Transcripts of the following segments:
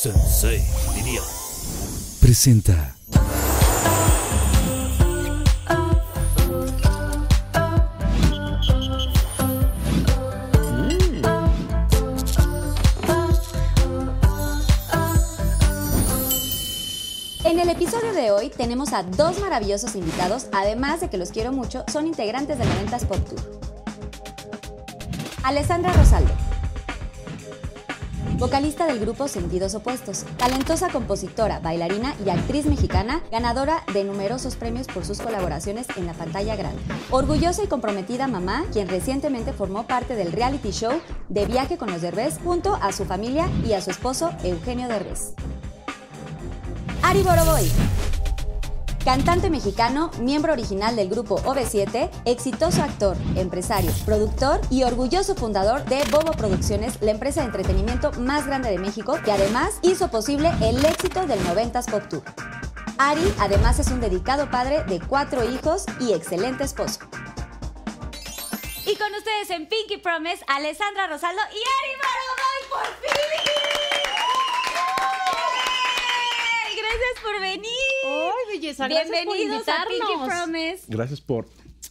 Sensei, diría. Presenta. En el episodio de hoy tenemos a dos maravillosos invitados, además de que los quiero mucho, son integrantes de 90s Pop Tour. Alessandra Rosaldo, vocalista del grupo Sentidos Opuestos, talentosa compositora, bailarina y actriz mexicana, ganadora de numerosos premios por sus colaboraciones en la pantalla grande. Orgullosa y comprometida mamá, quien recientemente formó parte del reality show de Viaje con los Derbez junto a su familia y a su esposo Eugenio Derbez. Ari Boroboy. Cantante mexicano, miembro original del grupo OV7, exitoso actor, empresario, productor y orgulloso fundador de Bobo Producciones, la empresa de entretenimiento más grande de México, que además hizo posible el éxito del 90s Pop Tour. Ari además es un dedicado padre de cuatro hijos y excelente esposo. Y con ustedes en Pinky Promise, Alessandra Rosaldo y Ari Boroboy, por fin. Gracias por venir. ¡Ay, belleza! Gracias por Bienvenidos a Pinky. Promise. Gracias por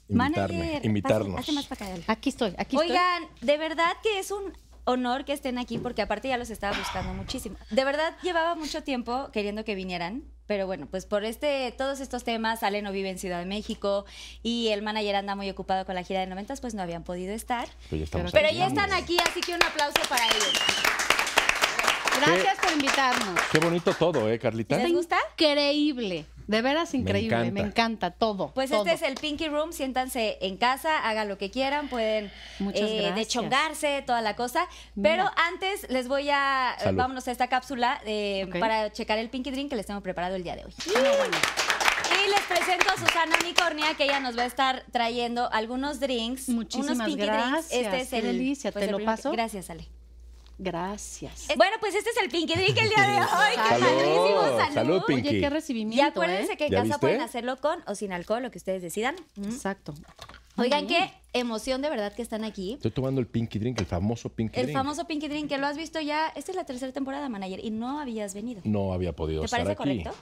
invitarme, Manager, invitarnos. hazte más para acá. Aquí estoy, aquí Oigan, de verdad que es un honor que estén aquí porque aparte ya los estaba buscando muchísimo. De verdad llevaba mucho tiempo queriendo que vinieran. Pero bueno, pues por este, todos estos temas, Ale no vive en Ciudad de México y el manager anda muy ocupado con la gira de 90, pues no habían podido estar. Pero ya Pero ya están aquí, así que un aplauso para ellos. Gracias por invitarnos. Qué bonito todo, ¿eh, Carlita? ¿Les gusta? Increíble. De veras increíble. Me encanta. encanta, todo. Pues todo. este es el Pinky Room, siéntanse en casa, hagan lo que quieran, pueden eh, dechongarse, toda la cosa. Pero Mira. antes les voy a, Salud. vámonos a esta cápsula eh, para checar el Pinky Drink que les tengo preparado el día de hoy. Y les presento a Susana Unicornia, que ella nos va a estar trayendo algunos drinks, Muchísimas unos Pinky gracias, Drinks. Este es qué el, delicia, ¿te el lo paso? Gracias, Ale. Gracias. Bueno, pues este es el Pinky Drink el día de hoy. ¡Qué Salud. padrísimo! Salud, ¡Salud! Pinky. Oye, qué Y recibimiento, acuérdense ¿eh? que en ¿Ya casa viste? pueden hacerlo con o sin alcohol, lo que ustedes decidan. Exacto. Oigan, qué emoción de verdad que están aquí. Estoy tomando el Pinky Drink, el famoso Pinky El Drink. famoso Pinky Drink que lo has visto ya, esta es la tercera temporada, manager, y no habías venido. No había podido ¿Te estar parece aquí. correcto?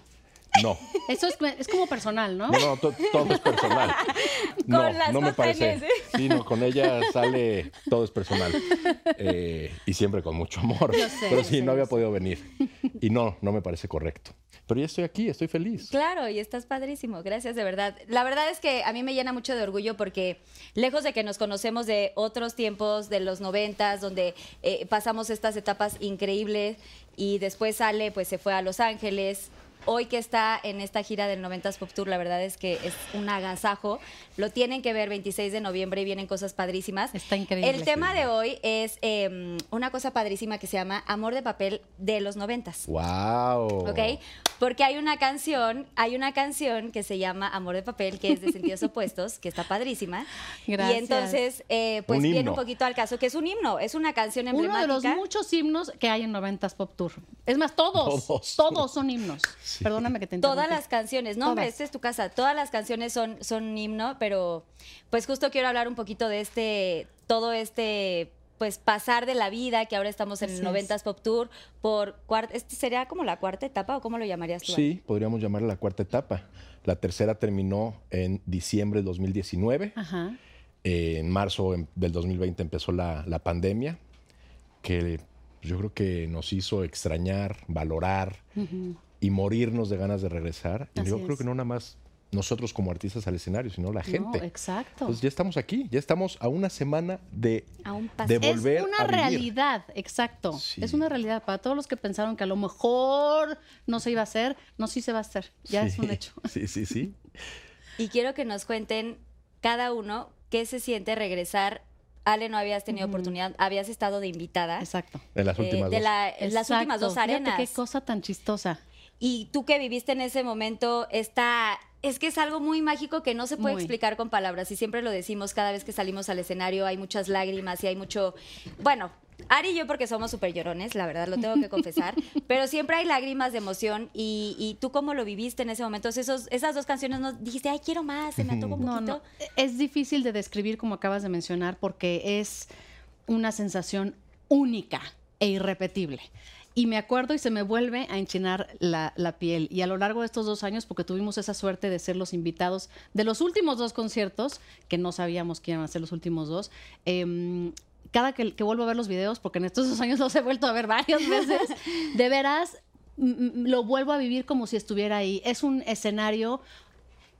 No, Eso es, es como personal, ¿no? no, no, to- todo es personal. No, Con las no me parece. Sí, no, con ella sale todo es personal. Eh, y siempre con mucho amor. Yo sé, Pero sí, sé, no había sé. podido venir. Y no, no me parece correcto. Pero ya estoy aquí, estoy feliz. Claro, y estás padrísimo, gracias de verdad. La verdad es que a mí me llena mucho de orgullo porque lejos de que nos conocemos de otros tiempos, de los noventas, donde eh, pasamos estas etapas increíbles y después sale, pues se fue a Los Ángeles. Hoy que está en esta gira del 90s Pop Tour, la verdad es que es un agasajo. Lo tienen que ver 26 de noviembre y vienen cosas padrísimas. Está increíble. El tema de hoy es eh, una cosa padrísima que se llama Amor de Papel de los noventas. ¡Wow! ¿Ok? Porque hay una canción, hay una canción que se llama Amor de Papel, que es de sentidos opuestos, que está padrísima. Gracias. Y entonces, eh, pues Un viene himno. un poquito al caso, que es un himno, es una canción Uno de emblemática. los muchos himnos que hay en 90s Pop Tour. Es más, todos. Todos. Todos, son himnos. Perdóname que te interrumpa. Todas las canciones, no, hombre, esta es tu casa. Todas las canciones son, son un himno, pero pues justo quiero hablar un poquito de este, todo este, pues pasar de la vida, que ahora estamos en Así el es. 90s Pop Tour, por cuarta, ¿este sería como la cuarta etapa o cómo lo llamarías tú? Sí, podríamos llamarla la cuarta etapa. La tercera terminó en diciembre del 2019. Ajá. Eh, en marzo em- del 2020 empezó la, la pandemia, que yo creo que nos hizo extrañar, valorar y morirnos de ganas de regresar. Y Así yo creo es. que no nada más nosotros como artistas al escenario, sino la gente. No, exacto. Pues ya estamos aquí, ya estamos a una semana de, A un paso. de volver es una a vivir. realidad, exacto. Sí. Es una realidad para todos los que pensaron que a lo mejor no se iba a hacer, no sí se va a hacer. Ya es un hecho. Sí, sí, sí. Y quiero que nos cuenten cada uno qué se siente regresar. Ale, no habías tenido oportunidad, habías estado de invitada. Exacto. En las eh, últimas de dos. la- en las últimas dos Fíjate arenas. qué cosa tan chistosa. Y tú que viviste en ese momento, está, es que es algo muy mágico que no se puede Muy. explicar con palabras. Y siempre lo decimos cada vez que salimos al escenario, hay muchas lágrimas y hay mucho, bueno, Ari y yo porque somos súper llorones, la verdad, lo tengo que confesar, pero siempre hay lágrimas de emoción y, y tú cómo lo viviste en ese momento. Esos, esas dos canciones no dijiste, ay, quiero más, se me antoja un No, poquito. no. Es difícil de describir como acabas de mencionar porque es una sensación única e irrepetible. Y me acuerdo y se me vuelve a enchinar la, la piel. Y a lo largo de estos dos años, porque tuvimos esa suerte de ser los invitados de los últimos dos conciertos, que no sabíamos que iban a ser los últimos dos, em, cada que, que vuelvo a ver los videos, porque en estos dos años los he vuelto a ver varias veces, de veras lo vuelvo a vivir como si estuviera ahí. Es un escenario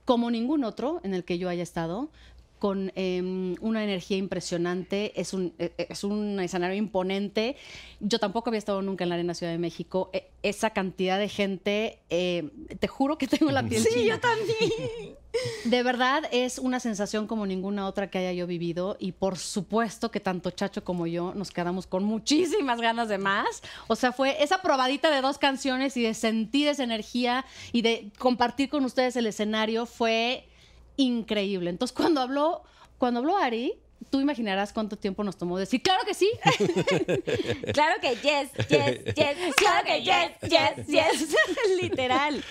como ningún otro en el que yo haya estado, con em, una energía impresionante, es un, e- e- es un escenario imponente. Yo tampoco había estado nunca en la Arena Ciudad de México. E- esa cantidad de gente, eh, te juro que tengo la piel Sí, yo también. De verdad es una sensación como ninguna otra que haya yo vivido y por supuesto que tanto Chacho como yo nos quedamos con muchísimas ganas de más. O sea, fue esa probadita de dos canciones y de sentir esa energía y de compartir con ustedes el escenario fue increíble. Entonces, cuando habló, cuando habló Ari, tú imaginarás cuánto tiempo nos tomó decir, claro que sí. Claro que yes, yes, yes, claro que yes, yes, yes. Literal.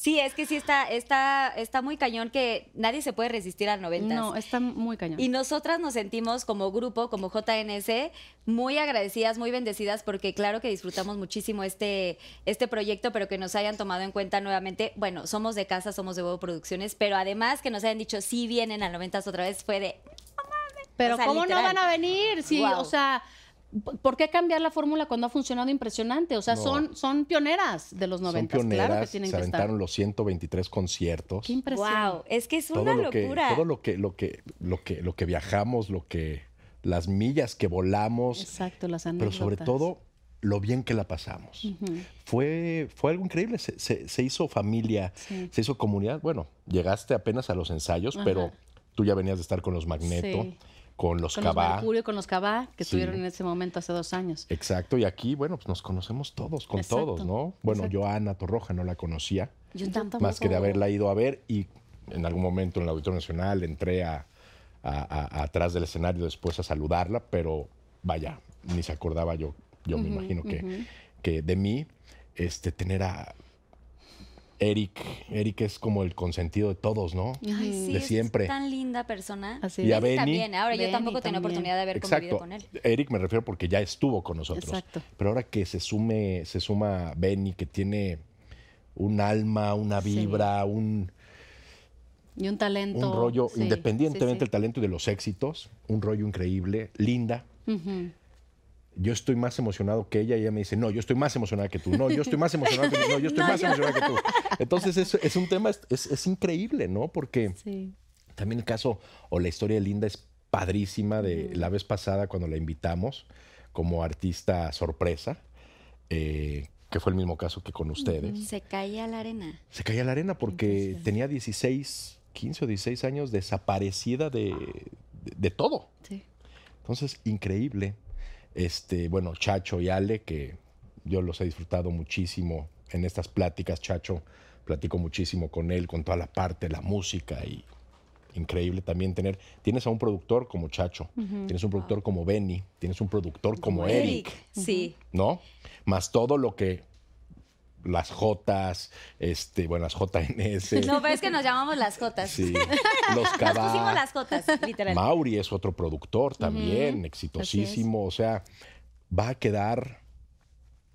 Sí, es que sí está, está, está muy cañón que nadie se puede resistir al 90. No, está muy cañón. Y nosotras nos sentimos como grupo, como JNS, muy agradecidas, muy bendecidas, porque claro que disfrutamos muchísimo este, este proyecto, pero que nos hayan tomado en cuenta nuevamente. Bueno, somos de casa, somos de Huevo Producciones, pero además que nos hayan dicho sí vienen al 90 otra vez fue de. Pero O sea, ¿cómo literal. no van a venir? Sí, o sea, ¿por qué cambiar la fórmula cuando ha funcionado impresionante? O sea, No. son, son pioneras de los Son 90. pioneras, claro que tienen se que aventaron estar. los 123 conciertos. Qué impresión. ¡Wow! Es que es todo una lo que, locura. todo lo que, lo que, lo que, lo que viajamos, lo que, las millas que volamos, Exacto, las pero anécdotas. sobre todo lo bien que la pasamos. fue, fue algo increíble. Se, se- se hizo familia, Sí. se hizo comunidad. Bueno, llegaste apenas a los ensayos, pero tú ya venías de estar con los Magneto, Sí. Con los Con los. Mercurio, con los Cabá, que Sí. estuvieron en ese momento hace dos años. Exacto, y aquí, bueno, pues nos conocemos todos, con Exacto, todos, ¿no? Bueno, exacto. yo a Ana Torroja no la conocía, Yo tampoco. más que de haberla ido a ver y en algún momento en el Auditorio Nacional entré a, a- a- atrás del escenario después a saludarla, pero vaya, ni se acordaba yo, yo me imagino que, que de mí, este, tener a Eric, Eric es como el consentido de todos, ¿no? Ay, sí, de es siempre. tan linda persona. Así Y a es. Benny. también. Ahora yo tampoco tenía oportunidad de haber convivido con él. Eric me refiero porque ya estuvo con nosotros. Exacto. Pero ahora que se sume, se suma Benny, que tiene un alma, una Sí. vibra, un, Y un talento. un rollo, sí, independientemente sí, del talento y de los éxitos, un rollo increíble, linda. Yo estoy más emocionado que ella y ella me dice, no, yo estoy más emocionada que tú. No, yo estoy más emocionada que tú. No, yo estoy más emocionada que tú. Entonces es, es un tema, es, es- increíble, ¿no? Porque Sí. también el caso o la historia de Linda es padrísima de la vez pasada cuando la invitamos como artista sorpresa, eh, que fue el mismo caso que con ustedes. Se caía la arena. Se caía a la arena porque tenía 16, 15 o 16 años desaparecida de, de- de todo. Sí. Entonces, increíble. Este, bueno, Chacho y Ale, que yo los he disfrutado muchísimo en estas pláticas. Chacho, platico muchísimo con él, con toda la parte, la música y increíble también tener. Tienes a un productor como Chacho, tienes un productor como Benny, tienes un productor como, Eric, Sí. ¿no? Más todo lo que las Jotas, este, bueno, las JNS. No, pero es que nos llamamos las Jotas. Sí, los Nos Cabá. pusimos las Jotas, literal. Mauri es otro productor también, exitosísimo. O sea, va a quedar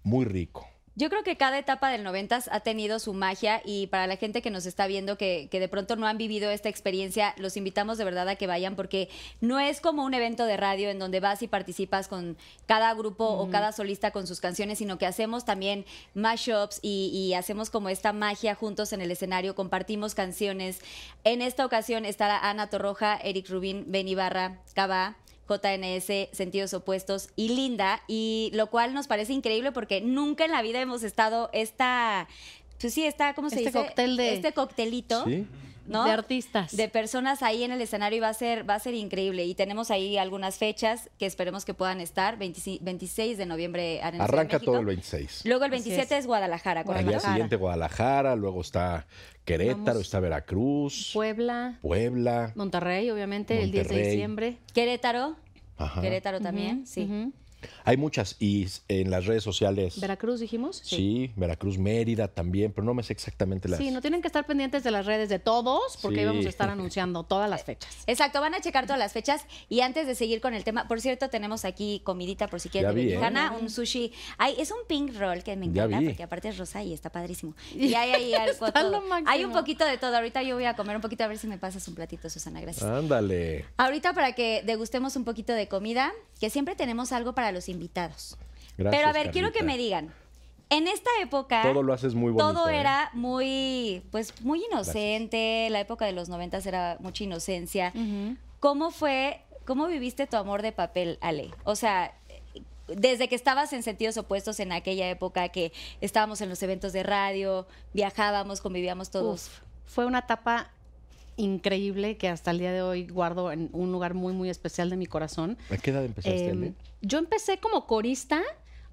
muy rico. Yo creo que cada etapa del noventas ha tenido su magia y para la gente que nos está viendo que, que de pronto no han vivido esta experiencia, los invitamos de verdad a que vayan porque no es como un evento de radio en donde vas y participas con cada grupo o cada solista con sus canciones, sino que hacemos también mashups y, y hacemos como esta magia juntos en el escenario, compartimos canciones. En esta ocasión estará Ana Torroja, Eric Rubín, Ben Ibarra, Cava. JNS, Sentidos Opuestos y Linda, y lo cual nos parece increíble porque nunca en la vida hemos estado esta, pues sí, esta, ¿cómo se Este dice? cóctel de- Este coctelito. ¿Sí? ¿no? De artistas. De personas ahí en el escenario y va a ser, va a ser increíble. Y tenemos ahí algunas fechas que esperemos que puedan estar. 25 26 de noviembre Arena Ciudad de Arranca todo el 26. Luego el Así 27 es. es. Guadalajara. Al día siguiente Guadalajara, luego está Querétaro, Vamos. está Veracruz, Puebla, Monterrey. Monterrey, obviamente, el 10 de diciembre. Querétaro. Ajá. Querétaro también, sí. Ujú. Hay muchas y en las redes sociales. Veracruz dijimos. Sí. Veracruz, Mérida también, pero no me sé exactamente las. Sí, no tienen que estar pendientes de las redes de todos porque Sí. ahí vamos a estar anunciando todas las fechas. Exacto, van a checar todas las fechas y antes de seguir con el tema, por cierto, tenemos aquí comidita por si quieren de ¿eh? mexicana, un sushi. Ay, es un pink roll que me encanta porque aparte es rosa y está padrísimo. Y hay ahí algo Está todo. Hay un poquito de todo. Ahorita yo voy a comer un poquito a ver si me pasas un platito, Susana, gracias. Ándale. Ahorita para que degustemos un poquito de comida, que siempre tenemos algo para los invitados. Gracias, Pero a ver, quiero que me digan. En esta época Todo lo haces muy bonito. todo ¿eh? era muy, pues, muy inocente. La época de los noventas era mucha inocencia. ¿Cómo fue, cómo viviste tu amor de papel, Ale? O sea, desde que estabas en sentidos opuestos en aquella época que estábamos en los eventos de radio, viajábamos, convivíamos todos. Uf, fue una etapa increíble que hasta el día de hoy guardo en un lugar muy, muy especial de mi corazón. ¿A qué edad empezaste, Em, Ale? yo empecé como corista.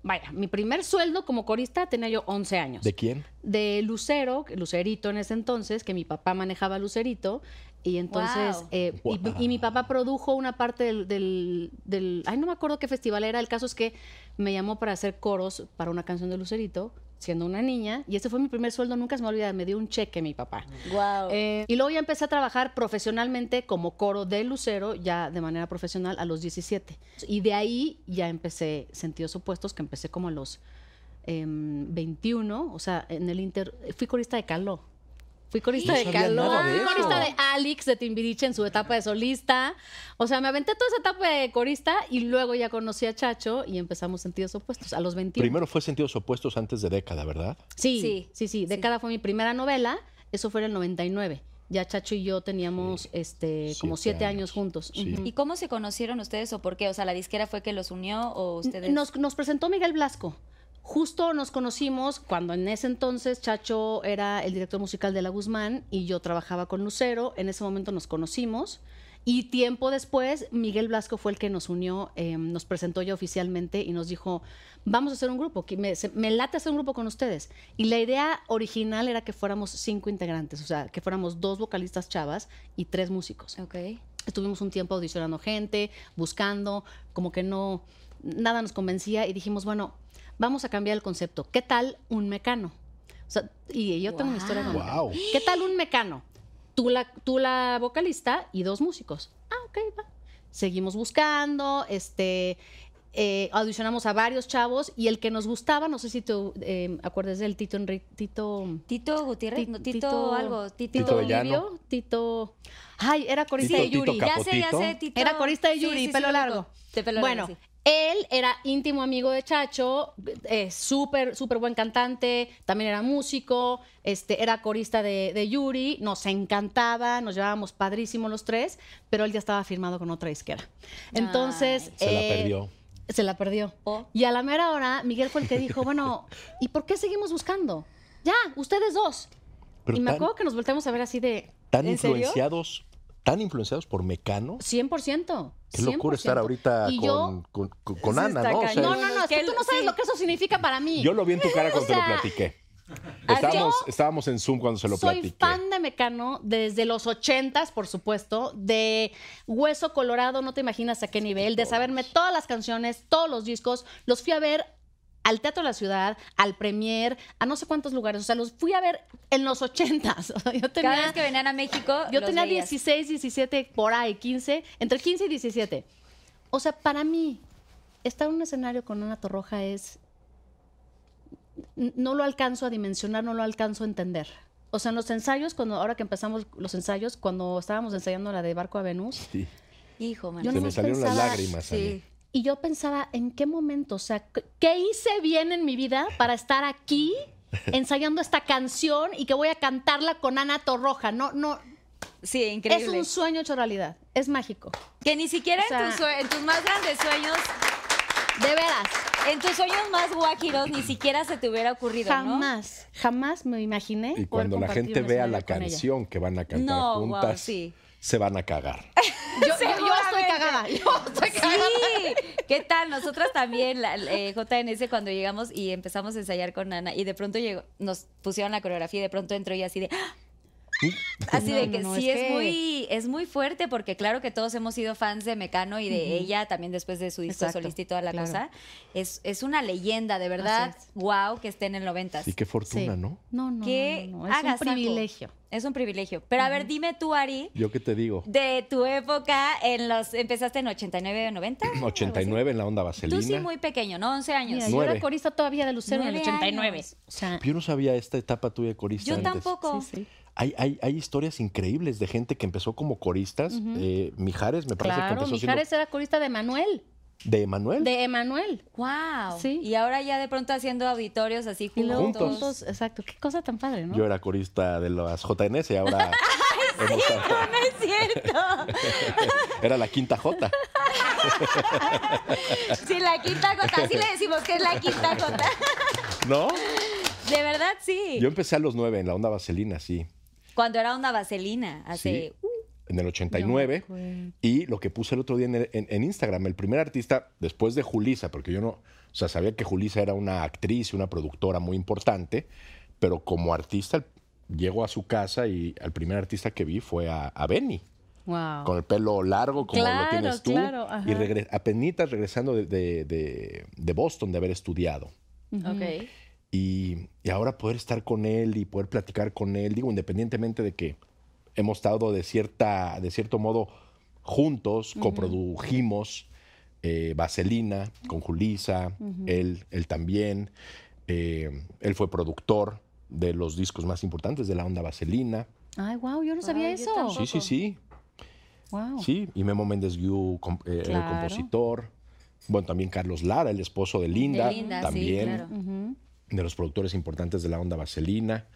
Vaya, mi primer sueldo como corista tenía yo 11 años. ¿De quién? de Lucero, Lucerito en ese entonces, que mi papá manejaba Lucerito. Y entonces, Wow. eh, y- y, mi papá produjo una parte del, del, del- Ay, no me acuerdo qué festival era. El caso es que me llamó para hacer coros para una canción de Lucerito, siendo una niña. Y ese fue mi primer sueldo, nunca se me olvida. Me dio un cheque mi papá. Wow. Eh, y luego ya empecé a trabajar profesionalmente como coro de Lucero, ya de manera profesional a los 17. Y de ahí ya empecé Sentidos Opuestos, que empecé como a los em, 21, o sea, en el inter... Fui corista de Caló. Fui corista No de de fui corista de Alex de Timbiriche en su etapa de solista. O sea, me aventé toda esa etapa de corista y luego ya conocí a Chacho y empezamos Sentidos Opuestos a los 21. Primero fue Sentidos Opuestos antes de década, ¿verdad? Sí, Sí, sí, sí, Década fue mi primera novela, eso fue en el 99. Ya Chacho y yo teníamos este como Siete siete años, años. juntos. Sí. ¿Y cómo se conocieron ustedes o por qué? O sea, ¿la disquera fue que los unió o ustedes? Nos, nos presentó Miguel Blasco. Justo nos conocimos cuando en ese entonces Chacho era el director musical de La Guzmán y yo trabajaba con Lucero. En ese momento nos conocimos. Y tiempo después, Miguel Blasco fue el que nos unió, eh, nos presentó ya oficialmente y nos dijo, vamos a hacer un grupo, que me, se- me late hacer un grupo con ustedes. Y la idea original era que fuéramos cinco integrantes, o sea, que fuéramos dos vocalistas chavas y tres músicos. Ok. Estuvimos un tiempo audicionando gente, buscando, como que no, nada nos convencía y dijimos, bueno, vamos a cambiar el concepto. ¿Qué tal un mecano? O sea, y yo tengo una historia con. Wow. ¿Qué tal un mecano? Tú la, tú la vocalista y dos músicos. Ah, ok, va. Seguimos buscando, este, eh, audicionamos a varios chavos y el que nos gustaba, no sé si tú eh, acuerdas del Tito Enrique, Tito... Tito Gutiérrez, no, Tito, algo, Tito, Tito Avellano. Livio, Tito... Ay, era corista Tito- de Yuri. Tito Ya sé, ya sé. Tito. Era corista de Sí, Yuri, sí, sí, pelo lo largo. ubico. De pelo bueno, largo, sí. Él era íntimo amigo de Chacho, eh, súper, súper buen cantante, también era músico, este, era corista de, de Yuri, nos encantaba, nos llevábamos padrísimo los tres, pero él ya estaba firmado con otra disquera. Entonces... Ay. Se la eh, perdió. Se la perdió. Oh. Y a la mera hora, Miguel fue el que dijo, bueno, ¿y por qué seguimos buscando? Ya, ustedes dos. Pero y me tan- acuerdo que nos volteamos a ver así de... Tan ¿En serio? influenciados, tan influenciados por Mecano. 100%. Qué locura 100%. estar ahorita Y con, con, con- con Eso Ana, ¿no? O sea. No, no, no, es que tú no sabes sí. lo que eso significa para mí. Yo lo vi en tu cara cuando te lo platiqué. ¿Ah, Estábamos, estábamos en Zoom cuando se lo Soy platiqué. fan de Mecano desde los ochentas, por supuesto, de Hueso Colorado, no te imaginas a qué nivel, de saberme todas las canciones, todos los discos, los fui a ver al Teatro de la Ciudad, al Premier, a no sé cuántos lugares, o sea, los fui a ver en los ochentas. Yo tenía, Cada vez que venían a México, yo los tenía veías. 16, 17, por ahí, 15, entre 15 y 17. O sea, para mí, estar en un escenario con Ana Torroja es. No lo alcanzo a dimensionar, no lo alcanzo a entender. O sea, en los ensayos, cuando ahora que empezamos los ensayos, cuando estábamos ensayando la de Barco a Venus, Sí. Hijo, man. Yo Se me salieron las lágrimas a mí. Sí. Y yo pensaba, ¿en qué momento? O sea, ¿qué- ¿qué hice bien en mi vida para estar aquí ensayando esta canción y que voy a cantarla con Ana Torroja? No, no, Sí, es increíble. un sueño hecho realidad. Es mágico. Que ni siquiera O sea- en, tus, en tus más grandes sueños, De veras. en tus sueños más guajiros, ni siquiera se te hubiera ocurrido, ¿no? Jamás, jamás me imaginé. Y cuando la gente vea la ella. canción que van a cantar No, wow, juntas, sí. Se van a cagar. Yo, yo- yo estoy cagada. Yo estoy cagada. Sí, ¿qué tal? Nosotras también, la, eh, JNS, cuando llegamos y empezamos a ensayar con Ana, y de pronto llegó, nos pusieron la coreografía y de pronto entró y así de. Así No, de no, que no, sí es es, que- muy es muy fuerte porque claro que todos hemos sido fans de Mecano y de ella también después de su disco Exacto, solista y toda la claro. cosa. Es, es una leyenda, de verdad. Wow, que esté en el 90. Sí, qué fortuna, Sí. ¿no? No, no, Qué no, no, no, Es un privilegio. Es un privilegio. Pero a ver, dime tú, Ari, ¿Yo qué te digo? de tu época en los empezaste en 89 o 90? algo así. 89 en la onda Tú vaselina. sí muy pequeño, ¿no? 11 años. Mira, yo era corista todavía de Lucero en el Nueve 89. años. O sea, Yo no sabía esta etapa tuya de corista Yo antes. tampoco. sí, sí. Hay, hay, hay historias increíbles de gente que empezó como coristas. Eh, Mijares me parece que Claro, empezó Mijares siendo era corista de Manuel. de Emanuel. De Emanuel. Wow. Sí. Y ahora ya de pronto haciendo auditorios así Y luego juntos. juntos. Exacto. Qué cosa tan padre, ¿no? Yo era corista de las JNS y ahora hemos- No es cierto. era la quinta J. Sí, la quinta gota. Así le decimos que es la quinta gota. ¿No? De verdad, sí. Yo empecé a los nueve en la onda vaselina, sí. Cuando era onda vaselina, hace... Sí. En el 89. No y lo que puse el otro día en, el- en- en Instagram, el primer artista, después de Julisa, porque yo no, o sea, sabía que Julisa era una actriz y una productora muy importante, pero como artista llego a su casa y al primer artista que vi fue a, a Benny. Wow. con el pelo largo como Claro, lo tienes tú. claro, ajá. y regre- apenitas regresando de, de- de- de Boston de haber estudiado. Ok. Y, y ahora poder estar con él y poder platicar con él, digo, independientemente de que hemos estado de, cierta, de cierto modo juntos, coprodujimos eh, Vaselina con Julisa, él, él también. eh, él fue productor de los discos más importantes de la onda Vaselina. Ay, wow, yo no sabía eso. Sí, sí, sí. Wow. Sí, y Memo Méndez Guiú, com- eh, Claro. el compositor. Bueno, también Carlos Lara, el esposo de Linda, De Linda, sí, también claro. De los productores importantes de la onda Vaselina.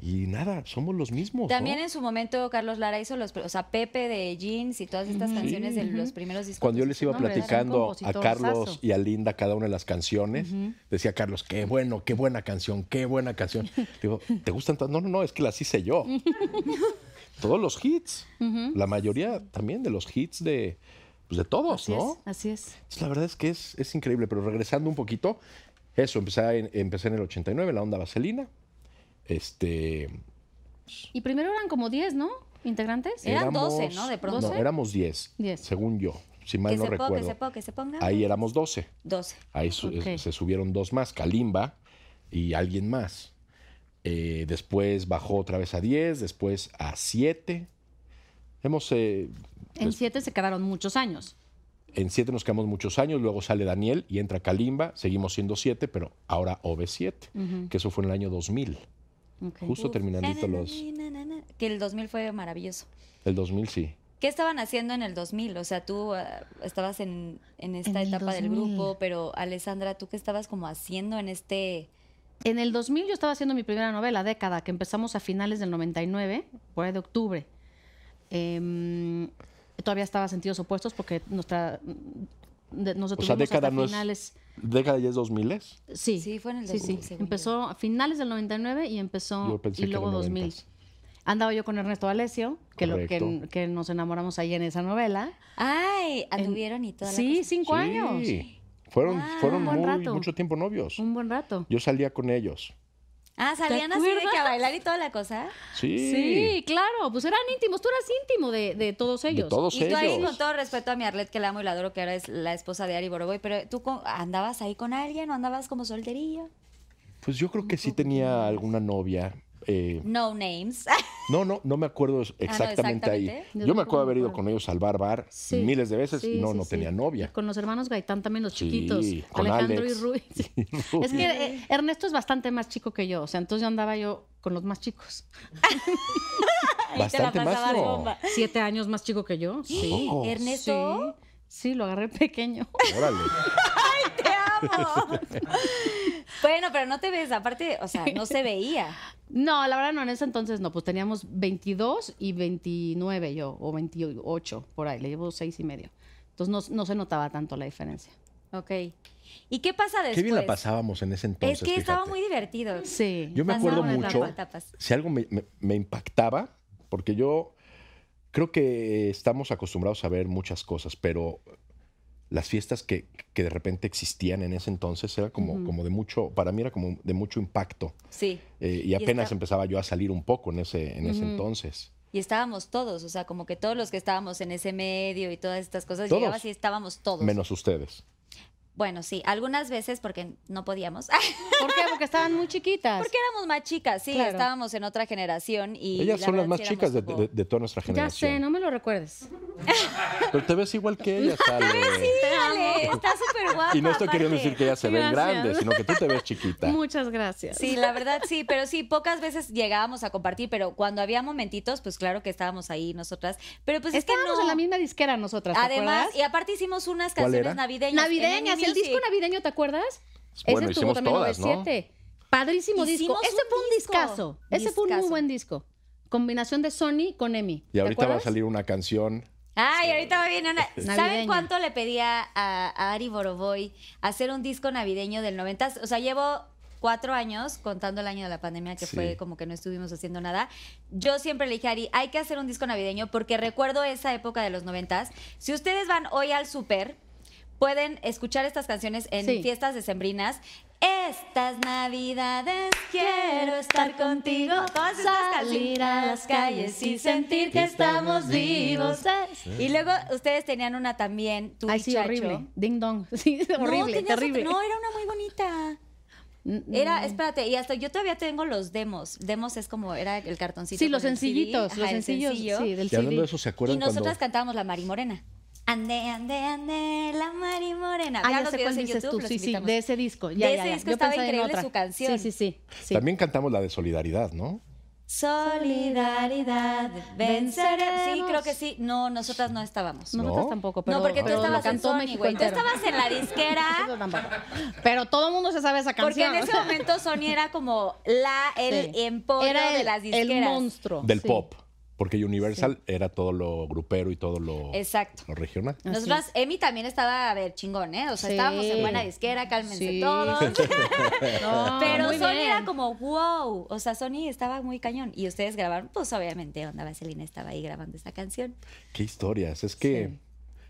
Y nada, somos los mismos. También ¿no? en su momento Carlos Lara hizo los, o sea, Pepe de Jeans y todas estas canciones de los primeros discos. Cuando yo les iba platicando a Carlos y a Linda cada una de las canciones, decía Carlos, qué bueno, qué buena canción, qué buena canción. Digo, ¿te gustan todas? No, no, no, es que las hice yo. Todos los hits. La mayoría también de los hits de, pues de todos, Así ¿no? es, así es. La verdad es que es, es increíble, pero regresando un poquito, eso, empecé en, empecé en el 89, la onda vaselina. Este. Y primero eran como 10, ¿no? ¿Integrantes? Eran 12, ¿no? De pronto. No, éramos 10, 10. según yo, si mal que no se que recuerdo. se ponga, que se ponga. Ahí éramos 12. 12. Ahí su- Ok. se subieron dos más, Kalimba y alguien más. Eh, después bajó otra vez a 10, después a 7. Hemos. eh, En des- 7 se quedaron muchos años. En 7 nos quedamos muchos años, luego sale Daniel y entra Kalimba, seguimos siendo 7, pero ahora OV7, que eso fue en el año 2000. Ok. Justo Uf. terminandito Na, na, los. na, na, na. Que el 2000 fue maravilloso. El 2000, sí. ¿Qué estaban haciendo en el 2000? O sea, tú ah, estabas en, en esta En etapa del 2000. grupo, pero Alessandra, ¿tú qué estabas como haciendo en este...? En el 2000 yo estaba haciendo mi primera novela, Década, que empezamos a finales del 99, por ahí de octubre. Em, todavía estaba Sentidos Opuestos porque nuestra, de- nos O detuvimos sea, década hasta no es. finales. ¿Década ya es 2000? ¿es? Sí, Sí, fue en el sí, 2000, sí. según Empezó a finales del 99 y empezó y luego era 2000. 90s. Andaba yo con Ernesto Alessio, que, lo, que, que nos enamoramos ahí en esa novela. ¡Ay! Anduvieron y toda la Sí, cosa. cinco años. Sí. Fueron, Ah, fueron un buen muy- rato. mucho tiempo novios. Un buen rato. Yo salía con ellos. Ah, ¿salían así de que a bailar y toda la cosa? Sí. Sí, claro, pues eran íntimos, tú eras íntimo de, de todos De ellos. todos Y tú ahí, ellos. con todo respeto a mi Arlet, que la amo y la adoro, que ahora es la esposa de Ari Boroboy, pero ¿tú co- andabas ahí con alguien o andabas como solterillo? Pues yo creo que sí tenía alguna novia. Eh, No names. no, no, no me acuerdo exactamente ahí. exactamente. Yo Yo me acuerdo de haber ido con ellos al bar bar Sí. miles de veces Sí, y no, sí, no sí. tenía novia. Y con los hermanos Gaitán también, los Sí, chiquitos. con Alejandro Alex. y Rui. Sí. Rui. Es que eh, Ernesto es bastante más chico que yo, o sea, entonces yo andaba yo con los más chicos. Ahí te la Bastante más, ¿no? bomba. Siete años más chico que yo. Sí. poco? ¿Ernesto? Sí, sí, lo agarré pequeño. Órale. ¡Te amo! Bueno, pero no te ves, aparte, o sea, no se veía. No, la verdad no, en ese entonces no, pues teníamos 22 y 29 yo, o 28 por ahí, le llevo seis y medio. Entonces no, no se notaba tanto la diferencia. Ok. ¿Y qué pasa después? Qué bien la pasábamos en ese entonces. es que estaba muy divertido. Sí. Yo me acuerdo mucho, si algo me, me- me impactaba, porque yo creo que estamos acostumbrados a ver muchas cosas, pero las fiestas que, que de repente existían en ese entonces era como, como de mucho, para mí era como de mucho impacto. Sí. Eh, y apenas está- empezaba yo a salir un poco en ese, en ese entonces. Y estábamos todos, o sea, como que todos los que estábamos en ese medio y todas estas cosas, Todos. llegabas y estábamos todos. Menos ustedes. Bueno, sí, algunas veces porque no podíamos. ¿Por qué? Porque estaban muy chiquitas. Porque éramos más chicas, sí, Claro. estábamos en otra generación y Ellas la son las más sí chicas de, de- de toda nuestra ya generación. sé, no me lo recuerdes. Pero te ves igual que ellas, Ale. Está súper guapa. Y no estoy queriendo decir que ellas se ven Gracias. grandes, sino que tú te ves chiquita. Muchas gracias. Sí, la verdad sí, pero sí, pocas veces llegábamos a compartir, pero cuando había momentitos, pues claro que estábamos ahí nosotras. Pero pues Estábamos es que no. en la misma disquera nosotras, ¿te Además, acuerdas? y aparte hicimos unas ¿Cuál canciones era? navideñas. Navideñas, el disco navideño, ¿te acuerdas? Bueno, Ese tuvo hicimos también todas, ¿no? 97. Padrísimo disco. Hicimos Ese un fue un disco. discazo. Ese fue un muy buen disco. Combinación de Sony con Emi. Y ahorita va a salir una canción. Ay, ahorita va viene una. ¿Saben cuánto le pedía a, a Ari Boroboy hacer un disco navideño del 90? O sea, llevo cuatro años contando el año de la pandemia, que Sí. fue como que no estuvimos haciendo nada. Yo siempre le dije a Ari, hay que hacer un disco navideño porque recuerdo esa época de los 90. Si ustedes van hoy al súper, pueden escuchar estas canciones en Sí. fiestas decembrinas. Estas navidades quiero estar contigo. Todas estas Salir a las calles y sentir que estamos vivos. Y luego ustedes tenían una también, tú Ay, y sí, horrible. Ding dong. Sí, No, horrible, tenías terrible. otra- no, era una muy bonita. Era, espérate, y hasta yo todavía tengo los demos. Demos es como, era el cartoncito. Sí, los CD, sencillitos, ajá, los el sencillos, sencillo. sí, del Y hablando CD. de eso, ¿se Y acuerdan nosotras cuando cantábamos la Mari Morena. Ande, ande, ande, la Mari Morena. Ah, ya los sé cuál dices YouTube, tú. Sí, sí, de ese disco. Ya, De ya, ese ya. disco Yo estaba increíble otra. su canción. Sí, sí, sí. sí. También cantamos la de solidaridad, ¿no? Solidaridad, venceremos. Sí, creo que sí. No, nosotras no estábamos. Nosotras ¿No? tampoco, pero no, porque tú estabas en Sony, güey. Tú estabas en la disquera. Eso tampoco. Pero todo el mundo se sabe esa Porque canción. en ese momento Sony era como la, el Sí. emporio Era de las disqueras. el monstruo. Del sí. pop. Porque Universal era todo lo grupero y todo lo, Exacto. lo regional. Así Nosotras, Emi también estaba, a ver, chingón, ¿eh? O sea, Sí. estábamos en buena disquera, cálmense Sí. todos. No, Pero muy Sony bien. era como, wow. O sea, Sony estaba muy cañón. Y ustedes grabaron, pues obviamente, Onda Vaselina estaba ahí grabando esa canción. Qué historias. Es que Sí.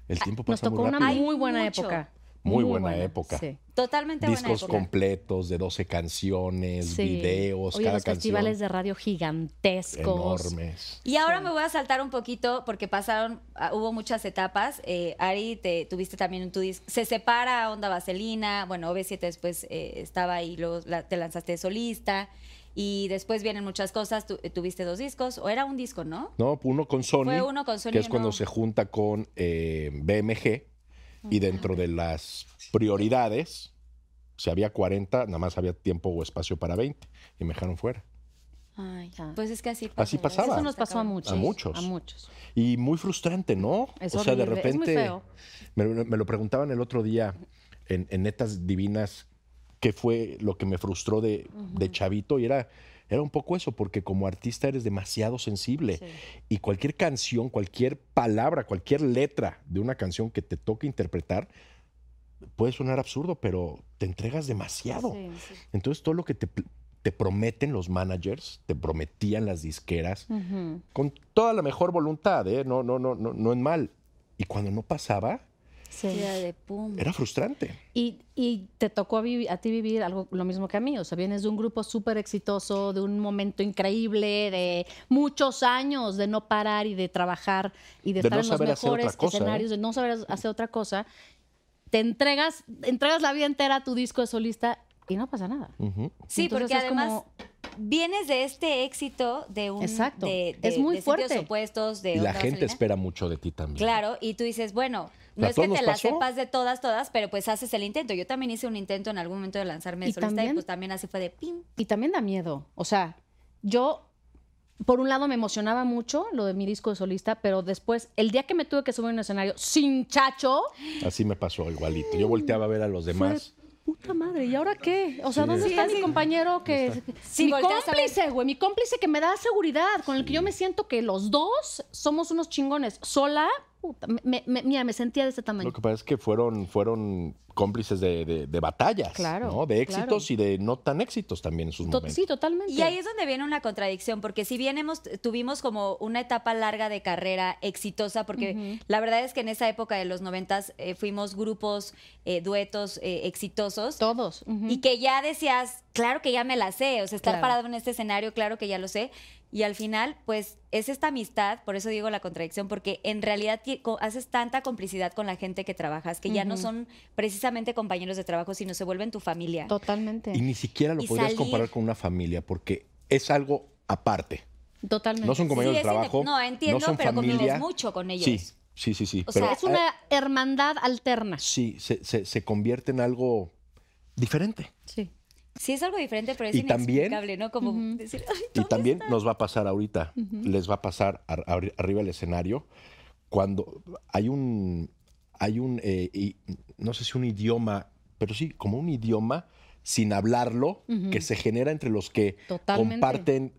el tiempo Nos pasa tocó muy una rápido. Muy buena época. Muy buena época. Sí. Totalmente buena Discos completos de 12 canciones, Sí. videos, Oye, cada los canción. festivales de radio gigantescos. enormes. Y ahora me voy a saltar un poquito porque pasaron, ah, hubo muchas etapas. Eh, Ari, te tuviste también en tu disco. Se separa Onda Vaselina. Bueno, OV7 después eh, estaba ahí, luego la- te lanzaste de solista. Y después vienen muchas cosas. Tu- eh, tuviste dos discos, o era un disco, ¿no? No, uno con Sony. Fue uno con Sony, Que es cuando se junta con eh, BMG. Y dentro de las prioridades, si había 40, nada más había tiempo o espacio para 20. Y me dejaron fuera. Ay, Ah. pues es que así Así pasa, pasaba. Eso nos pasó a muchos. A muchos. A muchos. Y muy frustrante, ¿no? Es o sea, de horrible, es muy repente. feo. Me, me lo preguntaban el otro día en, en Netas Divinas qué fue lo que me frustró de, de chavito y era, era un poco eso, porque como artista eres demasiado sensible Sí. y cualquier canción, cualquier palabra, cualquier letra de una canción que te toque interpretar puede sonar absurdo, pero te entregas demasiado. Sí. Entonces todo lo que te, te prometen los managers, te prometían las disqueras, con toda la mejor voluntad, ¿eh? no, no, no, no, no en mal. Y cuando no pasaba, Sí. Era de pum. era frustrante. Y, y te tocó a, ti vivir algo lo mismo que a mí. O sea, vienes de un grupo súper exitoso, de un momento increíble, de muchos años de no parar y de trabajar y de, De estar no en los mejores cosa, ¿eh? escenarios, de no saber hacer otra cosa. Te entregas, entregas la vida entera a tu disco de solista y no pasa nada. Sí, Entonces porque es además como- vienes de este éxito de un Exacto. de, de- Es muy de fuerte. opuestos de Y la gente espera mucho de ti también. Claro, y tú dices, bueno, no ¿A es que te las sepas de todas, todas, pero pues haces el intento. Yo también hice un intento en algún momento de lanzarme de solista y también- pues también así fue de pim. Y también da miedo. O sea, yo, por un lado, me emocionaba mucho lo de mi disco de solista, pero después, el día que me tuve que subir a un escenario sin chacho, Así me pasó igualito. Yo volteaba a ver a los demás. puta madre, ¿y ahora qué? O sea, Sí. ¿dónde Sí, está así. mi compañero que... Sí, mi cómplice, güey, mi cómplice que me da seguridad, con el que yo me siento que los dos somos unos chingones. Sola, puta, me, me- mira, me sentía de este tamaño. Lo que pasa es que fueron, fueron cómplices de, de- de batallas, Claro, ¿no? De éxitos claro. y de no tan éxitos también en sus To- momentos. sí, totalmente. Y ahí es donde viene una contradicción, porque si bien hemos, tuvimos como una etapa larga de carrera exitosa, porque la verdad es que en esa época de los noventas eh, fuimos grupos, eh, duetos eh, exitosos. Todos. Y que ya decías, claro que ya me la sé, o sea, estar Claro. parado en este escenario, claro que ya lo sé. Y al final, pues es esta amistad, por eso digo la contradicción, porque en realidad haces tanta complicidad con la gente que trabajas, que ya no son precisamente compañeros de trabajo, sino se vuelven tu familia. Totalmente. Y ni siquiera lo Y podrías salir. comparar con una familia porque es algo aparte. Totalmente. No son compañeros Sí, de trabajo. no, entiendo, son pero convives mucho con ellos. Sí, sí, sí, sí. O pero, sea, es una hermandad alterna. Sí, se, se- se convierte en algo diferente. Sí. Sí, es algo diferente, pero es Y también- ¿no? Como decir, "Ay, Y también nos va a pasar ahorita, les va a pasar ar- arri- arriba del escenario, cuando hay un, hay un, eh, y- no sé si un idioma, pero sí, como un idioma sin hablarlo, que se genera entre los que Totalmente. comparten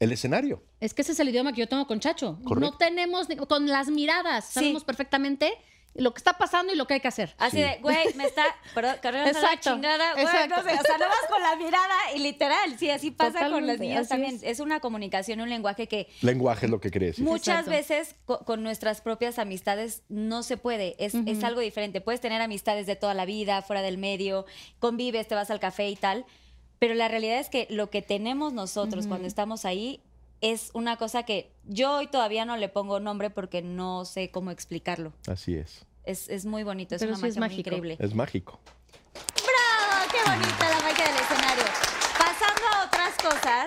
el escenario. Es que ese es el idioma que yo tengo con Chacho. Correcto. No tenemos, con las miradas, sabemos perfectamente lo que está pasando y lo que hay que hacer. Así Sí. de, güey, me está perdón, cargando la Exacto, chingada. Güey, exacto. no sé, o sea, nada más con la mirada y literal, sí, así pasa con las niñas también. es. Es. una comunicación, un lenguaje que Lenguaje es lo que decir. muchas Exacto. veces co- con nuestras propias amistades no se puede, es, es algo diferente. Puedes tener amistades de toda la vida, fuera del medio, convives, te vas al café y tal, pero la realidad es que lo que tenemos nosotros cuando estamos ahí es una cosa que yo hoy todavía no le pongo nombre porque no sé cómo explicarlo. Así es. Es, es muy bonito, es Pero una sí es magia muy increíble. Es mágico. ¡Bravo! ¡Qué bonita la magia del escenario! Pasando a otras cosas,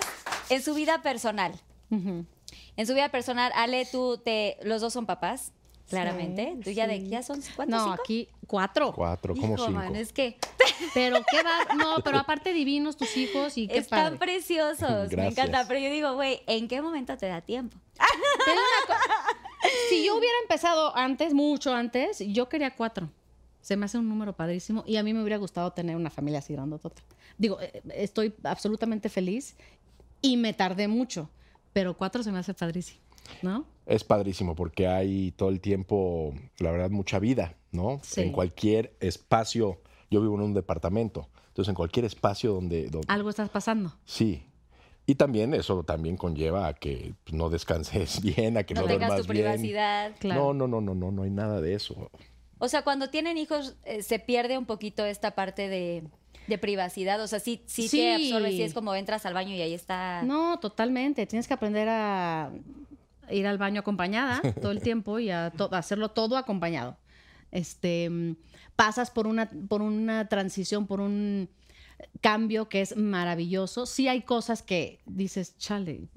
en su vida personal. En su vida personal, Ale, tú te, los dos son papás, claramente. Sí, tú ya de ya son cuántos No, cinco? aquí cuatro. Cuatro, como cinco. man, es que Pero qué va, no, pero aparte divinos tus hijos y qué están padre. preciosos. Me Gracias. encanta. Pero yo digo, güey, ¿en qué momento te da tiempo? Te digo una co- Si yo hubiera empezado antes, mucho antes, yo quería cuatro. Se me hace un número padrísimo y a mí me hubiera gustado tener una familia así grandotota. Digo, eh, estoy absolutamente feliz y me tardé mucho, pero cuatro se me hace padrísimo, ¿no? Es padrísimo porque hay todo el tiempo, la verdad, mucha vida, ¿no? Sí. En cualquier espacio, yo vivo en un departamento, entonces en cualquier espacio donde, donde Algo estás pasando. sí. Y también eso también conlleva a que pues, no descanses bien, a que No, no, tengas duermas tu bien. privacidad. Claro. No, no, no, no, no, no hay nada de eso. O sea, cuando tienen hijos, eh, se pierde un poquito esta parte de, de privacidad. O sea, sí, sí, Sí. te absorbe, sí es como entras al baño y ahí está. No, totalmente. Tienes que aprender a ir al baño acompañada todo el tiempo y a, to- hacerlo todo acompañado. Este, pasas por una, por una transición, por un cambio que es maravilloso. Sí hay cosas que dices, chale,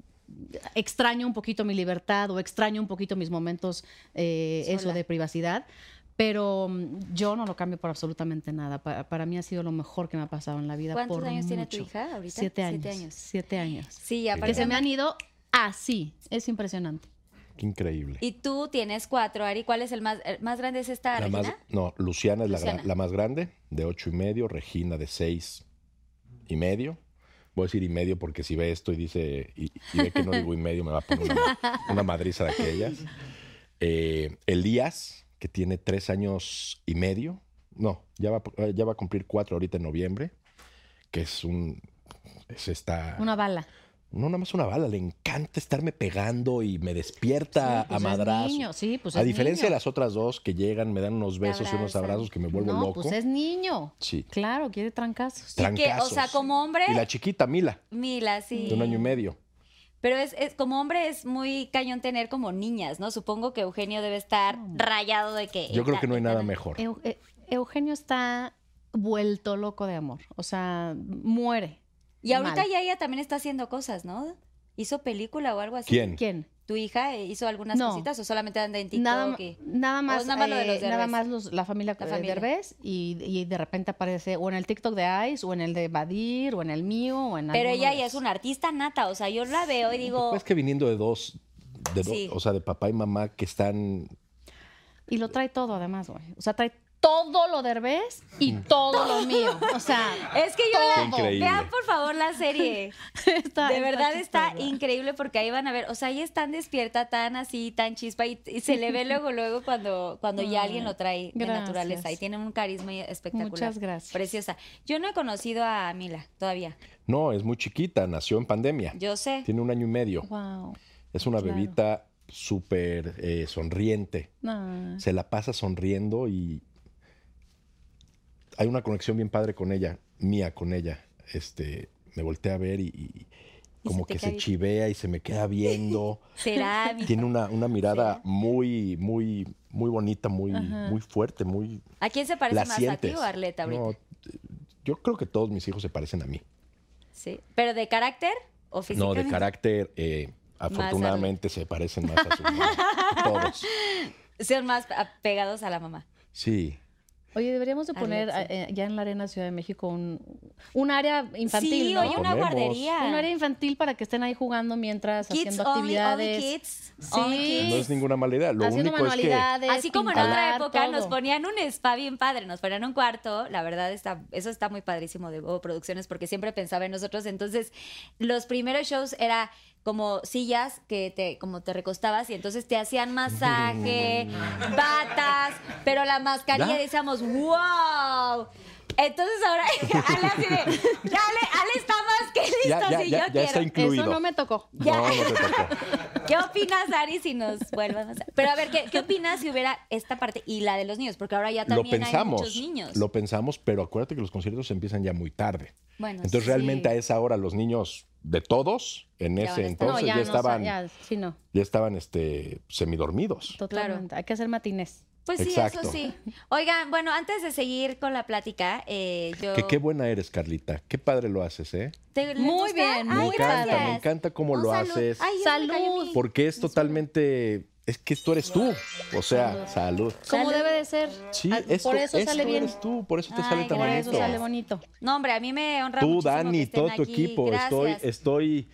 extraño un poquito mi libertad o extraño un poquito mis momentos, eh, eso de privacidad. Pero mm, yo no lo cambio por absolutamente nada. Pa- Para, mí ha sido lo mejor que me ha pasado en la vida. ¿Cuántos por años tiene tu mucho. hija ahorita? Siete años. Siete años. Siete años. Sí, Que aparte. se me han ido así. Es impresionante. Qué increíble. Y tú tienes cuatro, Ari. ¿Cuál es el más, el más grande? ¿Es esta La Regina? más, no, Luciana es la, gra- Luciana. la más grande, de ocho y medio, Regina de seis y medio. Voy a decir y medio porque si ve esto y dice y, y ve que no digo y medio, me va a poner una, una madriza de aquellas. Eh, Elías, que tiene tres años y medio. No, ya va, a- ya va a cumplir cuatro ahorita en noviembre, que es un... Es esta, Una bala. No, nada más una bala, le encanta estarme pegando y me despierta Sí, pues a es madrazos. niño, sí, pues a diferencia de las otras dos que llegan, me dan unos besos y unos abrazos que me vuelvo no, loco. pues es niño. Sí. Claro, quiere trancazos. Y que, o Trancazos. sea, como hombre, Y la chiquita, Mila, Mila, sí. de un año y medio. Pero es, es- como hombre es muy cañón tener como niñas, ¿no? Supongo que Eugenio debe estar rayado de que. Yo creo que no hay nada mejor. eh, Eugenio está vuelto loco de amor. O sea, muere. Y ahorita Mal. ya ella también está haciendo cosas, ¿no? ¿Hizo película o algo así? ¿Quién? ¿Quién? ¿Tu hija eh, hizo algunas No. cositas o solamente anda en TikTok? Nada, y- nada más, nada más lo de los eh, nada Derbez? más los- la familia, La de familia. Derbez y, y de repente aparece o en el TikTok de Ice o en el de Badir o en el mío o en Pero ella de ya es una artista nata, o sea, yo la veo y digo, Es que viniendo de dos, de dos Sí. o sea, de papá y mamá que están... Y lo trae todo además, güey. O sea, trae todo lo derbez y todo lo mío. O sea, Es que yo la. Increíble. Vean por favor la serie. está- de verdad está increíble porque ahí van a ver, o sea, ella es tan despierta, tan así, tan chispa y, y se le ve luego, luego cuando, cuando ya alguien lo trae de Gracias. naturaleza y tiene un carisma espectacular. Muchas gracias. Preciosa. Yo no he conocido a Mila todavía. No, es muy chiquita, nació en pandemia. Yo sé. Tiene un año y medio. Wow. Es una Claro. bebita súper eh, sonriente. No. Se la pasa sonriendo y hay una conexión bien padre con ella, mía con ella. Este, me volteé a ver y, y como que se chivea y se me queda viendo. Será. Tiene una, una mirada muy, muy, muy bonita, muy, Ajá. muy fuerte, muy. ¿A quién se parece La más a ti sientes. o a Arleta ahorita? No, yo creo que todos mis hijos se parecen a mí. Sí. ¿Pero de carácter o No, de carácter, eh, afortunadamente se parecen más a su mamá. Todos. Son más pegados a la mamá. Sí. Oye, deberíamos de poner Alexa. eh, ya en la Arena Ciudad de México un, un área infantil, sí, ¿no? oye, una Ponemos. guardería. Un área infantil para que estén ahí jugando mientras Kids haciendo only, actividades. only kids. Sí. only kids. No es ninguna mala idea. Lo haciendo único es que manualidades. Así como en otra pintar, época nos ponían un spa bien padre, nos ponían un cuarto, la verdad está, eso está muy padrísimo de Bobo Producciones porque siempre pensaba en nosotros, entonces los primeros shows era como sillas que te, como te recostabas y entonces te hacían masaje, batas, pero la mascarilla ¿Ya? decíamos, wow. Entonces ahora Ale así de, ya Ale, Ale está más que listo ya, ya, si ya, yo ya quiero. está incluido. Eso no me tocó. Ya. No, no te tocó. ¿Qué opinas, Ari, si nos vuelvan a hacer? Pero a ver, ¿qué, qué opinas si hubiera esta parte y la de los niños? Porque ahora ya también hay pensamos, muchos niños. lo pensamos, pero acuérdate que los conciertos empiezan ya muy tarde. Bueno, Entonces sí. realmente a esa hora los niños de todos en Ya ese No, entonces ya, no, estaban, ya, sí, no. ya estaban este semidormidos. Totalmente. Hay que hacer matinés. Pues sí, Exacto. eso sí. Oigan, bueno, antes de seguir con la plática, eh, yo... Que qué buena eres, Carlita. Qué padre lo haces, ¿eh? ¿Te- le Muy gusta? bien, Me muy encanta, gracias. me encanta cómo Un lo salud. haces. Ay, Salud. Porque es totalmente es que esto eres tú. O sea, salud. Como debe de ser. Sí, Ah, esto, por eso esto sale bien. eres tú, por eso te Ay, sale tan Por gracias. eso bonito. sale bonito. No, hombre, a mí me honra Tú, muchísimo Dani, que estén todo tu aquí. equipo, estoy, Gracias. estoy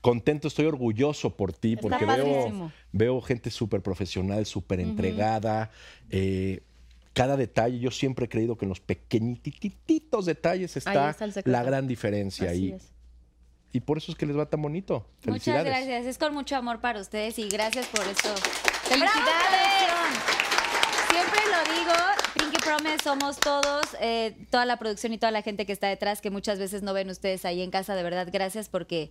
contento, estoy orgulloso por ti, Está porque veo, veo gente súper profesional, súper entregada. eh, cada detalle, yo siempre he creído que en los pequeñititos detalles está, la gran diferencia Así es. Y por eso es que les va tan bonito. Muchas Felicidades. gracias. Es con mucho amor para ustedes y gracias por esto. ¡Felicidades! Siempre lo digo, Pinky Promise somos todos, eh, toda la producción y toda la gente que está detrás, que muchas veces no ven ustedes ahí en casa. De verdad, gracias porque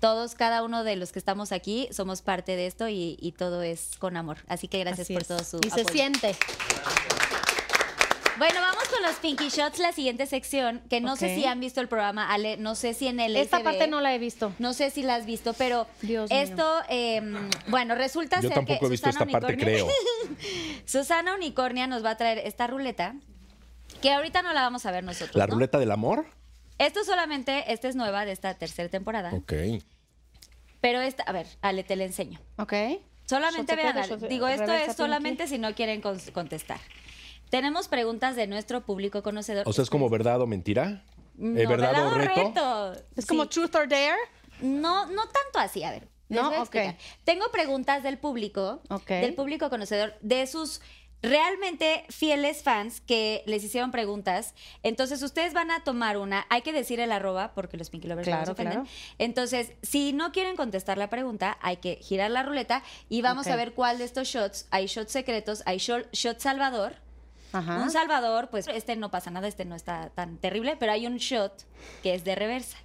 todos, cada uno de los que estamos aquí, somos parte de esto y, y todo es con amor. Así que gracias Así por es. todo su Y se apoyo. siente. Bueno, vamos con los Pinky Shots, la siguiente sección, que no sé si han visto el programa, Ale, no sé si en el Esta SB, parte no la he visto. No sé si la has visto, pero Dios esto, eh, bueno, resulta Yo ser tampoco que he visto Susana esta parte, Unicornia- creo. Susana Unicornia nos va a traer esta ruleta, que ahorita no la vamos a ver nosotros. ¿La ¿no? ruleta del amor? Esto solamente, esta es nueva de esta tercera temporada, Ok. pero esta, a ver, Ale, te la enseño. Ok. Solamente vean, digo, esto es solamente si no quieren con- contestar. Tenemos preguntas de nuestro público conocedor. O sea, es como verdad o mentira. No, ¿Eh, ¿Verdad o verdad reto? Es Sí. como truth or dare. No, no tanto así, a ver. les ¿No? voy a. Tengo preguntas del público, Ok. del público conocedor, de sus realmente fieles fans que les hicieron preguntas. Entonces, ustedes van a tomar una, hay que decir el arroba porque los Pinky Lovers Claro, se ofenden. claro. Entonces, si no quieren contestar la pregunta, hay que girar la ruleta y vamos a ver cuál de estos shots, hay shots secretos, hay shot, shot salvador. Ajá. Un salvador, pues este no pasa nada, este no está tan terrible, pero hay un shot que es de reversa.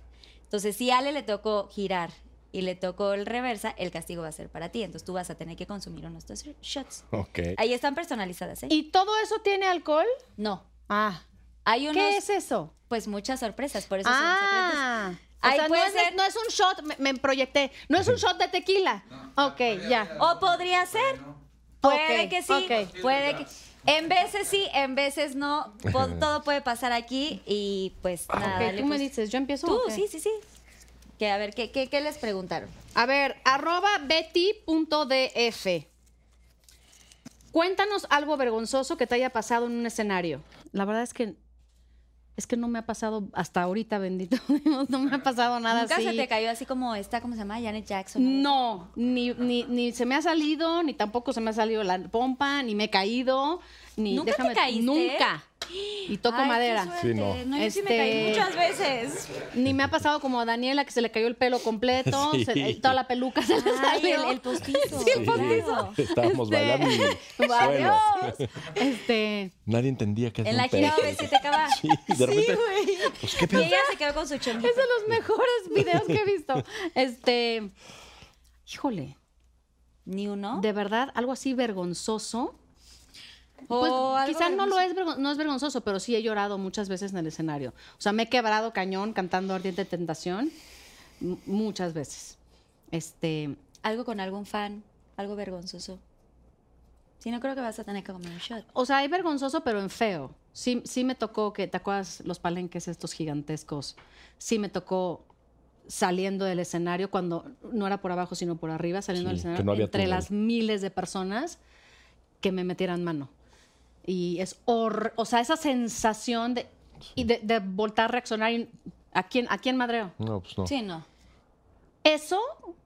Entonces, si a Ale le tocó girar y le tocó el reversa, el castigo va a ser para ti. Entonces, tú vas a tener que consumir unos de estos shots. Ok. Ahí están personalizadas, ¿eh? ¿Y todo eso tiene alcohol? No. Ah. Hay unos, ¿Qué es eso? pues muchas sorpresas, por eso son secretos. Ah. O Ahí sea, no es, ser- no es un shot, me, me proyecté. No es un shot de tequila. Ok, ya. O podría ser. Puede que sí, ok. puede que... En veces sí, en veces no. Todo puede pasar aquí y pues nada. Ok, dale, tú me pues. dices, ¿yo empiezo? Tú, sí, sí, sí. Que a ver, ¿qué, qué, qué les preguntaron? A ver, arroba betty.df. Cuéntanos algo vergonzoso que te haya pasado en un escenario. La verdad es que es que no me ha pasado hasta ahorita, bendito Dios, no me ha pasado nada ¿Nunca así. se te cayó así como esta, ¿cómo se llama? Janet Jackson. No, ni, ni, ni se me ha salido, ni tampoco se me ha salido la pompa, ni me he caído. Ni ¿Nunca te déjame caíste? nunca. Y toco Ay, qué madera. suerte. Sí, no. yo sí me caí Este- muchas veces. Ni me ha pasado como a Daniela que se le cayó el pelo completo, Sí. se- eh, toda la peluca se le salió. el, el postizo. Sí, el postizo. Estábamos Este, bailando y suelo. Adiós. Este, Nadie entendía que es En un la gira si te acaba. Sí, de repente, pues qué Y ella se quedó con su chonguito. es de los mejores videos que he visto. Este, híjole, Ni uno. de verdad, algo así vergonzoso. Pues algo quizá no lo es, no es vergonzoso, pero sí he llorado muchas veces en el escenario. O sea, me he quebrado cañón cantando Ardiente Tentación muchas veces. Este, Algo con algún fan. Algo vergonzoso. Si no, creo que vas a tener que comer un shot. o sea, hay vergonzoso, pero en feo. Sí, sí me tocó que, ¿te acuerdas los palenques estos gigantescos? Sí me tocó saliendo del escenario, cuando no era por abajo, sino por arriba, saliendo Sí, del escenario, no entre túnel. las miles de personas que me metieran mano. Y es hor- o sea, esa sensación de, y de, de voltar a reaccionar. y- ¿A quién, ¿A quién madreo? No, pues no. Sí, no. Eso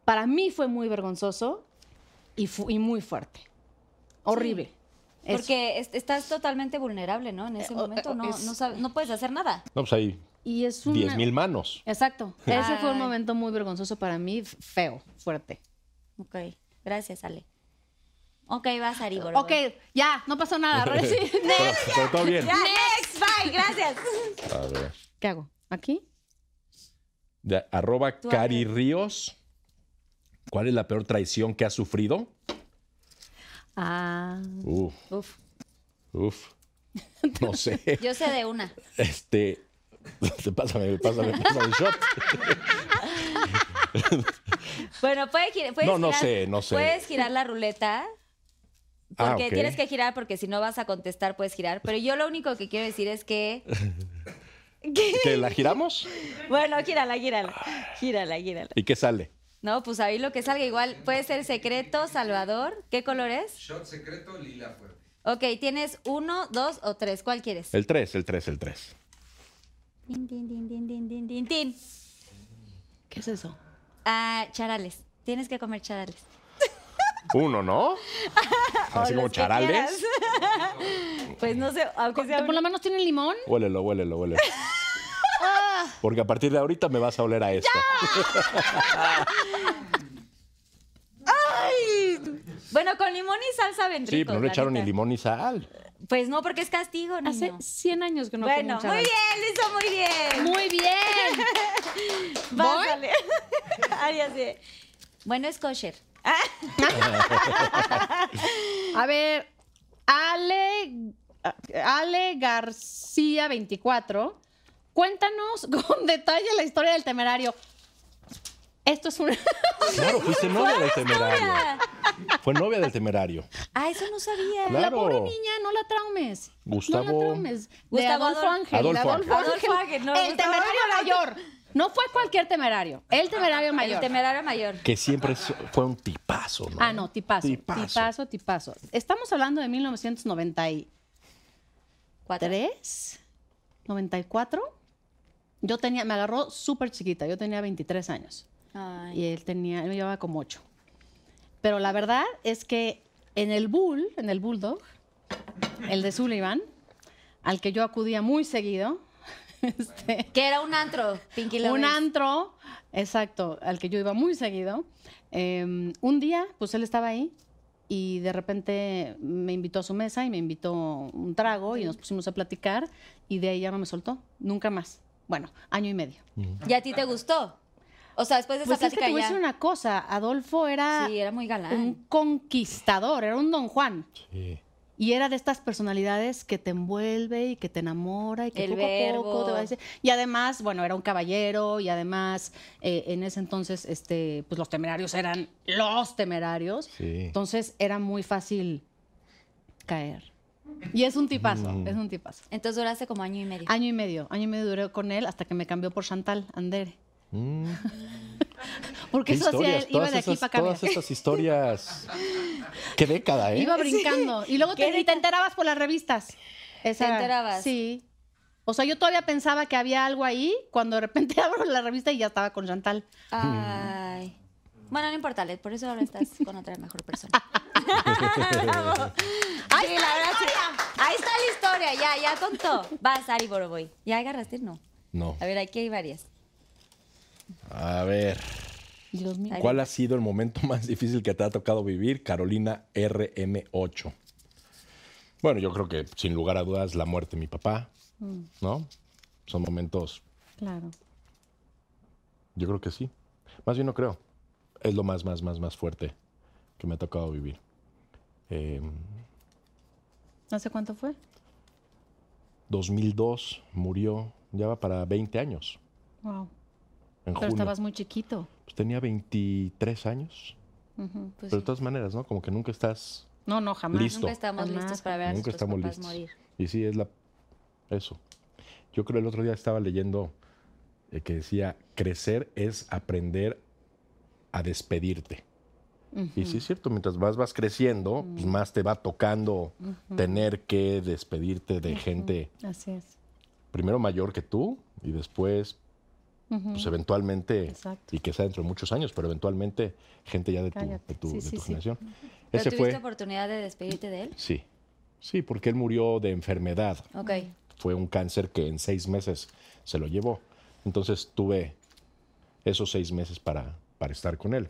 para mí fue muy vergonzoso y, fu- y muy fuerte. Horrible. Eso. Porque es- estás totalmente vulnerable, ¿no? En ese Eh, momento eh, no, no, sabes- no puedes hacer nada. No, pues hay y es una... 10 mil manos. Exacto. Ese fue un Ay. momento muy vergonzoso para mí, feo, fuerte. Ok. Gracias, Ale. Ok, vas, Ari. por Ok, ya, no pasó nada. Pero, pero todo bien. Ya, next, bye, gracias. A ver. ¿Qué hago? ¿Aquí? De arroba Cari. Ríos. ¿Cuál es la peor traición que has sufrido? Ah. Uf, Uf. uf. No sé. Yo sé de una. Este. Pásame, pásame, pásame el shot. Bueno, puede girar, puedes No, no girar- sé, no sé. Puedes girar la ruleta. Ah, Porque ok. tienes que girar, porque si no vas a contestar, puedes girar. Pero yo lo único que quiero decir es que. ¿Que la giramos? Bueno, gírala, gírala. Gírala, gírala. ¿Y qué sale? No, pues ahí lo que salga igual. Puede ser secreto, Salvador. ¿Qué color es? Shot secreto, lila fuerte. Ok, tienes uno, dos o tres. ¿Cuál quieres? El 3, el 3, el 3. Tin, tin, tin, tin, tin, tin, tin, tin. ¿Qué es eso? Ah, charales. Tienes que comer charales. Uno, ¿no? Así como charales. Pues no sé, aunque sea. ¿Por lo menos tiene limón? Huélelo, huélelo, huélelo. Porque a partir de ahorita me vas a oler a esto. Bueno, con limón y sal saben Sí, pero no le echaron ni limón ni sal. Pues no, porque es castigo, Hace niño. 100 años que no bueno, como muy bien, lo hizo muy bien. Muy bien. Pásale. Ay, así. Bueno, es kosher. A ver, Ale, Ale García 24, cuéntanos con detalle la historia del temerario. Esto es un... Claro, fuiste novia del temerario. Fue novia del temerario. Ah, eso no sabía. Claro. La pobre niña, no la traumes. Gustavo- No la traumes. De Gustavo Adolfo Adol- Ángel. Adolfo Adolfo Ángel. Ángel, no, el Gustavo temerario mayor. No fue cualquier temerario. El temerario mayor. El temerario mayor. Que siempre fue un tipazo, ¿no? Ah, no, tipazo. Tipazo. Tipazo, tipazo. Estamos hablando de 1993, Cuatro. 94. Yo tenía, me agarró súper chiquita, yo tenía 23 años. Ay. Y él tenía, él me llevaba como 8. Pero la verdad es que en el Bull, en el Bulldog, el de Sullivan, al que yo acudía muy seguido, este, Que era un antro, Pinky un antro, exacto, al que yo iba muy seguido. Eh, un día, pues él estaba ahí y de repente me invitó a su mesa y me invitó un trago y nos pusimos a platicar y de ahí ya no me soltó, nunca más. Bueno, año y medio. ¿Y a ti te gustó? O sea, después de esa Pues es que plática te voy a ya... decir una cosa, Adolfo era Sí, era muy galán. un conquistador, era un don Juan. Sí. Y era de estas personalidades que te envuelve y que te enamora y que El poco a poco te va a decir. Y además, bueno, era un caballero y además eh, en ese entonces, este, pues los temerarios eran los temerarios. Sí. Entonces era muy fácil caer. Y es un tipazo, Mm. es un tipazo. Entonces duraste como año y medio. Año y medio, año y medio duré con él hasta que me cambió por Chantal Andere. Mm. Porque ¿Qué eso hacía él, iba Todas de aquí esas- para acá. Todas estas historias. Qué década, ¿eh? Iba brincando. Y luego te, y te enterabas por las revistas. Esa- ¿Te enterabas? Sí. O sea, yo todavía pensaba que había algo ahí cuando de repente abro la revista y ya estaba con Chantal. Ay. Bueno, no importa, Led, por eso ahora estás con otra mejor persona. Sí, la verdad sí. Ahí está la historia, ya, ya contó. Vas, Ari Boroboy. ¿Ya agarraste? No. No. A ver, aquí hay varias. A ver. Dios mío. ¿Cuál ha sido el momento más difícil que te ha tocado vivir? Carolina RM8. Bueno, yo creo que sin lugar a dudas la muerte de mi papá, ¿no? Son momentos, Claro. yo creo que sí. Más bien no creo. Es lo más, más, más, más fuerte que me ha tocado vivir. Eh, ¿Hace cuánto fue? 2002 murió, ya va para 20 años, Wow. En Pero junio. estabas muy chiquito. Pues tenía 23 años. Pues Pero sí. de todas maneras, ¿no? Como que nunca estás No, no, jamás. Listo. Nunca estamos Jamás, listos para ver a Nunca estamos papás listos. morir. Y sí, es la eso. Yo creo el otro día estaba leyendo eh, que decía, crecer es aprender a despedirte. Y sí es cierto, mientras más vas creciendo, pues más te va tocando tener que despedirte de gente Así es. primero mayor que tú y después, pues eventualmente, Exacto. y que sea dentro de muchos años, pero eventualmente gente ya de tu, de tu, Sí, de sí, tu sí. generación. ¿Pero Ese tuviste fue, oportunidad de despedirte de él? sí, sí, porque él murió de enfermedad. Ok. fue un cáncer que en seis meses se lo llevó. Entonces tuve esos seis meses para, para estar con él.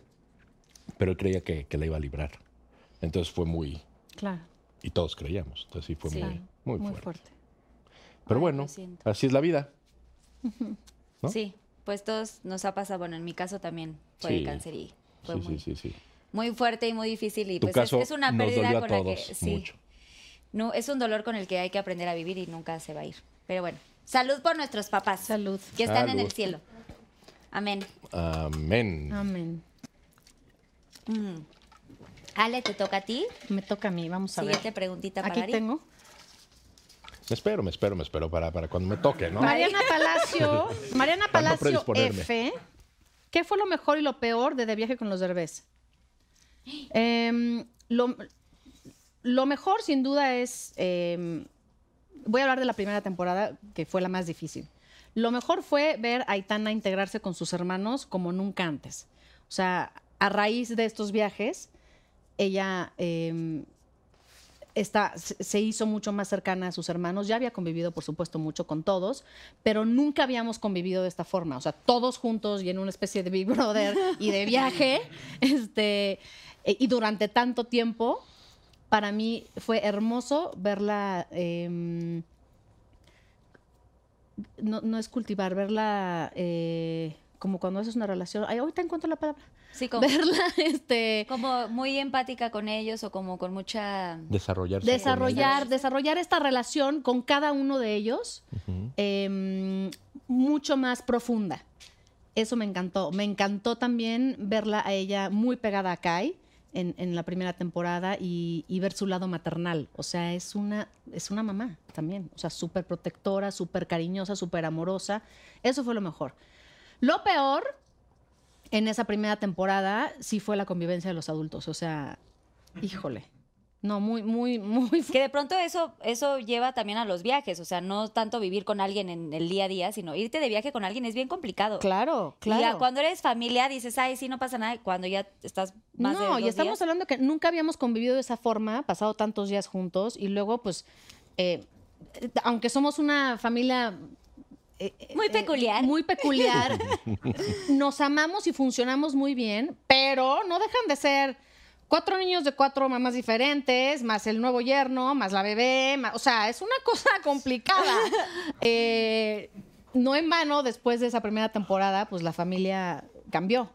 Pero él creía que, que la iba a librar. Entonces fue muy... Claro. Y todos creíamos. Entonces sí fue Sí. muy, muy, Muy fuerte. fuerte. Pero Ay, bueno, así es la vida. ¿No? Sí, pues todos nos ha pasado. Bueno, en mi caso también fue Sí. cáncer y fue Sí, muy, sí, sí, sí. muy fuerte y muy difícil. Y Tu pues es- caso es, una pérdida con la que. mucho. no, es un dolor con el que hay que aprender a vivir y nunca se va a ir. Pero bueno, salud por nuestros papás. Salud. Que están en el cielo. Amén. Amén. Amén. Ale, te toca a ti. Me toca a mí, vamos a Siguiente ver. preguntita para Aquí Ari. tengo. Me espero, me espero, me espero para, para cuando me toque, ¿no? Mariana Palacio, Mariana Palacio. F. ¿Qué fue lo mejor y lo peor de De Viaje con los Derbez? Em, lo, lo mejor, sin duda, es. em, voy a hablar de la primera temporada, que fue la más difícil. Lo mejor fue ver a Aitana integrarse con sus hermanos como nunca antes. O sea, a raíz de estos viajes, ella em, está, se hizo mucho más cercana a sus hermanos. Ya había convivido, por supuesto, mucho con todos, pero nunca habíamos convivido de esta forma. O sea, todos juntos y en una especie de Big Brother y de viaje. este, e- y durante tanto tiempo, para mí fue hermoso verla. em, no, no es cultivar, verla eh, como cuando haces una relación. Ay, ahorita encuentro la palabra. Sí, como, Verla, este. como muy empática con ellos o como con mucha... Desarrollar, ellos. desarrollar esta relación con cada uno de ellos eh, mucho más profunda. Eso me encantó. Me encantó también verla a ella muy pegada a Kai en, en la primera temporada y, y ver su lado maternal. O sea, es una, es una mamá también. O sea, súper protectora, súper cariñosa, súper amorosa. Eso fue lo mejor. Lo peor en esa primera temporada sí fue la convivencia de los adultos. O sea, híjole. No, muy, muy, muy Que de pronto eso, eso lleva también a los viajes, o sea, no tanto vivir con alguien en el día a día, sino irte de viaje con alguien es bien complicado. Claro, Y ya claro. cuando eres familia dices, ay, sí, no pasa nada, cuando ya estás más de no, y dos estamos días. hablando que nunca habíamos convivido de esa forma, pasado tantos días juntos, y luego, pues, eh, aunque somos una familia eh, eh, Muy eh, peculiar. muy peculiar, nos amamos y funcionamos muy bien, pero no dejan de ser cuatro niños de cuatro mamás diferentes, más el nuevo yerno, más la bebé, o sea, es una cosa complicada. Eh, no en vano, después de esa primera temporada, pues la familia cambió.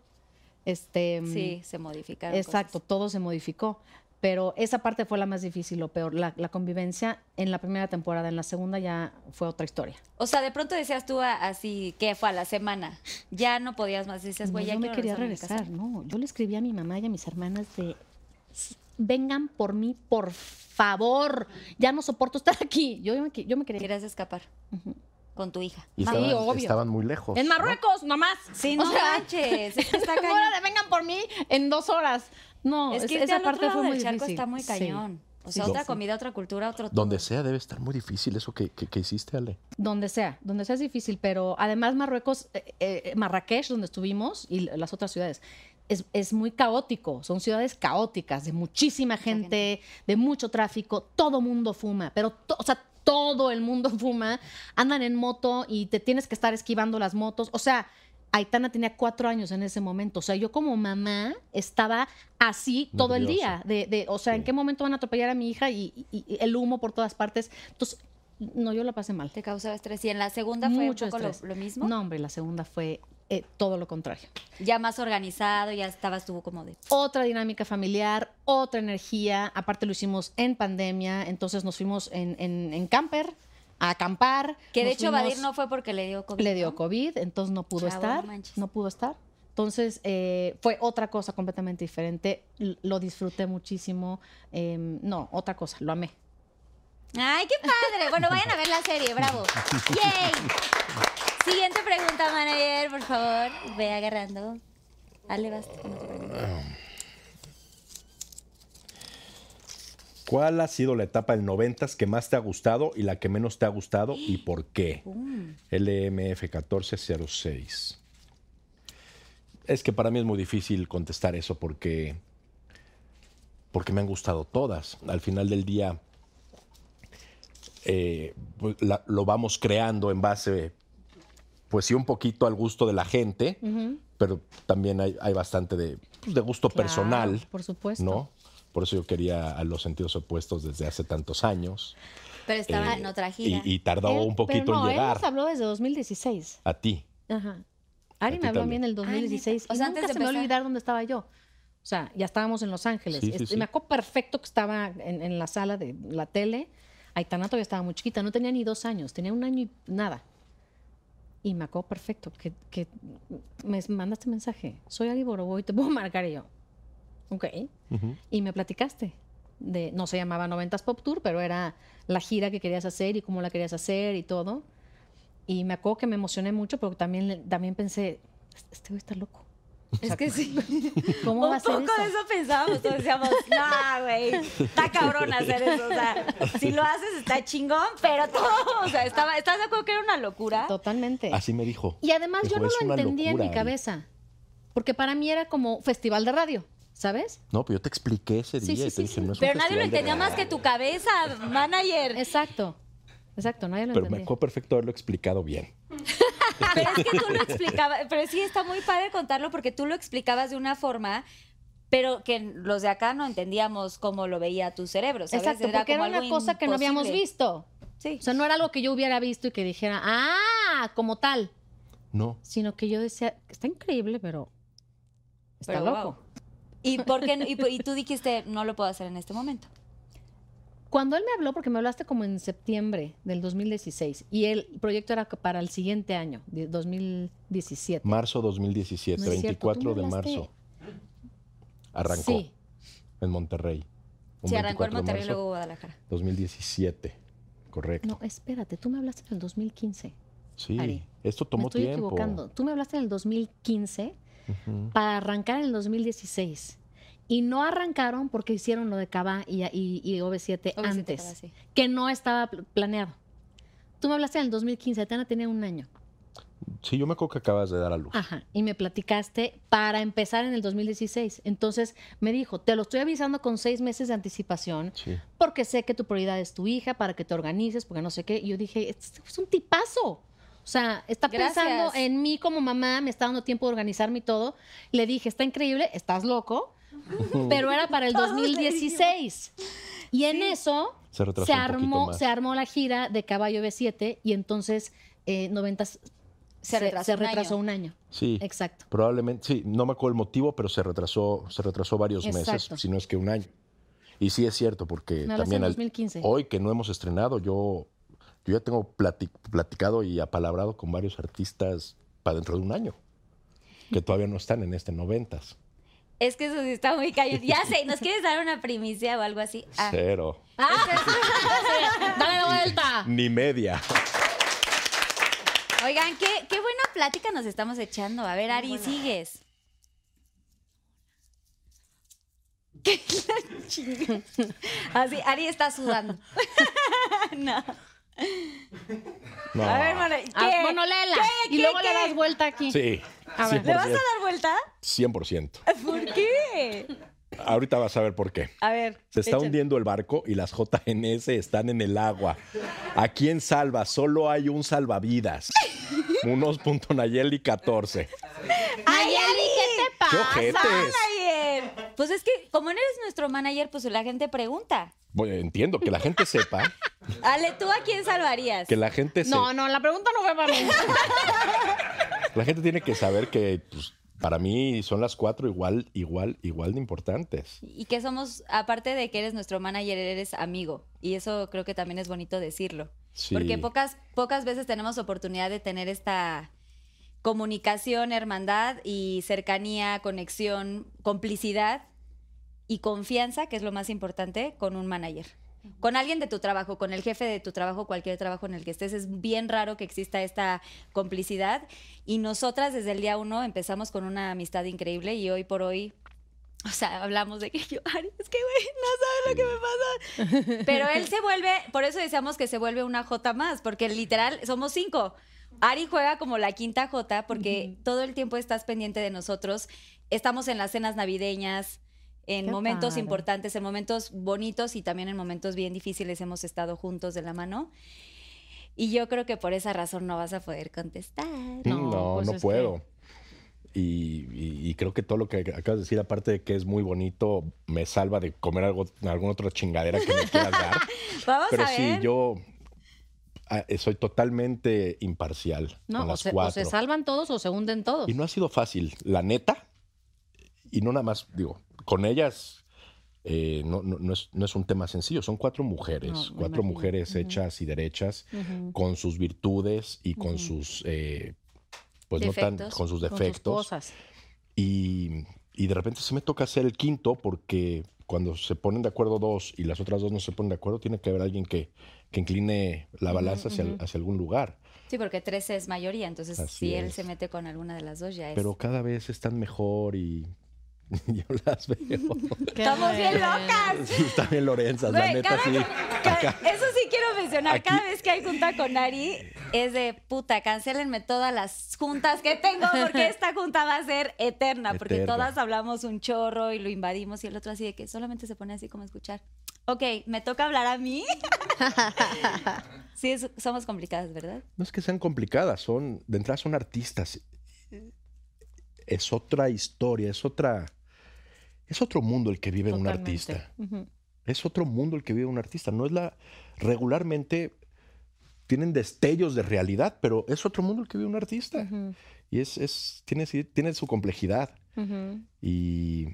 Este, Sí, se modificaron. Exacto, cosas. todo se modificó. Pero esa parte fue la más difícil, lo peor. La, la convivencia en la primera temporada, en la segunda ya fue otra historia. O sea, de pronto decías tú así, que fue a la semana, ya no podías más, dices, No, güey, ya yo me quería regresar a mi regresar, casa". no. Yo le escribí a mi mamá y a mis hermanas de vengan por mí, por favor. Ya no soporto estar aquí. Yo, me, yo me quería. Querías escapar con tu hija. Y Sí, estaban, obvio. estaban muy lejos. En ¿no? Marruecos, nomás. Sí, O no sea, manches, es que está no de vengan por mí en dos horas. No, Es que es- esa al otro parte lado fue muy charco difícil. está muy Sí, cañón. O sea, Sí, otra comida, otra cultura, otro. Donde sea debe estar muy difícil eso que, que- que hiciste, Ale. Donde sea, donde sea es difícil, pero además Marruecos, eh, eh, Marrakech, donde estuvimos, y las otras ciudades, es, es muy caótico, son ciudades caóticas, de muchísima gente, de mucho tráfico, todo mundo fuma, pero, to- o sea, todo el mundo fuma, andan en moto y te tienes que estar esquivando las motos, o sea, Aitana tenía cuatro años en ese momento, o sea, yo como mamá estaba así todo el día, de, de, o sea, ¿en qué momento van a atropellar a mi hija y, y- y el humo por todas partes? Entonces, no, yo la pasé mal. Te causaba estrés. Y en la segunda fue Mucho un poco lo, mismo. No, hombre, la segunda fue eh, todo lo contrario. Ya más organizado, ya estabas tú como de. Otra dinámica familiar, otra energía. Aparte lo hicimos en pandemia, entonces nos fuimos en, en- en camper a acampar. Que de Nos hecho fuimos- Badir no fue porque le dio COVID. le dio ¿no? COVID, entonces no pudo Chavo, no estar. manches. No pudo estar. Entonces eh, fue otra cosa completamente diferente. Lo disfruté muchísimo. Eh, no, otra cosa, lo amé. ¡Ay, qué padre! Bueno, vayan a ver la serie, bravo. ¡Yay! Siguiente pregunta, manager, por favor. Ve agarrando. Ale, vas con otra ¿Cuál ha sido la etapa del 90 que más te ha gustado y la que menos te ha gustado y por qué? LMF 1406. Es que para mí es muy difícil contestar eso porque porque me han gustado todas. Al final del día eh, pues, la- lo vamos creando en base, pues sí, un poquito al gusto de la gente, pero también hay, hay bastante de, pues, de gusto Claro, personal. por supuesto. ¿no? Por eso yo quería a los sentidos opuestos desde hace tantos años. Pero estaba Eh, en otra Y, gira. y tardó Él- un poquito pero no, en Él llegar nos habló desde 2016. a ti. Ajá. Ari A me habló a mí también. en el 2016 O sea, y antes nunca de se me va a olvidar dónde estaba yo. O sea, ya estábamos en Los Ángeles. Sí, sí, sí. Me acuerdo perfecto que estaba en, en la sala de la tele. Aitana todavía estaba muy chiquita, no tenía ni dos años, tenía un año y nada. Y me acuerdo perfecto que, que me mandaste mensaje. Soy Ari Boroboy, te puedo marcar y yo. Ok. Ujú. Y me platicaste. De, no se llamaba 90s Pop Tour, pero era la gira que querías hacer y cómo la querías hacer y todo. Y me acuerdo que me emocioné mucho, pero también, también pensé, este güey está loco. Es que sí. ¿Cómo va a Un ser poco eso? de eso pensábamos. Todos decíamos, no, güey, está cabrón hacer eso. O sea, si lo haces está chingón, pero todo, o sea, estaba, ¿estás de acuerdo que era una locura? Totalmente. Así me dijo. Y además Dijo, yo no "Es lo entendía en mi Ari". cabeza. Porque para mí era como festival de radio, ¿sabes? No, pero yo te expliqué ese día sí, y te sí, dije, sí. no es un Pero nadie lo de entendía más que radio". tu cabeza, manager. Exacto. Exacto, nadie lo Pero me entendía. acuerdo perfecto haberlo explicado bien. Pero es que tú lo explicabas, pero sí está muy padre contarlo porque tú lo explicabas de una forma, pero que los de acá no entendíamos cómo lo veía tu cerebro, ¿sabes? Exacto, porque era una cosa que no habíamos visto. Sí. O sea, no era algo que yo hubiera visto y que dijera, ah, como tal. No. Sino que yo decía, está increíble, pero está Pero, loco. wow. ¿Y por qué no- y, y tú dijiste, no lo puedo hacer en este momento? Cuando él me habló, porque me hablaste como en septiembre del 2016, y el proyecto era para el siguiente año, de 2017. Marzo 2017, No es cierto, 24 tú me de marzo. Arrancó Sí, en Monterrey. Un Sí, arrancó 24 en Monterrey y luego Guadalajara. 2017. Correcto. no, espérate, tú me hablaste en el 2015. sí, Ari, esto me tomó estoy tiempo. equivocando. Tú me hablaste en el 2015 Para arrancar en el 2016. Y no arrancaron porque hicieron lo de Cava y, y, y OV7 OV7 antes, Cava, sí. que no estaba pl- planeado. Tú me hablaste en el 2015, Tana tenía un año. Sí, yo me acuerdo que acabas de dar a luz. Ajá, y me platicaste para empezar en el 2016. Entonces me dijo, te lo estoy avisando con seis meses de anticipación Sí. porque sé que tu prioridad es tu hija, para que te organices, porque no sé qué. Y yo dije, es, es un tipazo. O sea, está Gracias. pensando en mí como mamá, me está dando tiempo de organizarme y todo. Le dije, está increíble, estás loco, pero era para el 2016. Y en eso Se armó, más. se armó la gira de Caballo B7 y entonces eh, 90 se, retrasó se un retrasó año. un año. Sí. Exacto. Probablemente, sí, no me acuerdo el motivo, pero se retrasó, se retrasó varios meses, si no es que un año. Y sí es cierto, porque hablaste también al- 2015. hoy que no hemos estrenado, yo, yo ya tengo plati- platicado y apalabrado con varios artistas para dentro de un año, que todavía no están en este noventas. Es que eso sí está muy cañón. Ya sé, ¿nos quieres dar una primicia o algo así? Ah. Cero. ¡Dale la vuelta! Ni media. Oigan, qué, qué buena plática nos estamos echando. A ver, Ari, sigues. Así, Ari está sudando. no. No. A ver, ¿qué? Ah, bueno, léela. ¿Qué, y qué, luego le qué? das vuelta aquí. Sí, A ver. 100%. ¿Le vas a dar vuelta? 100%. ¿Por qué? Ahorita vas a ver por qué. A ver. Se está échale. hundiendo el barco y las JNS están en el agua. ¿A quién salva? Solo hay un salvavidas. Unos punto Nayeli 14. ¡Ay, Ari! ¿qué te ¡Qué pasa? ojetes! Pues es que como no eres nuestro manager, pues la gente pregunta. Bueno, entiendo que la gente sepa, Ale, ¿tú a quién salvarías? que la gente se- No, no, la pregunta no fue para mí. la gente tiene que saber que pues, para mí son las cuatro igual, igual, igual de importantes. Y que somos, aparte de que eres nuestro manager, eres amigo. Y eso creo que también es bonito decirlo. Sí. Porque pocas, pocas veces tenemos oportunidad de tener esta comunicación, hermandad y cercanía, conexión, complicidad y confianza, que es lo más importante, con un manager. Con alguien de tu trabajo, con el jefe de tu trabajo, cualquier trabajo en el que estés, es bien raro que exista esta complicidad. Y nosotras desde el día uno empezamos con una amistad increíble y hoy por hoy, o sea, hablamos de que yo, Ari, es que güey, no sabes lo que me pasa. Pero él se vuelve, por eso decíamos que se vuelve una J más, porque literal somos cinco. Ari juega como la quinta J porque todo el tiempo estás pendiente de nosotros. Estamos en las cenas navideñas, en Qué momentos padre. importantes, en momentos bonitos y también en momentos bien difíciles hemos estado juntos de la mano. Y yo creo que por esa razón no vas a poder contestar. No, No, no, pues que- puedo. Y, y- y creo que todo lo que acabas de decir, aparte de que es muy bonito, me salva de comer algo, alguna otra chingadera que me quieras dar. Vamos Pero a sí, ver. yo ah, soy totalmente imparcial No, con o se, o cuatro. se salvan todos o se hunden todos. Y no ha sido fácil, la neta. Y no nada más, digo, con ellas eh, no, no- no es, no es un tema sencillo. Son cuatro mujeres, cuatro mujeres hechas y derechas, con sus virtudes y con sus, eh, pues no tan, Defectos. con sus con sus defectos. cosas. Y, y de repente sí me toca ser el quinto porque cuando se ponen de acuerdo dos y las otras dos no se ponen de acuerdo, tiene que haber alguien que, que incline la balanza hacia, hacia algún lugar. Sí, porque 13 es mayoría, entonces Así si él es. se mete con alguna de las dos ya es. Pero cada vez están mejor y yo las veo. Estamos bien locas. Sí, están bien Lorenzas, la neta cada- sí. Eso sí quiero mencionar. Aquí- Cada vez que hay junta con Ari, es de puta, cancelenme todas las juntas que tengo, porque esta junta va a ser eterna, porque Eterna. todas hablamos un chorro y lo invadimos, y el otro así de que solamente se pone así como a escuchar. Ok, me toca hablar a mí. sí, es- somos complicadas, ¿verdad? No es que sean complicadas, son, de entrada son artistas. Es otra historia, es otra, es otro mundo el que vive un artista. Es otro mundo el que vive un artista. No es la, regularmente tienen destellos de realidad, pero es otro mundo el que vive un artista. Y es, es, tiene, tiene su complejidad. Y,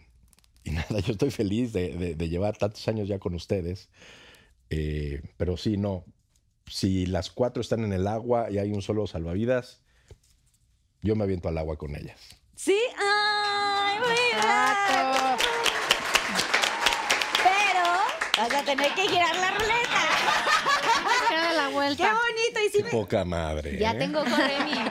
y nada, yo estoy feliz de, de- de llevar tantos años ya con ustedes. Eh, pero sí, no. Si las cuatro están en el agua y hay un solo salvavidas, yo me aviento al agua con ellas. Sí. Ay, muy bien. Pero vas a tener que girar la ruleta. Queda la Qué bonito. Y sí me- Poca madre. Ya ¿eh? tengo Remy.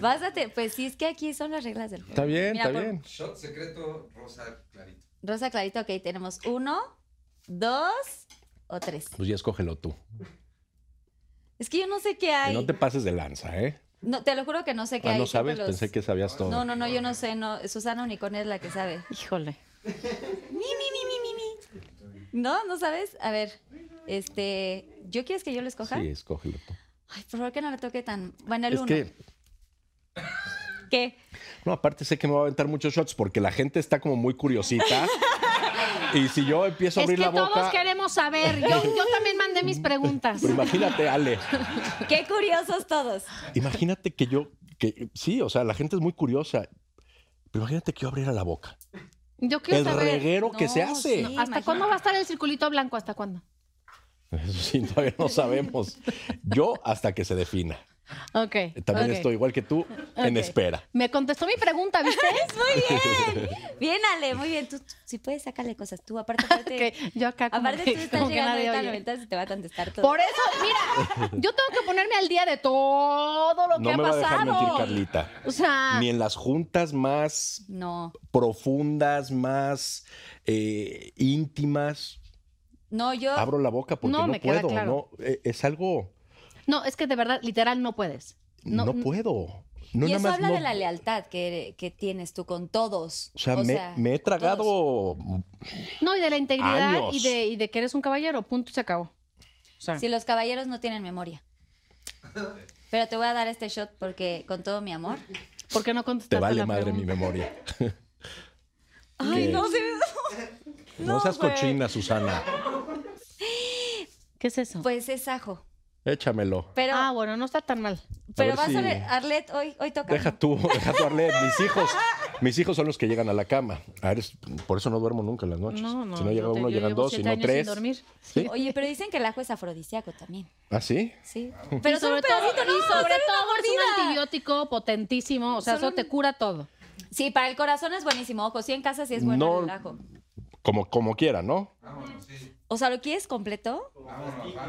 Vas a te- Pues sí, es que aquí son las reglas del juego. Está bien, Mira, está por- bien. Shot secreto, rosa clarito. Rosa clarito, ok, tenemos uno, dos o tres. Pues ya escógelo tú. Es que yo no sé qué Y hay. no te pases de lanza, ¿eh? No, te lo juro que no sé qué Ah, hay. no sabes, los- pensé que sabías todo. No, no, no, yo no sé. No. Susana Unicornia es la que sabe. Híjole. Mi, mi, mi, mi, mi, mi. ¿No? ¿No sabes? A ver, este... ¿Yo quieres que yo lo escoja? Sí, escógelo tú. Ay, por favor que no le toque tan... Bueno, el Es uno. que, ¿Qué? no, aparte sé que me va a aventar muchos shots porque la gente está como muy curiosita. y si yo empiezo a Es abrir que la boca. todos queremos saber. Yo, yo también mandé mis preguntas. Pero imagínate, Ale, Qué curiosos todos. imagínate que yo, que sí, o sea, la gente es muy curiosa. Pero imagínate que yo abriera la boca. Yo quiero El saber. reguero que se hace. sí. ¿Hasta Imagínate. cuándo va a estar el circulito blanco? ¿Hasta cuándo? Eso sí, todavía no sabemos. Yo hasta que se defina. Ok. También ok. estoy igual que tú, en espera. Me contestó mi pregunta, ¿viste? Muy bien. Bien, Ale, muy bien. Tú, tú- si puedes, sácale cosas. Tú, aparte, aparte. Yo acá como Aparte, que- tú estás como que llegando a oye. 90 y te va a contestar todo. Por eso, mira, yo tengo que ponerme al día de todo lo que No ha me va a pasado. dejar mentir, Carlita. O sea, Ni en las juntas más No. profundas, más eh, íntimas, No, yo. abro la boca porque No, no, me queda puedo. claro. No, Eh, es algo. No, es que de verdad, literal, no puedes. No, puedo. No y eso más habla no- de la lealtad que, que tienes tú con todos. O sea, me, me he tragado. todos. No, y de la integridad Años. y de, y de que eres un caballero, punto y se acabó. O sea, Si los caballeros no tienen memoria. Pero te voy a dar este shot porque, con todo mi amor. ¿por qué no contestaste Te vale la madre pregunta? mi memoria. Ay, ¿Qué? no sé. No, seas güey. cochina, Susana. ¿Qué es eso? Pues es ajo. Échamelo. Pero, ah, bueno, no está tan mal. pero ver vas si- a ver, Arlet, hoy, hoy toca. Deja tú, deja tú, Arlet. Mis hijos, mis hijos son los que llegan a la cama. A ver, es- por eso no duermo nunca en las noches. No, no. si no llega te- uno, llegan dos, si no tres. Sin dormir. ¿Sí? Oye, pero dicen que el ajo es afrodisíaco también. ¿Ah, sí? Sí. Pero sobre un todo, no, y sobre solo una todo es un antibiótico potentísimo. O sea, Solo eso te cura todo. Sí, para el corazón es buenísimo. Ojo, sí en casa sí es bueno No. el ajo. Como, como quiera, ¿no? O sea, ¿lo quieres completo?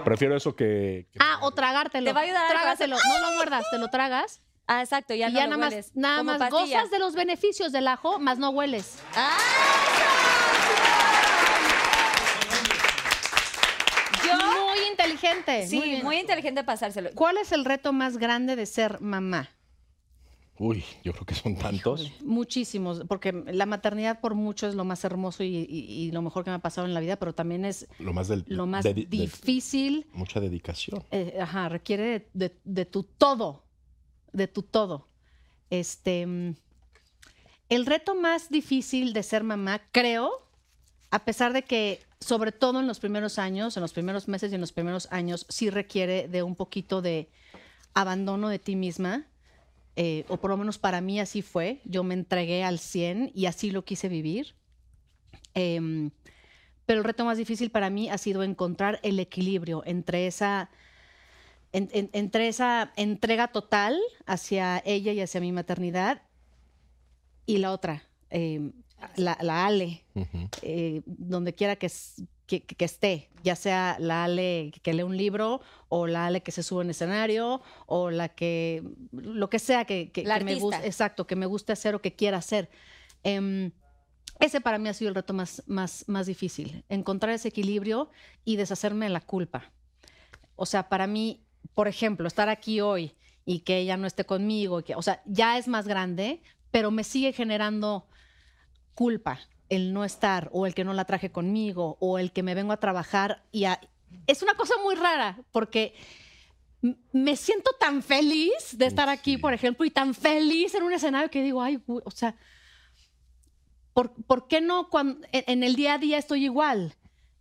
Prefiero eso que. que- Ah, o tragártelo. Te va a ayudar al Trágatelo. No lo muerdas, te lo tragas. Ah, exacto, ya y no ya lo nada más, hueles. nada Como más pastilla. gozas de los beneficios del ajo, más no hueles. Yo, Muy inteligente. sí, muy muy, bien. inteligente pasárselo. ¿Cuál es el reto más grande de ser mamá? Uy, yo creo que son tantos. Muchísimos, porque la maternidad por mucho es lo más hermoso y, y- y lo mejor que me ha pasado en la vida, pero también es Lo más del. lo más de- de- difícil. mucha dedicación. eh, ajá, requiere de, de- de tu todo, de tu todo. Este, el reto más difícil de ser mamá, creo, a pesar de que, sobre todo en los primeros años, en los primeros meses y en los primeros años, sí requiere de un poquito de abandono de ti misma, eh, o por lo menos para mí así fue. Yo me entregué al 100 y así lo quise vivir. Em, pero el reto más difícil para mí ha sido encontrar el equilibrio entre esa, en- en- entre esa entrega total hacia ella y hacia mi maternidad y la otra, em, la, la Ale, eh, donde quiera que, que, que esté, ya sea la Ale que lee un libro o la Ale que se sube en escenario o la que, lo que sea que, que- La que me guste, exacto, que me guste hacer o que quiera hacer. Em, ese para mí ha sido el reto más, más, más difícil, encontrar ese equilibrio y deshacerme de la culpa. O sea, para mí, por ejemplo, estar aquí hoy y que ella no esté conmigo, que, o sea, ya es más grande, pero me sigue generando culpa el no estar o el que no la traje conmigo o el que me vengo a trabajar y a- es una cosa muy rara porque me siento tan feliz de estar aquí, Sí. por ejemplo, y tan feliz en un escenario que digo, ay, o sea, ¿por, por qué no cuando en, en el día a día estoy igual?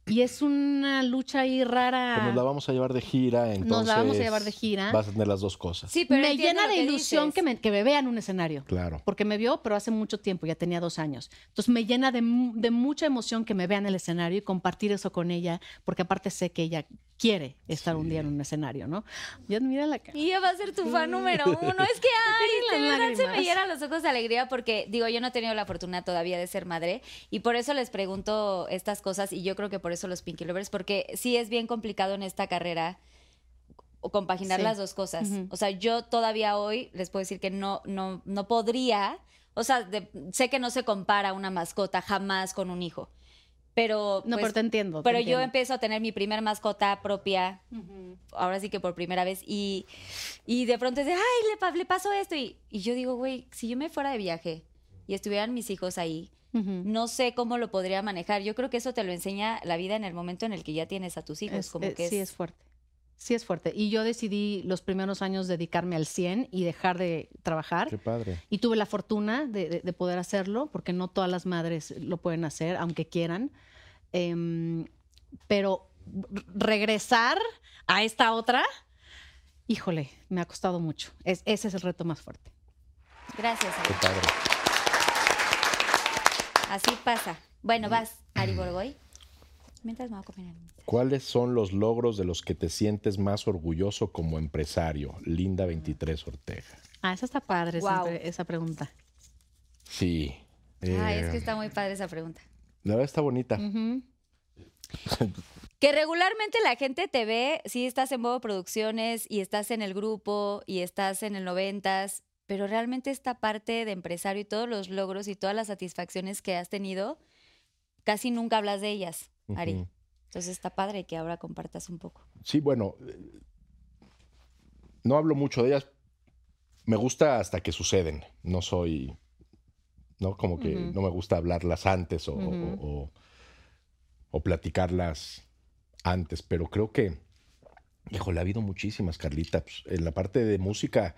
Y es una lucha ahí rara. Pues nos la vamos a llevar de gira, entonces. Nos la vamos a llevar de gira. Vas a tener las dos cosas. Sí, pero me llena de que ilusión dices. que me, que me vea en un escenario. Claro. Porque me vio, pero hace mucho tiempo, ya tenía dos años. Entonces me llena de, de mucha emoción que me vea en el escenario y compartir eso con ella, porque aparte sé que ella quiere estar un día en un escenario, ¿no? Ya mira la cara. Y ella va a ser tu fan número uno. Es que, ay, Sí, de verdad se me llenan los ojos de alegría porque, digo, yo no he tenido la fortuna todavía de ser madre y por eso les pregunto estas cosas y yo creo que por eso los Pinky Lovers, porque sí es bien complicado en esta carrera o compaginar Sí. las dos cosas. Ujú. O sea, yo todavía hoy les puedo decir que no, no, no podría, o sea, de- sé que no se compara una mascota jamás con un hijo. Pero, No, pues, pero te entiendo. te pero yo entiendo. empiezo a tener mi primer mascota propia, ahora sí que por primera vez, y, y de pronto es de, ay, le, le pasó esto. Y, y yo digo, güey, si yo me fuera de viaje y estuvieran mis hijos ahí, No sé cómo lo podría manejar. Yo creo que eso te lo enseña la vida en el momento en el que ya tienes a tus hijos. Es- como eh, que sí, es fuerte. Sí, es fuerte. Y yo decidí los primeros años dedicarme al 100 y dejar de trabajar. Qué padre. Y tuve la fortuna de, de- de poder hacerlo, porque no todas las madres lo pueden hacer, aunque quieran. Em, pero regresar a esta otra, híjole, me ha costado mucho. Es- ese es el reto más fuerte. Gracias. Qué padre. Así pasa. Bueno, vas, Ari Borgoy. Mientras me voy a comer el- ¿Cuáles son los logros de los que te sientes más orgulloso como empresario? Linda 23 Ortega. Ah, esa está padre, esa, Wow. esa pregunta. Sí. Ay, eh, es que está muy padre esa pregunta. La verdad está bonita. Que regularmente la gente te ve, sí estás en Bobo Producciones y estás en el grupo y estás en el noventas, pero realmente esta parte de empresario y todos los logros y todas las satisfacciones que has tenido, casi nunca hablas de ellas, Ari. Entonces está padre que ahora compartas un poco. Sí, bueno, no hablo mucho de ellas. Me gusta hasta que suceden. No soy, ¿no? Como que no me gusta hablarlas antes o platicarlas antes, pero creo que, híjole, ha habido muchísimas, Carlita. Pues, en la parte de música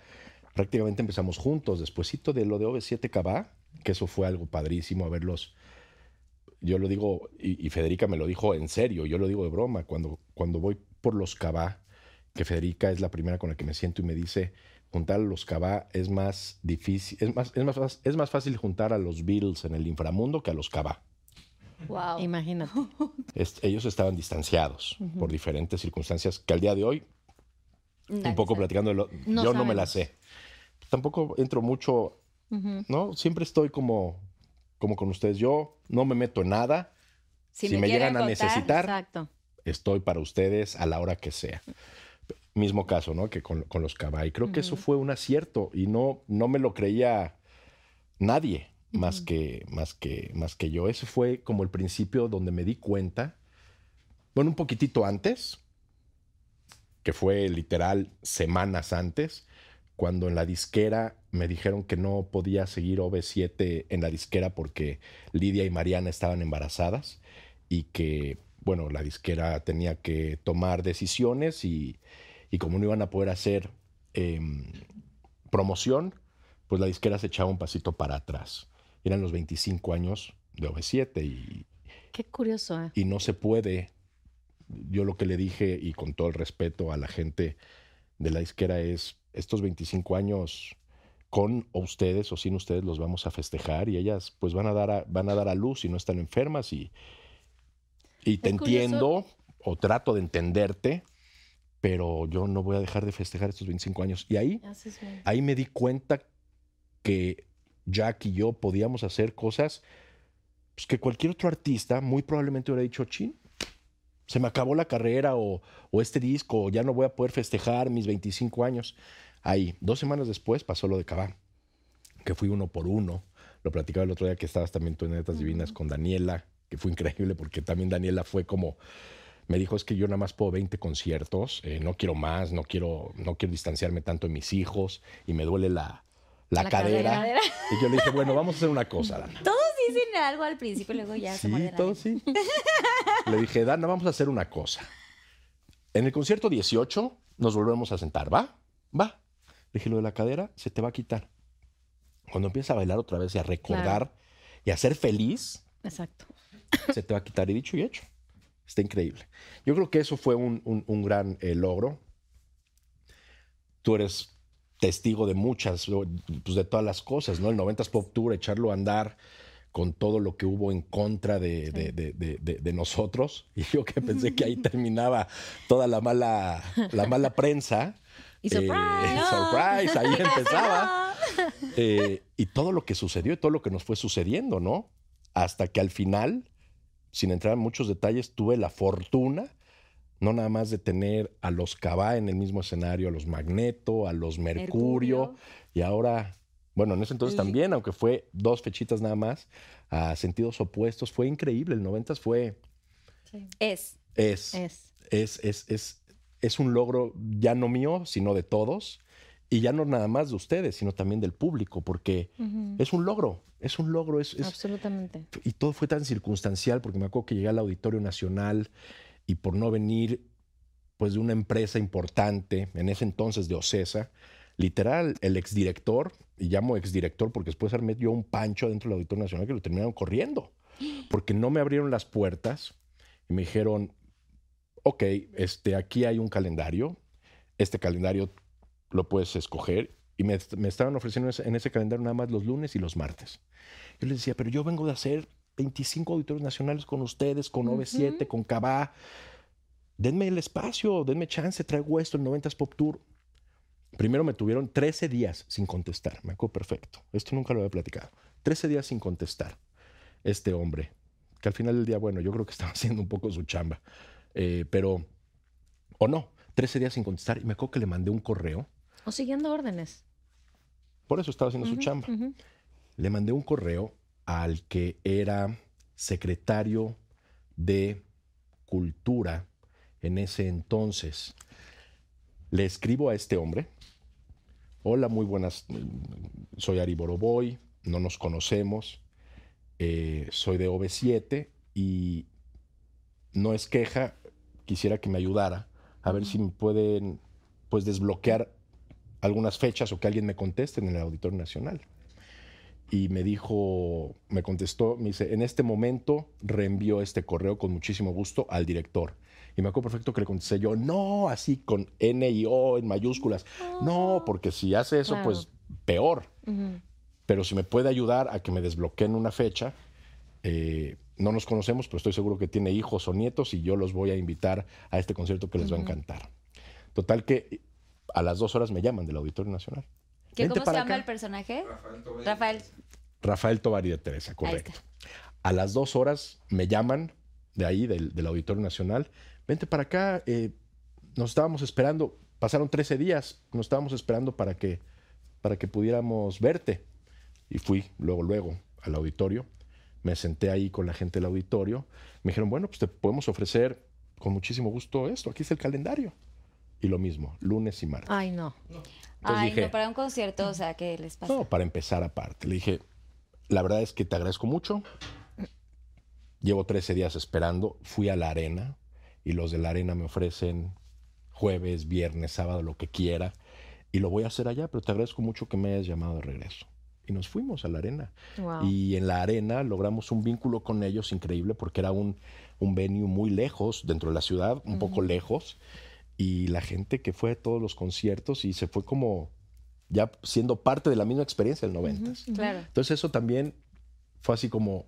prácticamente empezamos juntos. Despuésito de lo de OV7 Cabá, que eso fue algo padrísimo, a verlos yo lo digo, y, y Federica me lo dijo en serio, yo lo digo de broma, cuando, cuando voy por los Cabá, que Federica es la primera con la que me siento y me dice, juntar a los Cabá es más difícil, es más, es más, fácil- es más fácil juntar a los Beatles en el inframundo que a los Cabá. Wow. Imagínate. Es- ellos estaban distanciados por diferentes circunstancias que al día de hoy, un poco platicando, de lo- No yo no me la sé. Tampoco entro mucho. ¿no? Siempre estoy como, como con ustedes. Yo no me meto en nada. Si, me, llegan a necesitar, Exacto. estoy para ustedes a la hora que sea. Mismo caso, ¿no? Que con, con los Cabay. Creo que eso fue un acierto y no, no me lo creía nadie más, que, más, que, más que yo. Ese fue como el principio donde me di cuenta, bueno, un poquitito antes, que fue literal semanas antes, cuando en la disquera me dijeron que no podía seguir OV7 en la disquera porque Lidia y Mariana estaban embarazadas y que, bueno, la disquera tenía que tomar decisiones y, y como no iban a poder hacer em, promoción, pues la disquera se echaba un pasito para atrás. Eran los 25 años de OV7 y, Qué curioso, ¿eh? y no se puede. Yo lo que le dije, y con todo el respeto a la gente de la disquera, es estos 25 años con o ustedes o sin ustedes los vamos a festejar y ellas pues van a dar a, van a dar a luz y no están enfermas y, y te Es curioso. entiendo o trato de entenderte, pero yo no voy a dejar de festejar estos 25 años. Y ahí, ahí me di cuenta que Jack y yo podíamos hacer cosas pues, que cualquier otro artista muy probablemente hubiera dicho, chin, se me acabó la carrera o, o este disco, o ya no voy a poder festejar mis 25 años. Ahí, dos semanas después pasó lo de Cabá, que fui uno por uno. Lo platicaba el otro día que estabas también tú en Netas Divinas con Daniela, que fue increíble porque también Daniela fue como, me dijo, es que yo nada más puedo 20 conciertos, eh, no quiero más, no quiero, no quiero distanciarme tanto de mis hijos y me duele la, la, La cadera. cadera. Y yo le dije, bueno, vamos a hacer una cosa, Dana. Todos dicen algo al principio y luego ya se Sí, muerden la todo lengua. sí. Le dije, Dana, vamos a hacer una cosa. En el concierto 18 nos volvemos a sentar, ¿va? Va. Le dije, lo de la cadera se te va a quitar. Cuando empiezas a bailar otra vez y a recordar y a ser feliz, Exacto. se te va a quitar. Y dicho y hecho. Está increíble. Yo creo que eso fue un, un- un gran eh, logro. Tú eres testigo de muchas, pues de todas las cosas, ¿no? El 90s Pop Tour, echarlo a andar con todo lo que hubo en contra de, de- de- de- nosotros. Y yo que pensé que ahí terminaba toda la mala, la mala prensa. Y Eh, surprise. surprise, ahí empezaba. Eh, y todo lo que sucedió y todo lo que nos fue sucediendo, ¿no? Hasta que al final, sin entrar en muchos detalles, tuve la fortuna, no nada más de tener a los Cabá en el mismo escenario, a los Magneto, a los Mercurio, Mercurio. y ahora, bueno, en ese entonces Y- también, aunque fue dos fechitas nada más, a sentidos opuestos, fue increíble. El 90 fue, Es. es, Es. es, es, es, es un logro ya no mío, sino de todos. Y ya no nada más de ustedes, sino también del público, porque es un logro, es un logro, es, es- Absolutamente. y todo fue tan circunstancial, porque me acuerdo que llegué al Auditorio Nacional y por no venir pues de una empresa importante, en ese entonces de Ocesa, literal, el exdirector, y llamo exdirector porque después armé yo un pancho dentro del Auditorio Nacional que lo terminaron corriendo, porque no me abrieron las puertas y me dijeron, ok, este, aquí hay un calendario, este calendario lo puedes escoger, y me, me estaban ofreciendo en ese, en ese calendario nada más los lunes y los martes. Yo les decía, pero yo vengo de hacer 25 auditorios nacionales con ustedes, con OV7, con Cabá. Denme el espacio, denme chance, traigo esto, el 90s Pop Tour. Primero me tuvieron 13 días sin contestar, me acuerdo perfecto. Esto nunca lo había platicado. 13 días sin contestar. Este hombre, que al final del día, bueno, yo creo que estaba haciendo un poco su chamba. Eh, pero, o no, 13 días sin contestar. Y me acuerdo que le mandé un correo. O siguiendo órdenes. Por eso estaba haciendo su chamba. Le mandé un correo al que era secretario de Cultura en ese entonces. Le escribo a este hombre. Hola, muy buenas. Soy Ari Boroboy. No nos conocemos. Eh, soy de OV7 y no es queja. Quisiera que me ayudara a ver si me pueden pues desbloquear algunas fechas o que alguien me conteste en el Auditorio Nacional. Y me dijo, me contestó, me dice, en este momento reenvío este correo con muchísimo gusto al director. Y me acuerdo perfecto que le contesté yo, no, así con N y O en mayúsculas. No, porque si hace eso, pues peor. Pero si me puede ayudar a que me desbloqueen una fecha, eh, no nos conocemos, pero estoy seguro que tiene hijos o nietos y yo los voy a invitar a este concierto que les va a encantar. Total que a las dos horas me llaman del Auditorio Nacional. ¿Qué, ¿Cómo se para llama acá. el personaje? Rafael. Rafael. Rafael Tovari de Teresa, correcto. A las dos horas me llaman de ahí, del, del Auditorio Nacional. Vente para acá, eh, nos estábamos esperando, pasaron 13 días, nos estábamos esperando para que, para que pudiéramos verte. Y fui luego, luego al auditorio. Me senté ahí con la gente del auditorio. Me dijeron, bueno, pues te podemos ofrecer con muchísimo gusto esto. Aquí es el calendario. Y lo mismo, lunes y martes. Ay, no. Ay, dije- no, para un concierto, o sea, ¿qué les pasa? No, para empezar aparte. Le dije, la verdad es que te agradezco mucho. Llevo 13 días esperando. Fui a la arena y los de la arena me ofrecen jueves, viernes, sábado, lo que quiera. Y lo voy a hacer allá, pero te agradezco mucho que me hayas llamado de regreso. Y nos fuimos a la arena. Wow. Y en la arena logramos un vínculo con ellos increíble porque era un, un venue muy lejos, dentro de la ciudad, un poco lejos. Y la gente que fue a todos los conciertos y se fue como ya siendo parte de la misma experiencia del 90. Claro. Entonces eso también fue así como,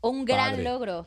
Un gran Padre. logro.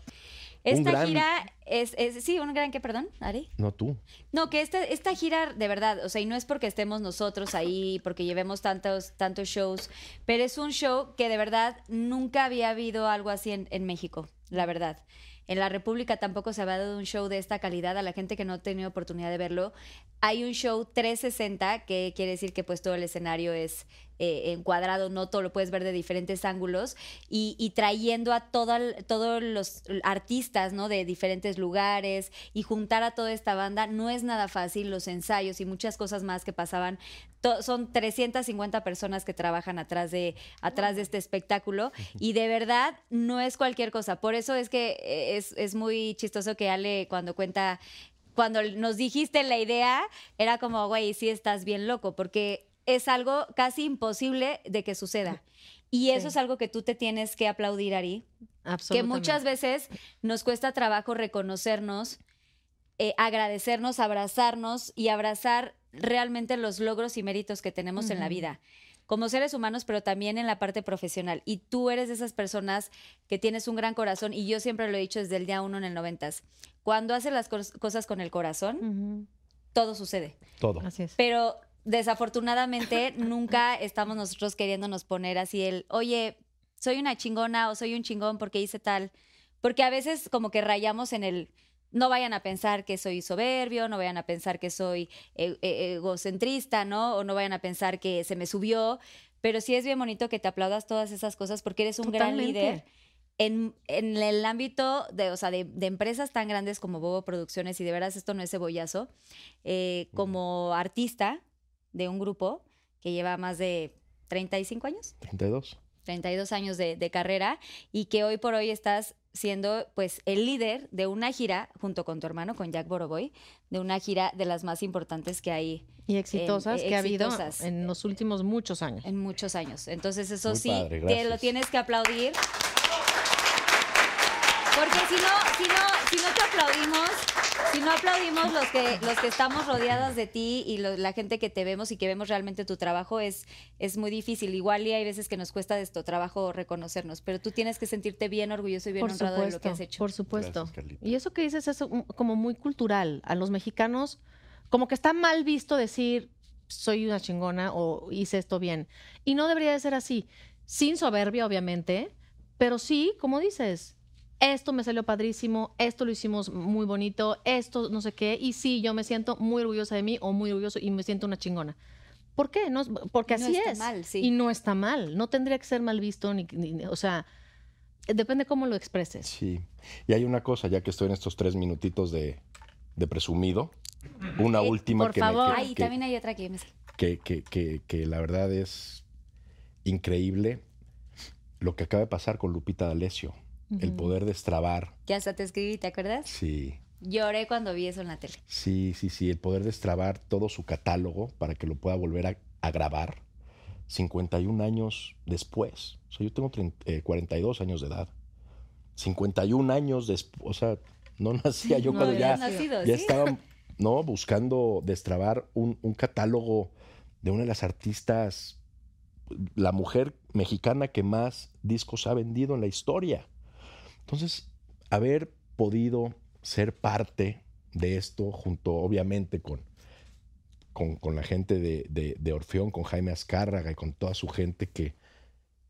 Esta gran- gira es, es- sí, un gran que, perdón, Ari. no tú. No, que esta, esta gira, de verdad, o sea, y no es porque estemos nosotros ahí, porque llevemos tantos, tantos shows, pero es un show que de verdad nunca había habido algo así en, en México, la verdad. En la República tampoco se había dado un show de esta calidad a la gente que no ha tenido oportunidad de verlo. Hay un show 360, que quiere decir que pues todo el escenario es eh, encuadrado, no todo lo puedes ver de diferentes ángulos, y, y trayendo a todos los artistas, ¿no? De diferentes lugares y juntar a toda esta banda no es nada fácil, los ensayos y muchas cosas más que pasaban. To- son 350 personas que trabajan atrás de, atrás de este espectáculo y de verdad no es cualquier cosa. Por eso es que eh, es, es muy chistoso que Ale cuando cuenta cuando nos dijiste la idea, era como, güey, sí estás bien loco, porque es algo casi imposible de que suceda. Y eso Sí. es algo que tú te tienes que aplaudir, Ari, que muchas veces nos cuesta trabajo reconocernos, eh, agradecernos, abrazarnos y abrazar realmente los logros y méritos que tenemos en la vida. Como seres humanos, pero también en la parte profesional. Y tú eres de esas personas que tienes un gran corazón, y yo siempre lo he dicho desde el día uno en el noventas. Cuando haces las cos- cosas con el corazón, todo sucede. Todo. Así es. Pero desafortunadamente nunca estamos nosotros queriéndonos poner así el, oye, soy una chingona o soy un chingón porque hice tal. Porque a veces como que rayamos en el, no vayan a pensar que soy soberbio, no vayan a pensar que soy e- e- egocentrista, ¿no? O no vayan a pensar que se me subió. Pero sí es bien bonito que te aplaudas todas esas cosas porque eres un gran líder en, en el ámbito de, o sea, de, de empresas tan grandes como Bobo Producciones, y de veras esto no es cebollazo, eh, como artista de un grupo que lleva más de 35 años, 32. 32 años de, de carrera, y que hoy por hoy estás siendo pues el líder de una gira, junto con tu hermano, con Jack Boroboy, de una gira de las más importantes que hay Y exitosas eh, que ha habido exitosas. en los últimos muchos años. en muchos años. Entonces eso Muy sí, padre, te lo tienes que aplaudir. Porque si no, si no, si no te aplaudimos, si no aplaudimos los que, los que estamos rodeados de ti y lo- la gente que te vemos y que vemos realmente tu trabajo, es, es muy difícil. Igual y hay veces que nos cuesta de esto trabajo reconocernos, pero tú tienes que sentirte bien orgulloso y bien Por honrado de lo que supuesto, has hecho. por supuesto. Gracias, y eso que dices es como muy cultural. A los mexicanos, como que está mal visto decir soy una chingona o hice esto bien. Y no debería de ser así. Sin soberbia, obviamente, pero sí, como dices, esto me salió padrísimo, esto lo hicimos muy bonito, esto no sé qué, y sí, yo me siento muy orgullosa de mí o muy orgulloso y me siento una chingona. ¿Por qué? No, porque No así está es. mal, sí. Y no está mal. No tendría que ser mal visto, ni, ni- o sea, depende cómo lo expreses. Sí. Y hay una cosa, ya que estoy en estos tres minutitos de, de presumido, una Eh, última por que, me- favor. que- Ay, que- también hay otra que me sé. que, que- que- que la verdad es increíble lo que acaba de pasar con Lupita D'Alessio. El poder destrabar. Ya hasta te escribí, ¿te acuerdas? Sí, Lloré cuando vi eso en la tele. sí, sí, sí. El poder destrabar todo su catálogo para que lo pueda volver a, a grabar 51 años después. O sea, yo tengo 30, eh, 42 años de edad. 51 años después. O sea, no nacía yo No cuando ya, nacido, ya ¿sí? estaba ¿no? buscando destrabar un, un catálogo de una de las artistas, la mujer mexicana que más discos ha vendido en la historia. Entonces, haber podido ser parte de esto, junto obviamente con, con, con la gente de, de- de Orfeón, con Jaime Azcárraga y con toda su gente que,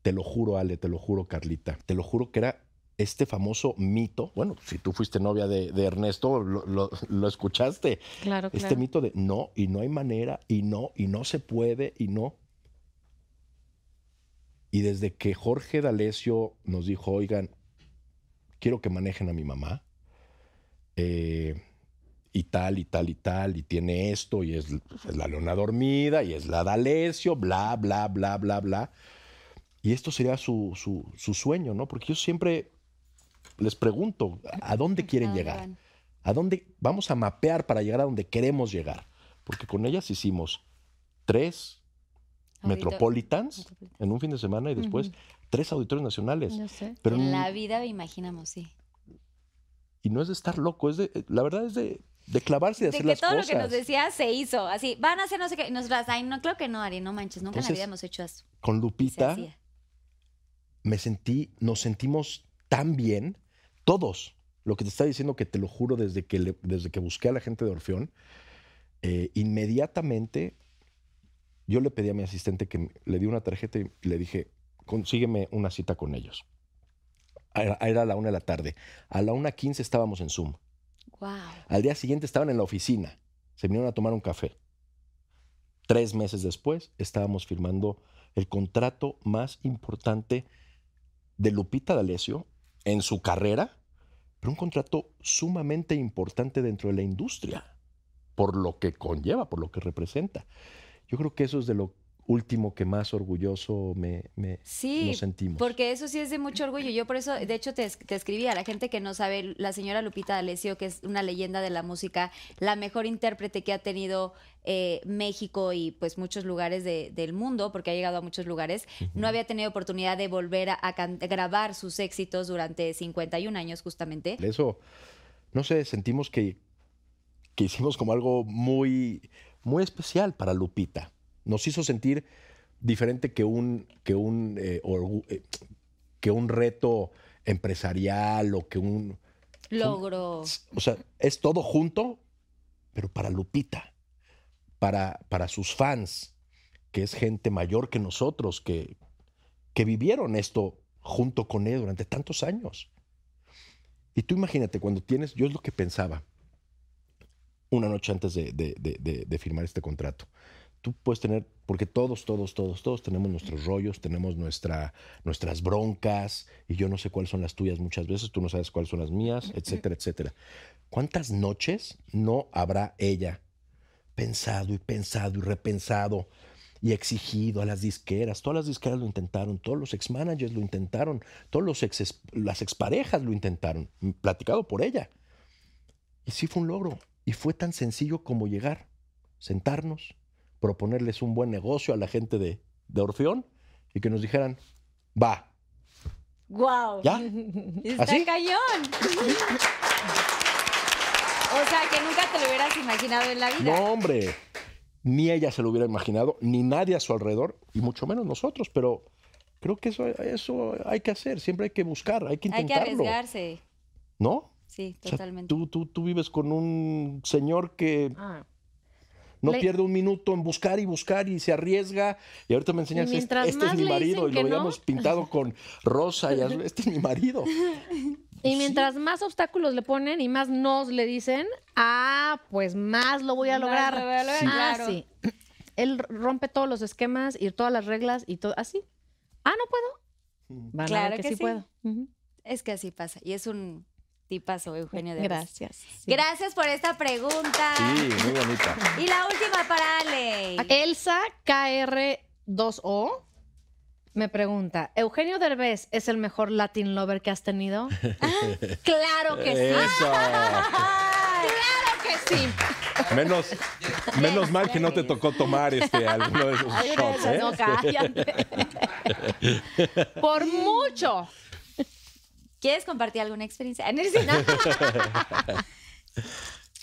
te lo juro, Ale, te lo juro, Carlita, te lo juro que era este famoso mito. Bueno, si tú fuiste novia de, de Ernesto, lo, lo- lo escuchaste. Claro, Este claro. mito de no, y no hay manera, y no, y no se puede, y no. Y desde que Jorge D'Alessio nos dijo, oigan, quiero que manejen a mi mamá, eh, y tal, y tal, y tal, y tiene esto, y es, es la leona dormida, y es la D'Alessio, bla, bla, bla, bla, bla. Y esto sería su, su, su sueño, ¿no? Porque yo siempre les pregunto, ¿a dónde quieren ¿A dónde llegar? ¿A dónde vamos a mapear para llegar a donde queremos llegar? Porque con ellas hicimos tres Metropolitans. en un fin de semana y después tres auditorios nacionales. Yo sé. Pero en la vida me imaginamos, sí. y no es de estar loco, es de la verdad es de, de clavarse y de De hacer que las todo cosas. lo que nos decías se hizo. Así, van a hacer no sé qué. Y nosotras, ay, no, creo que no, Ari, no manches. Nunca en la Entonces, vida hemos hecho eso. Con Lupita me sentí, nos sentimos tan bien, todos. Lo que te está diciendo que te lo juro desde que, le- desde que busqué a la gente de Orfeón, eh, inmediatamente yo le pedí a mi asistente que me- le di una tarjeta y le dije, consígueme una cita con ellos. Era, era a la una de la tarde. A la una quince estábamos en Zoom. Wow. Al día siguiente estaban en la oficina. Se vinieron a tomar un café. Tres meses después estábamos firmando el contrato más importante de Lupita D'Alessio en su carrera, pero un contrato sumamente importante dentro de la industria, por lo que conlleva, por lo que representa. Yo creo que eso es de lo último que más orgulloso me, me- Sí, nos sentimos. porque eso sí es de mucho orgullo. Yo por eso, de hecho, te, es- te escribí a la gente que no sabe, la señora Lupita D'Alessio, que es una leyenda de la música, la mejor intérprete que ha tenido eh, México y pues muchos lugares de- del mundo, porque ha llegado a muchos lugares, no había tenido oportunidad de volver a, a grabar sus éxitos durante 51 años justamente. Eso, no sé, sentimos que, que hicimos como algo muy, muy especial para Lupita. Nos hizo sentir diferente que un, que un, eh, eh, que un reto empresarial o que un... Logro. O sea, es todo junto, pero para Lupita, para, para sus fans, que es gente mayor que nosotros, que, que vivieron esto junto con él durante tantos años. Y tú imagínate, cuando tienes, yo es lo que pensaba una noche antes de- de- de firmar este contrato. Tú puedes tener, porque todos, todos, todos, todos tenemos nuestros rollos, tenemos nuestra, nuestras broncas, y yo no sé cuáles son las tuyas muchas veces, tú no sabes cuáles son las mías, etcétera, etcétera. ¿Cuántas noches no habrá ella pensado y pensado y repensado y exigido a las disqueras? Todas las disqueras lo intentaron, todos los ex-managers lo intentaron, todos los ex, las exparejas lo intentaron, platicado por ella. Y sí fue un logro. Y fue tan sencillo como llegar, sentarnos, proponerles un buen negocio a la gente de, de Orfeón y que nos dijeran, va, ¡Wow! ¿ya? Está ¿Así? cañón. O sea, que nunca te lo hubieras imaginado en la vida. No, hombre. Ni ella se lo hubiera imaginado, ni nadie a su alrededor, y mucho menos nosotros, pero creo que eso, eso hay que hacer, siempre hay que buscar, hay que Hay que intentarlo. arriesgarse. ¿No? Sí, O sea, totalmente. tú, tú, tú vives con un señor que Ah. No Le- pierde un minuto en buscar y buscar y se arriesga. Y ahorita me enseñas, este, este es mi marido, y lo no. habíamos pintado con rosa y azul. Este es mi marido. Y mientras más obstáculos le ponen y más nos le dicen, ah, pues más lo voy a lograr. lo voy a lograr, Ah, claro. sí. Él rompe todos los esquemas y todas las reglas y todo así. Ah, no puedo. Van a ver Claro que, que sí, sí. puedo. Es que así pasa. Y es un tipazo, Eugenio de Gracias. sí. Gracias por esta pregunta. Sí, muy bonita. Y la última para Ale. Elsa KR2O me pregunta, ¿Eugenio Derbez es el mejor Latin lover que has tenido? claro que sí. Eso. Claro que sí. Menos, menos mal que no te tocó tomar este, alguno de esos shots, ¿eh? No, cállate. Por mucho. ¿Quieres compartir alguna experiencia? En el cine.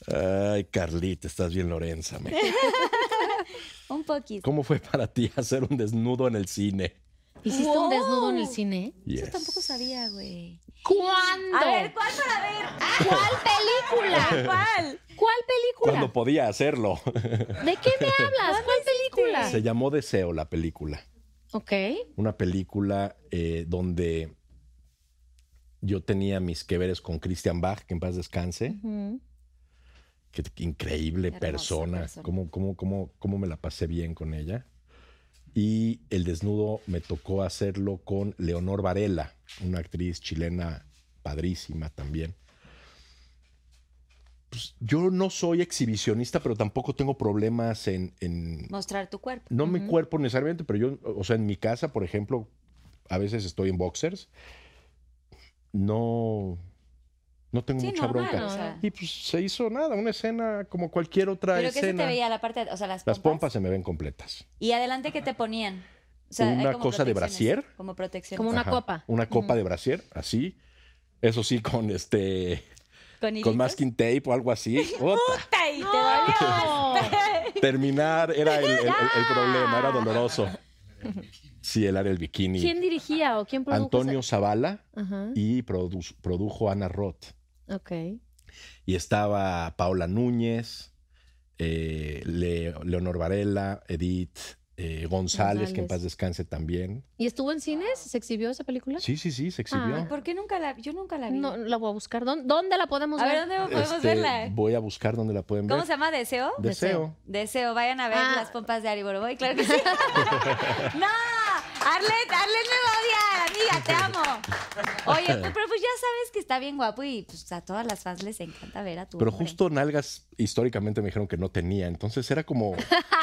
Ay, Carlita, estás bien Lorenza. me- un poquito. ¿Cómo fue para ti hacer un desnudo en el cine? ¿Hiciste un desnudo en el cine? Yo Yes. tampoco sabía, güey. ¿Cuándo? A ver, ¿cuál para ver? ¿Cuál película? ¿Cuál? ¿Cuál película? Cuando podía hacerlo. ¿De qué me hablas? ¿Cuál película? Se llamó Deseo la película. Ok. Una película eh, donde yo tenía mis que veres con Christian Bach, que en paz descanse. Ujú. Qué, qué increíble Hermosa persona. persona. Cómo, cómo, cómo, cómo me la pasé bien con ella. Y el desnudo me tocó hacerlo con Leonor Varela, una actriz chilena padrísima también. Pues, yo no soy exhibicionista, pero tampoco tengo problemas en, en- Mostrar tu cuerpo. no mi cuerpo necesariamente, pero yo, o sea, en mi casa, por ejemplo, a veces estoy en boxers. No, no tengo Sí, mucha normal, bronca. o sea. Y pues se hizo nada, una escena como cualquier otra Pero que se te escena. veía la parte, o sea, las pompas. Las pompas se me ven completas. Y adelante, ¿qué te ponían? O sea, hay Una cosa de brasier. Como protección. Como una copa. Una copa de brasier, así. Eso sí, con este, Con, con masking tape o algo así. Puta, ¡Puta! Y te dolió. Terminar era el, el- el- el problema, era doloroso. Sí, el área del bikini. ¿Quién dirigía o quién produjo? Antonio esa- Zavala Ajá. y produ- produjo Ana Roth. Ok. Y estaba Paola Núñez, eh, Le- Leonor Varela, Edith eh, González, que en paz descanse también. ¿Y estuvo en cines? ¿Se exhibió esa película? Sí, sí, sí, se exhibió. Ah, ¿Por qué nunca la Yo nunca la vi. No, la voy a buscar. ¿Dónde, dónde la podemos a ver, ver? ¿dónde podemos Este, verla? voy a buscar dónde la pueden ver. ¿Cómo se llama? ¿Deseo? Deseo. Deseo, vayan a ver Ah. las pompas de Ari Boroboy, claro que sí. ¡No! Arlet, Arlet me va a odiar, amiga, te amo. Oye, pero pues ya sabes que está bien guapo y pues a todas las fans les encanta ver a tu Pero hombre. justo nalgas históricamente me dijeron que no tenía. Entonces era como,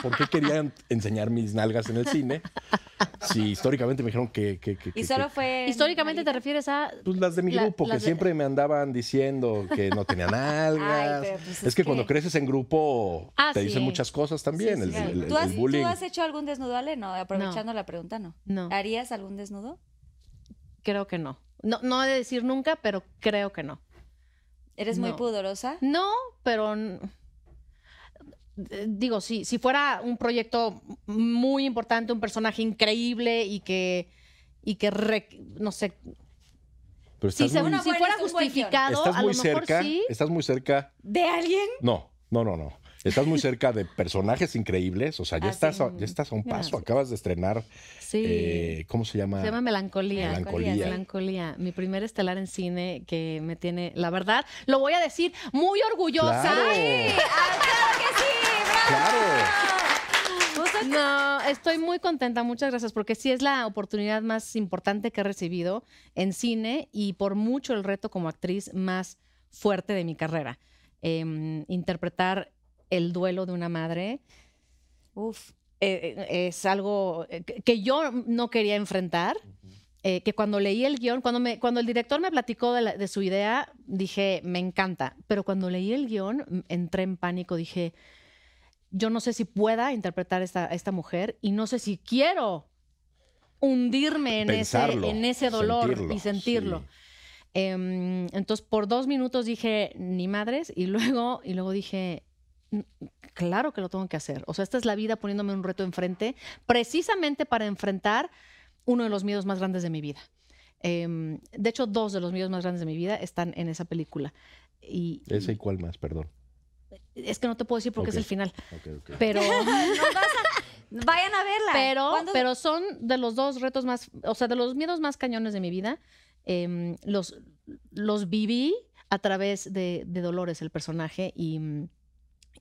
¿por qué querían enseñar mis nalgas en el cine? Si históricamente me dijeron que... que- que- Y que- solo que- fue... Históricamente te refieres a... Pues las de mi La- grupo, que de- siempre me andaban diciendo que no tenía nalgas. pero pues es, es que, que- cuando creces en grupo Ah, te dicen sí. muchas cosas también. Sí, el, sí. el- el- ¿Tú has, el tú bullying. has hecho algún desnudo, Ale? No, aprovechando la pregunta, no. No. ¿Harías algún desnudo? Creo que no. No, no he de decir nunca, pero creo que no. ¿Eres muy pudorosa? No, pero digo, si, si fuera un proyecto muy importante, un personaje increíble y que, y que re- no sé, Pero si, muy, si fuera justificado, estás a lo muy mejor cerca. sí. Estás muy cerca. ¿De alguien? No, no, no, no. Estás muy cerca de personajes increíbles. O sea, ya, Ah, estás, sí. a, ya estás a un paso. Gracias. Acabas de estrenar. Sí. eh, ¿Cómo se llama? Se llama Melancolía. Melancolía. Melancolía. Mi primer estelar en cine que me tiene, la verdad, lo voy a decir, muy orgullosa. Claro. ¡Ah, claro que sí! ¡Bravo! Claro. Justo No, estoy muy contenta, muchas gracias, porque sí es la oportunidad más importante que he recibido en cine y por mucho el reto como actriz más fuerte de mi carrera. Em, interpretar el duelo de una madre Uf. eh, eh, es algo eh, que yo no quería enfrentar. eh, que cuando leí el guion, cuando, me, cuando el director me platicó de, la- de su idea, dije, me encanta. Pero cuando leí el guion, entré en pánico. Dije, yo no sé si pueda interpretar esta, a esta mujer y no sé si quiero hundirme en, ese, en ese dolor sentirlo, y sentirlo. sí. Em, entonces, por dos minutos dije, ni madres, y luego, y luego dije, "N- claro que lo tengo que hacer. O sea, esta es la vida poniéndome un reto enfrente, precisamente para enfrentar uno de los miedos más grandes de mi vida. Em, de hecho, dos de los miedos más grandes de mi vida están en esa película. Y ¿Ese y cuál más? Perdón. es que no te puedo decir porque es el final. Ok, ok. Pero, Vayan a verla. pero, ¿Cuándo- pero son de los dos retos más, o sea, de los miedos más cañones de mi vida. Em, los, los viví a través de, de Dolores, el personaje, y, mm,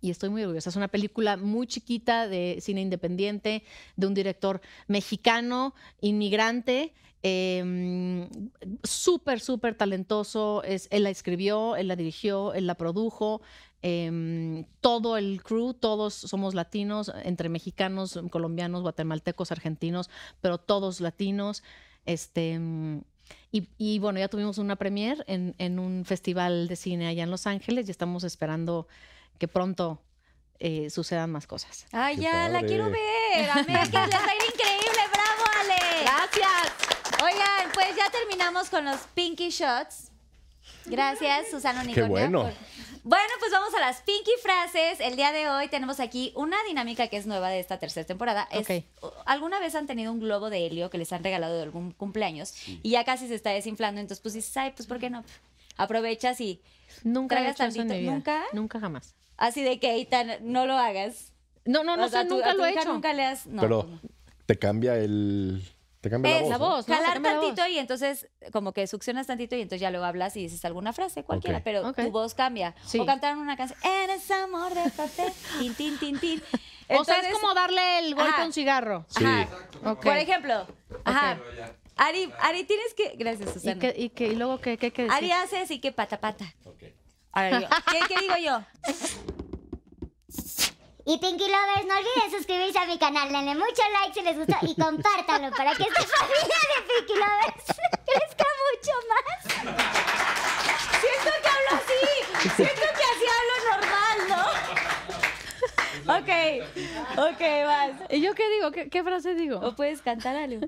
y estoy muy orgullosa. Es una película muy chiquita de cine independiente, de un director mexicano, inmigrante, em, súper, súper talentoso. Es, él la escribió, él la dirigió, él la produjo. em, todo el crew, todos somos latinos, entre mexicanos, colombianos, guatemaltecos, argentinos, pero todos latinos. Este, mm, y, bueno, ya tuvimos una premiere en, en un festival de cine allá en Los Ángeles y estamos esperando que pronto eh, sucedan más cosas. Ay, Qué ya, la quiero ver. Amé, que les va a ir increíble. ¡Bravo, Ale! Gracias. Oigan, pues ya terminamos con los Pinky Shots. Gracias, Susana Unicornio. bueno. por- Bueno, pues vamos a las Pinky Frases. El día de hoy tenemos aquí una dinámica que es nueva de esta tercera temporada. Es, Ok. ¿Alguna vez han tenido un globo de helio que les han regalado de algún cumpleaños y ya casi se está desinflando? Entonces, pues dices, ay, pues ¿por qué no? Aprovechas y Nunca he ¿Tragas hecho eso en tantito? mi vida. ¿Nunca? Nunca jamás. Así de que Eitan, no lo hagas. No, no, no O sea, sé, tú- nunca lo he hecho. Nunca le has... No, Pero te cambia el. Te cambia Es la voz. ¿no? la tantito voz. y entonces como que succionas tantito y entonces ya luego hablas y dices alguna frase cualquiera, Ok. pero Ok. tu voz cambia. Sí. O cantaron una canción, eres amor de papel, tin, tin, tin, tin. o sea, Entonces, es como darle el golpe Ajá. a un cigarro. Sí. Ajá. Ok. Por ejemplo, ajá. Ari, Ari, tienes que... Gracias, ¿Y, Susana. qué, y, qué- y luego qué, qué, qué decir? Ari hace así que pata, pata. Ahora ¿Qué, qué digo yo? Y Pinky Lovers, no olviden suscribirse a mi canal, denle mucho like si les gustó y compártanlo para que esta familia de Pinky Lovers crezca mucho más. Siento que hablo así. Siento que así hablo normal, ¿no? Ok, ok, vas. ¿Y yo qué digo? ¿Qué, qué frase digo? O puedes cantar algo.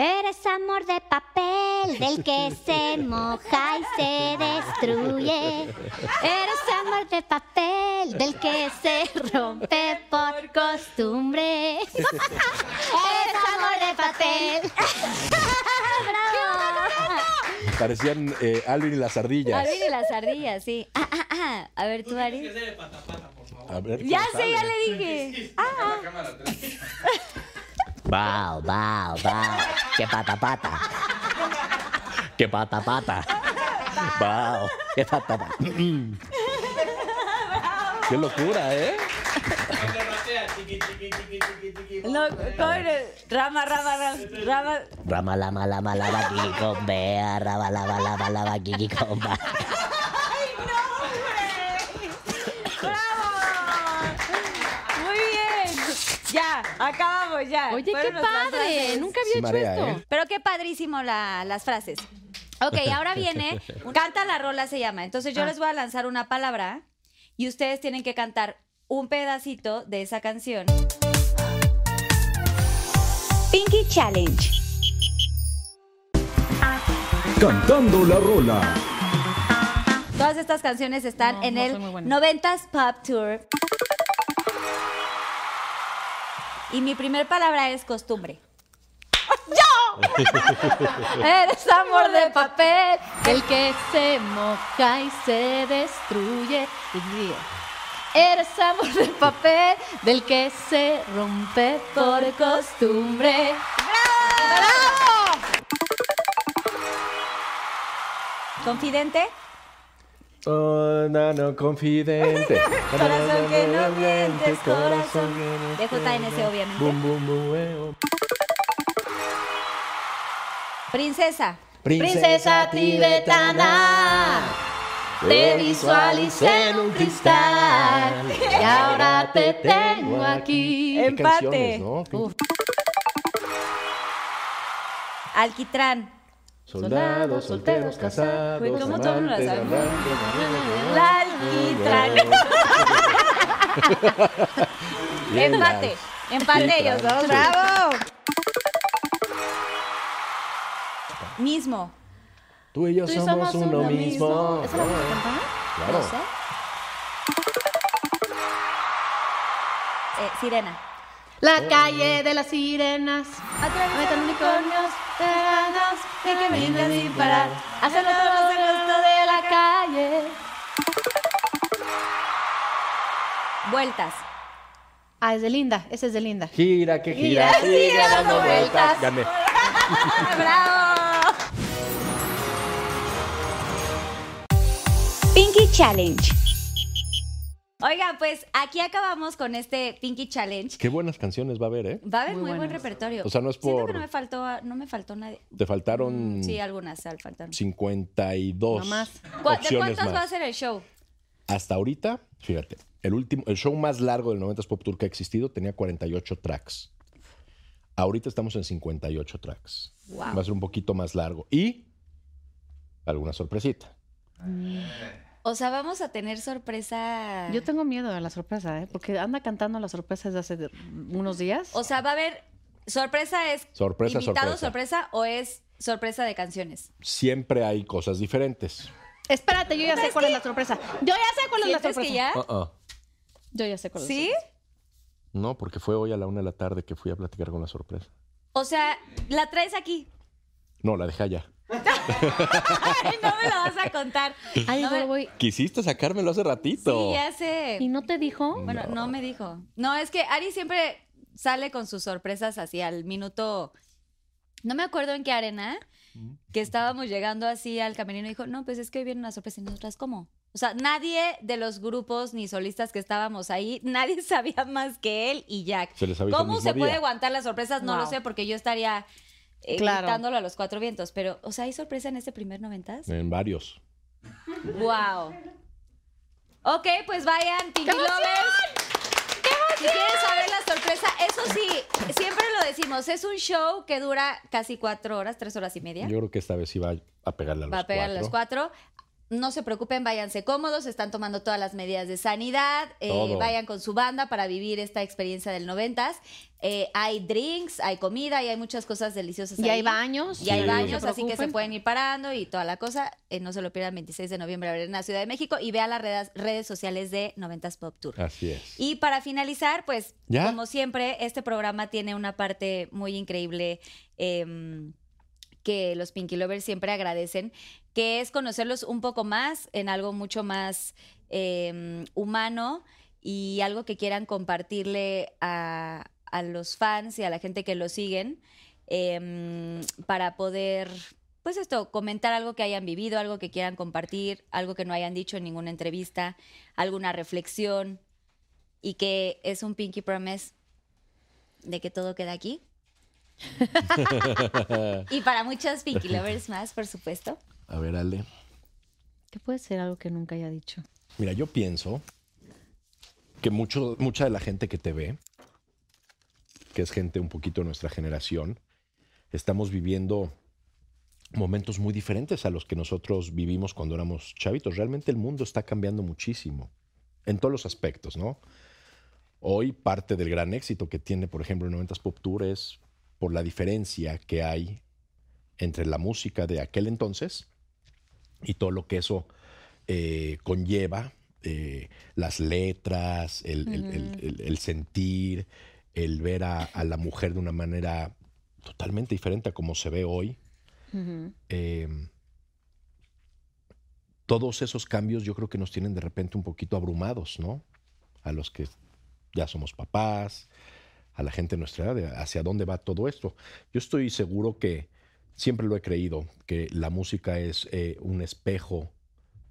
Eres amor de papel del que se moja y se destruye. Eres amor de papel del que se rompe por costumbre. Eres amor de papel. ¡Bravo! Parecían eh, Alvin y las ardillas. Ari de las ardillas, sí. Ah, ah, ah. A ver, tú, Ari. A ver, Ya ¿cómo sé, ya le dije. Ah, La cámara tres. Bao, bao, bao. Que pata pata. Que pata pata. Bao. Que pata pata. Qué locura, ¿eh? no, cobre. Rama, rama, rama, rama. Lama lama lama kiki con bea. Rama lama lama lama kiki con ba. ¡Bravo! Ya, acabamos ya. Oye, qué Fueron padre. Nunca había Sí hecho marea, esto. ¿eh? Pero qué padrísimo la- las frases. Ok, ahora viene, canta la rola se llama. Entonces yo Ah. les voy a lanzar una palabra y ustedes tienen que cantar un pedacito de esa canción. Pinky Challenge. Cantando la rola. Todas estas canciones están No, en no el soy muy buena. 90s Pop Tour. Y mi primer palabra es costumbre. ¡Yo! Eres amor de papel. El que se moja y se destruye. Eres amor de papel del que se rompe por costumbre. ¡Bravo! ¿Confidente? Oh, no, no, confidente. Corazón que no mientes, corazón. De JNS, obviamente. Bum, bum, bum, eh, oh. Princesa. Princesa tibetana, te visualicé en un cristal y ahora te tengo aquí. Empate. Alquitrán. Soldados, solteros, casados, Güey, ¿cómo tú no la amantes, sabes? amantes, La. Bien, Empate. Empate ellos dos. ¡Bravo! Mismo. Tú y yo Tú y somos, uno, mismo. ¿Esa la vas a cantar? Claro. No sé. Eh, sirena. La calle de las sirenas. Atraviesan unicornios, y que brindan sin parar. Hacerlo todo el gusto de la calle. Vueltas. Ah, es de Linda. Ese es de Linda. Gira, que gira, sigue dando vueltas. Gané. ¡Bravo! Pinky Challenge. Oigan, pues aquí acabamos con este Pinky Challenge. Qué buenas canciones va a haber, ¿eh? Va a haber Muy muy, buen repertorio. O sea, no es Siento por- que no me faltó, no me faltó nadie. Te faltaron Sí, algunas al faltaron. 52 No más. ¿Cu- ¿De opciones cuántas va a más. ser el show? Hasta ahorita, fíjate, el último, el show más largo del 90s Pop Tour que ha existido tenía 48 tracks. Ahorita estamos en 58 tracks. Wow. Va a ser un poquito más largo. Y alguna sorpresita. O sea, vamos a tener sorpresa. Yo tengo miedo a la sorpresa, ¿eh? Porque anda cantando la sorpresa desde hace unos días. O sea, va a haber. Sorpresa es. Sorpresa, invitado sorpresa. sorpresa o es sorpresa de canciones. Siempre hay cosas diferentes. Espérate, yo ya sé cuál es la sorpresa. Yo ya sé cuál es la ¿Sientes sorpresa. que ya? Uh-uh. Yo ya sé cuál es. la ¿Sí? sorpresa. No, porque fue hoy a la una de la tarde que fui a platicar con la sorpresa. O sea, la traes aquí. No, la dejé allá. Ay, no me la vas a contar. Ay, No me- voy, voy. Quisiste sacármelo hace ratito. Sí, ya sé. ¿Y no te dijo? Bueno, no. me dijo. No, es que Ari siempre sale con sus sorpresas así al minuto. No me acuerdo en qué arena, que estábamos llegando así al camerino y dijo, no, pues es que hoy viene una sorpresa y nosotras, ¿cómo? O sea, nadie de los grupos ni solistas que estábamos ahí, nadie sabía más que él y Jack. Se les ¿Cómo se puede aguantar las sorpresas? No lo sé, porque yo estaría eh, Claro. gritándolo a los cuatro vientos. Pero, o sea, ¿hay sorpresa en este primer noventas? En varios. Wow. Ok, pues vayan, Pinky Lovers. Si quieren saber la sorpresa, eso sí, siempre lo decimos, es un show que dura casi cuatro horas, tres horas y media. Yo creo que esta vez sí va a pegarle a los Va a pegar a cuatro. las cuatro. No se preocupen, váyanse cómodos, están tomando todas las medidas de sanidad, eh, vayan con su banda para vivir esta experiencia del noventas. Eh, hay drinks, hay comida y hay muchas cosas deliciosas. Y ahí. hay baños. Y hay baños, así que se pueden ir parando y toda la cosa. Eh, no se lo pierdan 26 de noviembre en la Ciudad de México y vean las redes, redes sociales de 90s Pop Tour. Así es. Y para finalizar, pues, ¿Ya? como siempre, este programa tiene una parte muy increíble em, que los Pinky Lovers siempre agradecen, que es conocerlos un poco más en algo mucho más em, humano y algo que quieran compartirle a, a los fans y a la gente que los siguen em, para poder, pues esto, comentar algo que hayan vivido, algo que quieran compartir, algo que no hayan dicho en ninguna entrevista, alguna reflexión y que es un pinky promise de que todo queda aquí. y para muchos pinky lovers más, por supuesto. A ver, Ale. ¿Qué puede ser algo que nunca haya dicho? Mira, yo pienso que mucho, mucha de la gente que te ve, que es gente un poquito de nuestra generación, estamos viviendo momentos muy diferentes a los que nosotros vivimos cuando éramos chavitos. Realmente el mundo está cambiando muchísimo en todos los aspectos, ¿no? Hoy parte del gran éxito que tiene, por ejemplo, el 90s Pop Tour es por la diferencia que hay entre la música de aquel entonces y todo lo que eso eh, conlleva, eh, las letras, el, el- el- el- el sentir, el ver a, a la mujer de una manera totalmente diferente a como se ve hoy. Eh, todos esos cambios yo creo que nos tienen de repente un poquito abrumados, ¿no? A los que ya somos papás, a la gente de nuestra edad, hacia dónde va todo esto. Yo estoy seguro que siempre lo he creído, que la música es eh, un espejo,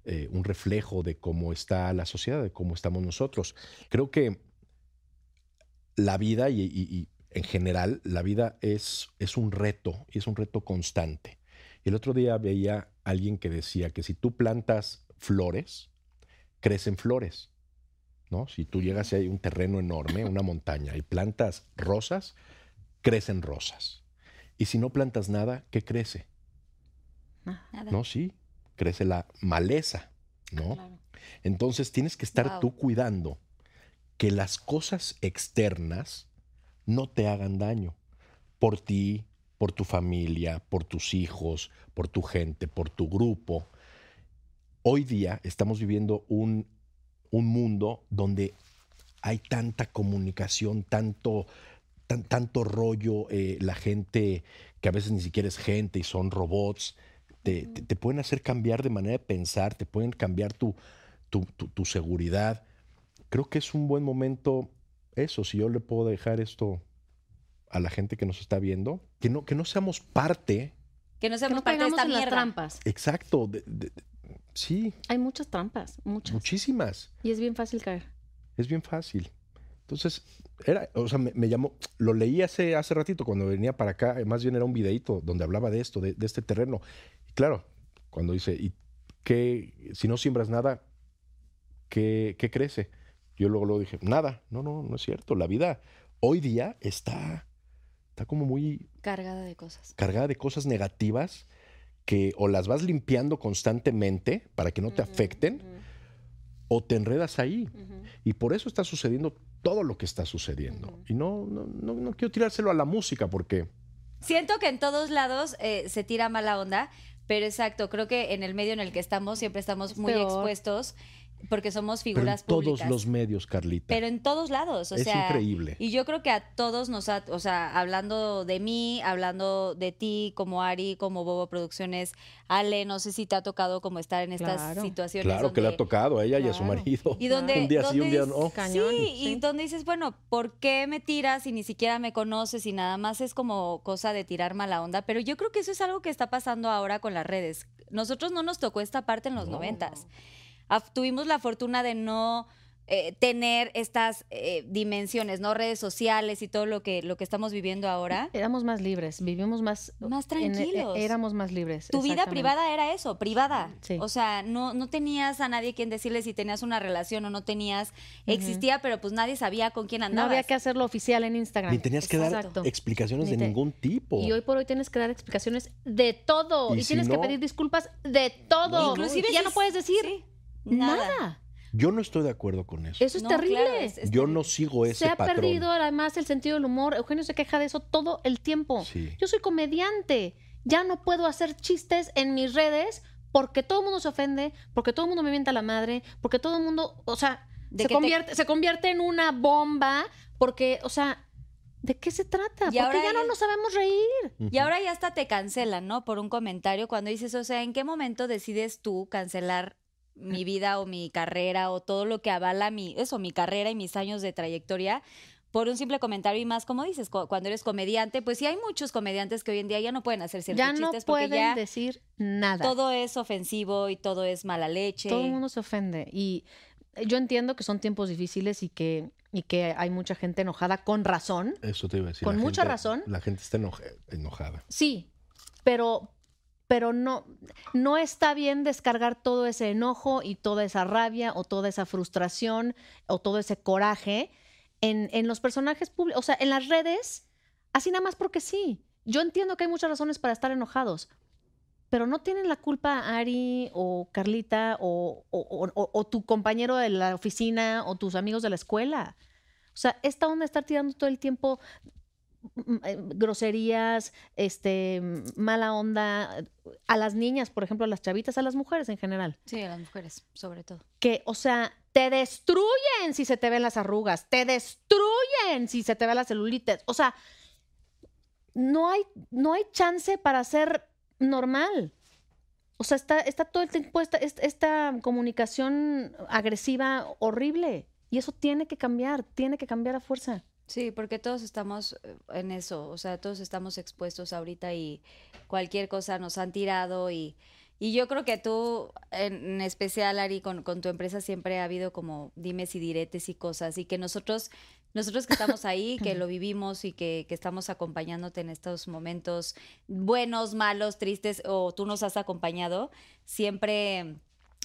eh, un reflejo de cómo está la sociedad, de cómo estamos nosotros. Creo que la vida y, y- y en general, la vida es, es un reto y es un reto constante. Y el otro día veía a alguien que decía que si tú plantas flores, crecen flores. ¿no? Si tú llegas a un terreno enorme, una montaña, y plantas rosas, crecen rosas. Y si no plantas nada, ¿qué crece? Nada. No, sí, crece la maleza, ¿no? Entonces tienes que estar Wow. tú cuidando que las cosas externas no te hagan daño por ti, por tu familia, por tus hijos, por tu gente, por tu grupo. Hoy día estamos viviendo un, un mundo donde hay tanta comunicación, tanto, tan- tanto rollo, eh, la gente que a veces ni siquiera es gente y son robots, te, te- te pueden hacer cambiar de manera de pensar, te pueden cambiar tu, tu, tu- tu seguridad. Creo que es un buen momento eso, si yo le puedo dejar esto a la gente que nos está viendo, que no, que no seamos parte, Que no Que seamos no parte de esta en las trampas. exacto, de- de- de- sí, Hay muchas trampas, muchas. muchísimas. Y es bien fácil caer. Es bien fácil. Entonces, era, o sea, me, me llamó, lo leí hace, hace ratito cuando venía para acá, eh, más bien era un videito donde hablaba de esto, de, de este terreno. Y claro, cuando dice, ¿y qué, si no siembras nada, qué, qué crece? Yo luego, luego dije, nada, no, no, no es cierto. La vida hoy día está, está como muy Cargada de cosas. cargada de cosas negativas que o las vas limpiando constantemente para que no te afecten o te enredas ahí. Y por eso está sucediendo todo lo que está sucediendo. Y no, no, no, no quiero tirárselo a la música porque Siento que en todos lados eh, se tira mala onda, pero exacto, creo que en el medio en el que estamos siempre estamos muy peor. expuestos porque somos pero en figuras todos los medios, Carlita. Pero en todos lados, o Es sea, increíble. Y yo creo que a todos nos ha, o sea, hablando de mí, hablando de ti, como Ari, como Bobo Producciones, Ale, no sé si te ha tocado como estar en estas Claro. situaciones. claro que le ha tocado a ella y a su marido. Y donde, un día sí, un día dices- no. Cañón, sí, sí. y donde dices, bueno, ¿por qué me tiras si ni siquiera me conoces y nada más es como cosa de tirar mala onda? Pero yo creo que eso es algo que está pasando ahora con las redes. Nosotros no nos tocó esta parte en los noventas. Af- Tuvimos la fortuna de no eh, tener estas eh, dimensiones, ¿no? Redes sociales y todo lo que, lo que estamos viviendo ahora. Éramos más libres, vivimos más... Más en- e- tranquilos. éramos más libres. Tu vida privada era eso, privada. Sí. O sea, no, no tenías a nadie quien decirle si tenías una relación o no tenías. Existía, pero pues nadie sabía con quién No andabas. había que hacerlo oficial en Instagram. Ni tenías que dar explicaciones Ni de te- ningún tipo. Y hoy por hoy tienes que dar explicaciones de todo. Y Y, si tienes que no- pedir disculpas de todo. Inclusive ya si no es- puedes decir sí, nada. nada. Yo no estoy de acuerdo con eso. Eso es No, terrible. claro, es- es Yo terrible. no sigo ese Se ha patrón. perdido además el sentido del humor. Eugenio se queja de eso todo el tiempo. Sí. Yo soy comediante. Ya no puedo hacer chistes en mis redes porque todo el mundo se ofende, porque todo el mundo me mienta la madre, porque todo el mundo, o sea, De se te- convierte, se convierte en una bomba, porque, o sea, ¿de qué se trata? Y porque ahora ya no nos sabemos reír. Y ahora ya hasta te cancelan, ¿no? Por un comentario cuando dices, o sea, ¿en qué momento decides tú cancelar mi vida o mi carrera o todo lo que avala mi, eso, mi carrera y mis años de trayectoria? Por un simple comentario y más, como dices, cu- cuando eres comediante, pues sí hay muchos comediantes que hoy en día ya no pueden hacer ciertos Ya no chistes porque pueden ya decir nada. todo es ofensivo y todo es mala leche. Todo el mundo se ofende. Y yo entiendo que son tiempos difíciles y que, y que hay mucha gente enojada con razón. Eso te iba a decir. Con mucha gente- razón. La gente está enoja- enojada. Sí, pero, pero no, no está bien descargar todo ese enojo y toda esa rabia o toda esa frustración o todo ese coraje en, en los personajes públicos, o sea, en las redes, así nada más porque sí. Yo entiendo que hay muchas razones para estar enojados, pero no tienen la culpa Ari o Carlita o, o- o- o- tu compañero de la oficina o tus amigos de la escuela. O sea, esta onda de estar tirando todo el tiempo groserías, este, mala onda a las niñas, por ejemplo, a las chavitas, a las mujeres en general. Sí, a las mujeres, sobre todo. Que, o sea, te destruyen si se te ven las arrugas, te destruyen si se te ve la celulitis. O sea, no hay, no hay chance para ser normal. O sea, está, está todo el tiempo esta- esta comunicación agresiva horrible. Y eso tiene que cambiar, tiene que cambiar a fuerza. Sí, porque todos estamos eh, en eso, o sea, todos estamos expuestos ahorita y cualquier cosa nos han tirado y, y yo creo que tú, en, en especial, Ari, con, con tu empresa siempre ha habido como dimes y diretes y cosas y que nosotros, nosotros que estamos ahí, que lo vivimos y que, que estamos acompañándote en estos momentos buenos, malos, tristes o tú nos has acompañado, siempre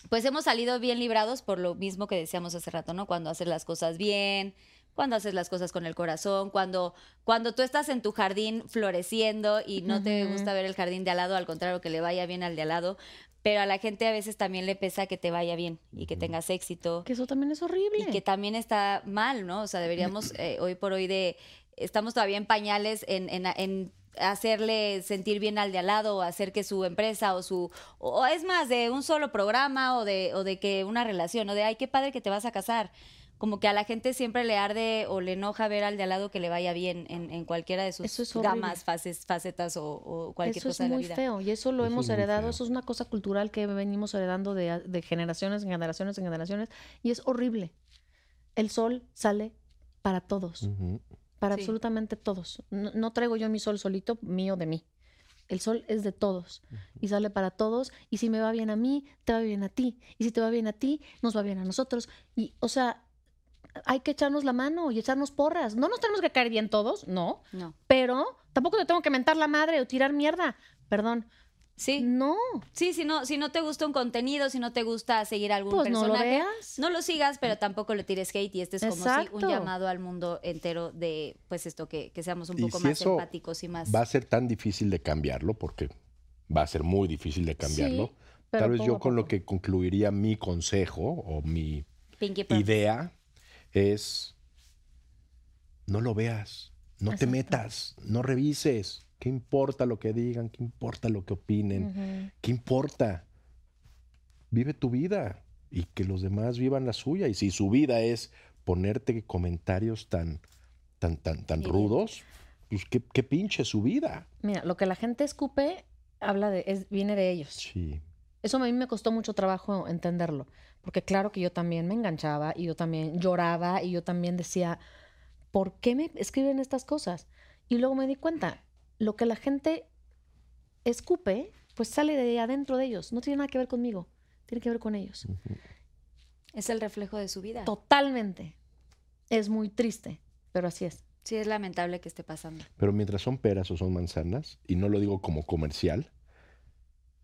pues hemos salido bien librados por lo mismo que decíamos hace rato, ¿no? Cuando haces las cosas bien, cuando haces las cosas con el corazón, cuando, cuando tú estás en tu jardín floreciendo y no te gusta ver el jardín de al lado, al contrario, que le vaya bien al de al lado, pero a la gente a veces también le pesa que te vaya bien y que tengas éxito Que eso también es horrible. y que también está mal, ¿no? O sea, deberíamos eh, hoy por hoy de estamos todavía en pañales en, en- en hacerle sentir bien al de al lado o hacer que su empresa o su o es más de un solo programa o de o de que una relación o de ay qué padre que te vas a casar como que a la gente siempre le arde o le enoja ver al de al lado que le vaya bien en, en cualquiera de sus Eso es gamas fases facetas o, o cualquier Eso es cosa de la muy vida feo y eso lo Eso hemos es muy heredado, feo. eso es una cosa cultural que venimos heredando de, de generaciones en generaciones en generaciones y es horrible. El sol sale para todos, para Sí. absolutamente todos. No, no traigo yo mi sol solito, mío de mí. El sol es de todos y sale para todos y si me va bien a mí, te va bien a ti y si te va bien a ti, nos va bien a nosotros y o sea, hay que echarnos la mano y echarnos porras. No nos tenemos que caer bien todos, no, no pero tampoco te tengo que mentar la madre o tirar mierda. Perdón. sí No, sí si no si no te gusta un contenido si no te gusta seguir algún pues no lo personaje veas. no lo sigas, pero tampoco le tires hate y este es como un llamado al mundo entero de, pues esto, que, que seamos un Y poco si más eso empáticos y más... Va a ser tan difícil de cambiarlo, porque va a ser muy difícil de cambiarlo. Sí, pero Tal vez yo con lo que concluiría mi consejo o mi idea es no lo veas, no te metas, no revises. ¿Qué importa lo que digan? ¿Qué importa lo que opinen? ¿Qué importa? Vive tu vida y que los demás vivan la suya. Y si su vida es ponerte comentarios tan, tan, tan, tan rudos, pues qué, qué pinche su vida. Mira, lo que la gente escupe habla de, es, viene de ellos. Sí. Eso a mí me costó mucho trabajo entenderlo, porque claro que yo también me enganchaba y yo también lloraba y yo también decía, ¿por qué me escriben estas cosas? Y luego me di cuenta, lo que la gente escupe, pues sale de adentro de ellos, no tiene nada que ver conmigo, tiene que ver con ellos. Es el reflejo de su vida. Totalmente. Es muy triste, pero así es. Sí, es lamentable que esté pasando. Pero mientras son peras o son manzanas, y no lo digo como comercial,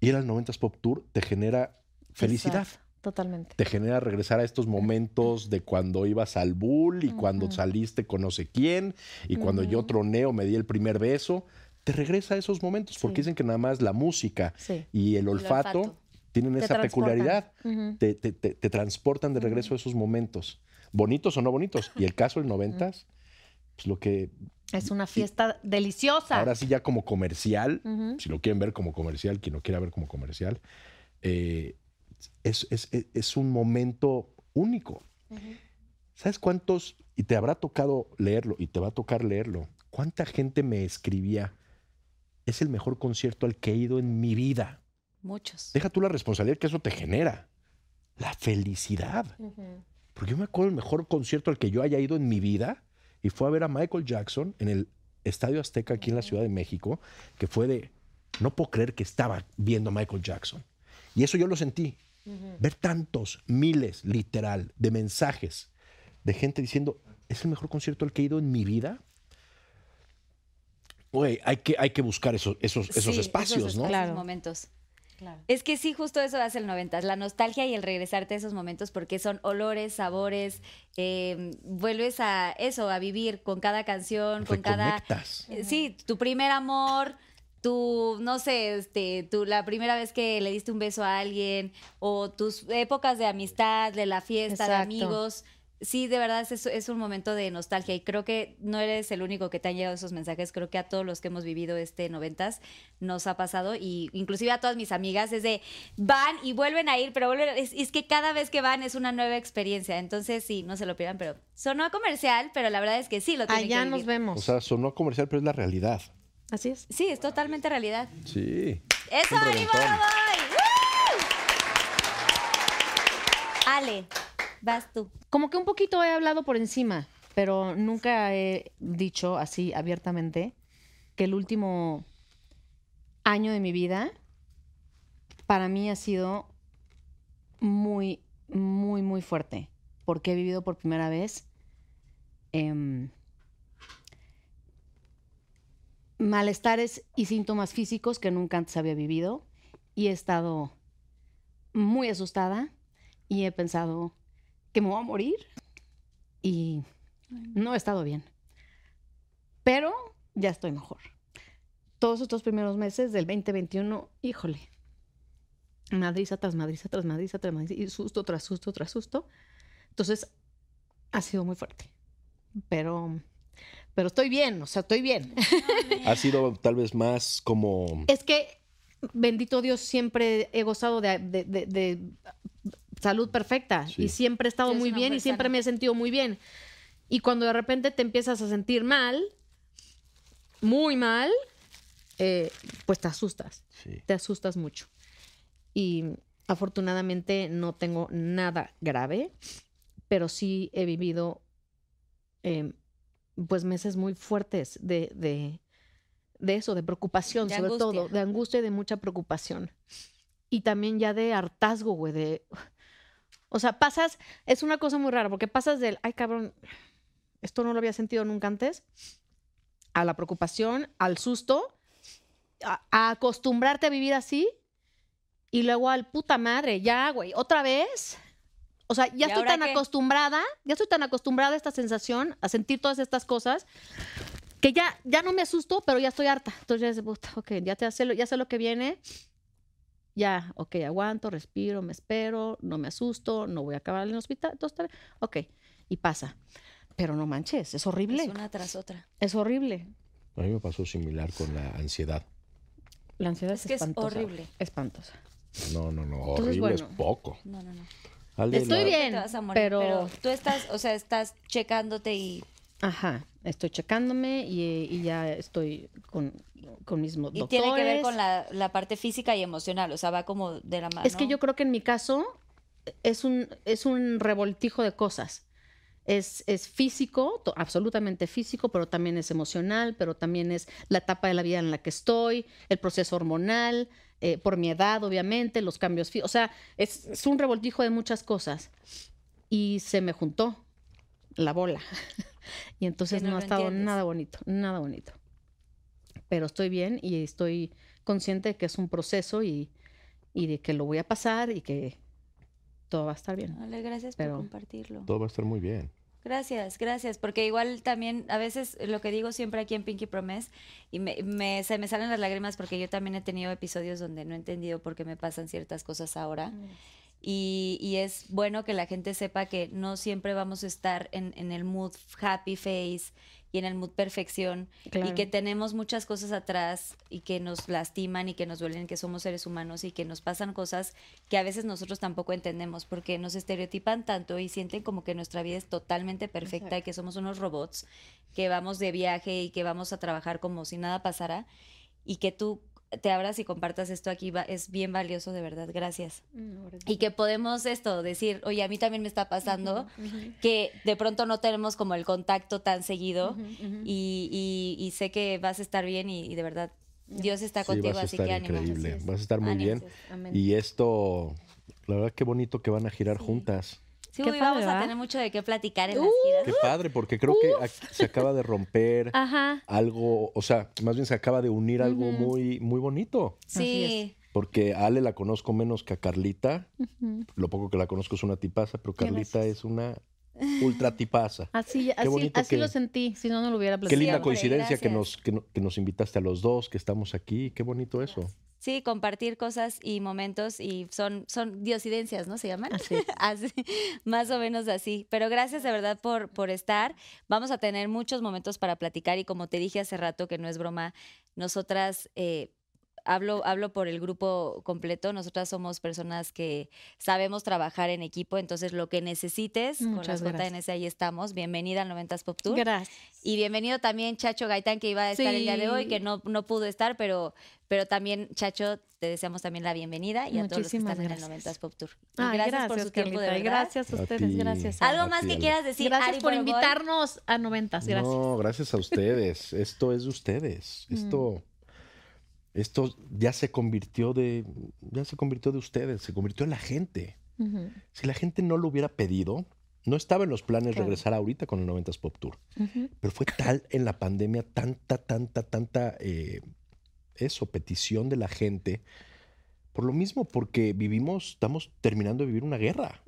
ir al 90s Pop Tour te genera felicidad. Exacto, Totalmente. Te genera regresar a estos momentos de cuando ibas al bull y cuando saliste con no sé quién y cuando yo Ujú. troné o me di el primer beso. Te regresa a esos momentos porque Sí. dicen que nada más la música Sí. y el olfato, olfato. tienen Te esa transportan. peculiaridad. Te- te- te transportan de regreso a esos momentos, bonitos o no bonitos. Y el caso del 90s, pues lo que Es una fiesta deliciosa. ahora sí ya como comercial, si lo quieren ver como comercial, quien lo quiera ver como comercial, eh, es, es- es- es un momento único. ¿Sabes cuántos? Y te habrá tocado leerlo, y te va a tocar leerlo. ¿Cuánta gente me escribía? Es el mejor concierto al que he ido en mi vida. Muchos. Deja tú la responsabilidad que eso te genera. La felicidad. Porque yo me acuerdo el mejor concierto al que yo haya ido en mi vida y fue a ver a Michael Jackson en el Estadio Azteca aquí en la Ciudad de México, que fue de, no puedo creer que estaba viendo a Michael Jackson. Y eso yo lo sentí. Ver tantos, miles, literal, de mensajes de gente diciendo, es el mejor concierto al que he ido en mi vida. Güey, hay que, hay que buscar esos, esos, esos espacios, esos ¿no? Claro. momentos. Es que sí, justo eso hace el 90, la nostalgia y el regresarte a esos momentos porque son olores, sabores, eh, vuelves a eso, a vivir con cada canción, con cada... Eh, Sí, tu primer amor, tu, no sé, este, tu, la primera vez que le diste un beso a alguien, o tus épocas de amistad, de la fiesta, de amigos. Sí, de verdad es, es un momento de nostalgia y creo que no eres el único que te han llegado esos mensajes. Creo que a todos los que hemos vivido este noventas nos ha pasado y inclusive a todas mis amigas es de van y vuelven a ir, pero vuelven, es, es que cada vez que van es una nueva experiencia. Entonces sí, no se lo pierdan, pero sonó a comercial, pero la verdad es que sí lo tienen Allá que nos vemos. O sea, sonó comercial, pero es la realidad. Así es. Sí, es totalmente realidad. Sí. ¡Eso, ánimo, voy! ¡Woo! Ale, vas tú. Como que un poquito he hablado por encima, pero nunca he dicho así abiertamente que el último año de mi vida para mí ha sido muy, muy, muy fuerte, porque he vivido por primera vez em, malestares y síntomas físicos que nunca antes había vivido y he estado muy asustada y he pensado que me voy a morir y no he estado bien. Pero ya estoy mejor. Todos estos primeros meses del 2021, híjole, madriza tras madriza tras madriza tras madriza y susto tras susto tras susto. Entonces, ha sido muy fuerte. Pero, pero estoy bien, o sea, estoy bien. Ha sido tal vez más como... Es que, bendito Dios, siempre he gozado de, de- de- de salud perfecta Sí. y siempre he estado es muy bien y siempre sana. me he sentido muy bien. Y cuando de repente te empiezas a sentir mal, muy mal, eh, pues te asustas, Sí. te asustas mucho. Y afortunadamente no tengo nada grave, pero sí he vivido eh, pues meses muy fuertes de, de, de eso, de preocupación, De sobre angustia. todo, de angustia y de mucha preocupación. Y también ya de hartazgo, güey, de... O sea, pasas, es una cosa muy rara, porque pasas del, ay cabrón, esto no lo había sentido nunca antes, a la preocupación, al susto, a, a acostumbrarte a vivir así, y luego al puta madre, ya, güey, otra vez. O sea, ya ¿Y estoy tan qué? acostumbrada, ya estoy tan acostumbrada a esta sensación, a sentir todas estas cosas, que ya, ya no me asusto, pero ya estoy harta. Entonces ya ok, ya, te sé lo, ya sé lo que viene. Ya, ok, aguanto, respiro, me espero, no me asusto, no voy a acabar en el hospital. Bien. ok, y pasa. Pero no manches, es horrible. Es una tras otra. Es horrible. A mí me pasó similar con la ansiedad. La ansiedad Es es, que es espantosa. horrible. Espantosa. No, no, no. Entonces, Horrible es poco. No, no, no. Ale, Estoy la- bien. Te vas a morir, pero- pero... tú estás, o sea, estás checándote y, Ajá, estoy checándome y, y ya estoy con, con mis mo- y doctores. tiene que ver con la, la parte física y emocional, o sea, va como de la mano. Es que yo creo que en mi caso es un, es un revoltijo de cosas. Es, es físico, absolutamente físico, pero también es emocional, pero también es la etapa de la vida en la que estoy, el proceso hormonal, eh, por mi edad, obviamente, los cambios. O sea, es, es un revoltijo de muchas cosas. Y se me juntó la bola. y entonces no no, ha estado entiendes. nada bonito, nada bonito. Pero estoy bien y estoy consciente de que es un proceso y, y de que lo voy a pasar y que todo va a estar bien. Ale, gracias Pero- por compartirlo. Todo va a estar muy bien. Gracias, gracias, porque igual también a veces lo que digo siempre aquí en Pinky Promise y me, me- se me salen las lágrimas porque yo también he tenido episodios donde no he entendido por qué me pasan ciertas cosas ahora. Y, y es bueno que la gente sepa que no siempre vamos a estar en, en el mood happy face y en el mood perfección y que tenemos muchas cosas atrás y que nos lastiman y que nos duelen, que somos seres humanos y que nos pasan cosas que a veces nosotros tampoco entendemos porque nos estereotipan tanto y sienten como que nuestra vida es totalmente perfecta y que somos unos robots que vamos de viaje y que vamos a trabajar como si nada pasara y que tú te abras y compartas esto aquí va- es bien valioso de verdad, gracias. Y que podemos esto, decir, oye, a mí también me está pasando, que de pronto no tenemos como el contacto tan seguido y, y- y sé que vas a estar bien y, y de verdad Dios está Sí, contigo, vas a así que ánimo. increíble. Así es. Vas a estar muy bien. Y esto, la verdad, qué bonito que van a girar juntas. Sí, Qué uy, padre, vamos a tener mucho de qué platicar en las giras. Qué padre, porque creo que se acaba de romper Ajá. algo, o sea, más bien se acaba de unir algo muy, muy bonito. Sí, Porque a Ale la conozco menos que a Carlita. Lo poco que la conozco es una tipaza, pero Carlita es una ultra tipaza. Así, así, así que- lo sentí, si no, no lo hubiera Qué platicado. linda Siempre, coincidencia que nos, que, no- que nos invitaste a los dos, que estamos aquí. Qué bonito eso. Sí, compartir cosas y momentos y son, son diosidencias, ¿no? Se llaman. Así. Así, más o menos así. Pero gracias de verdad por, por estar. Vamos a tener muchos momentos para platicar y como te dije hace rato, que no es broma, nosotras... eh, Hablo, hablo por el grupo completo. Nosotras somos personas que sabemos trabajar en equipo. Entonces, lo que necesites Muchas con las. JNS, ahí estamos. Bienvenida al 90s Pop Tour. Gracias. Y bienvenido también Chacho Gaitán, que iba a estar el día de hoy, que no, no pudo estar, pero, pero también, Chacho, te deseamos también la bienvenida y a todos los que están gracias. en el 90s Pop Tour. Gracias, por su tiempo, de verdad. Gracias a ustedes, gracias. ¿Algo A más ti, que Ale. quieras decir, Gracias Ari por Borgoy? invitarnos a noventas, gracias. No, gracias a ustedes. Esto es de ustedes. Esto, esto ya se convirtió de, ya se convirtió de ustedes, se convirtió en la gente. Si la gente no lo hubiera pedido, no estaba en los planes Claro. regresar ahorita con el 90s Pop Tour. Pero fue tal en la pandemia, tanta, tanta, tanta, eh, eso, petición de la gente. Por lo mismo, porque vivimos, estamos terminando de vivir una guerra.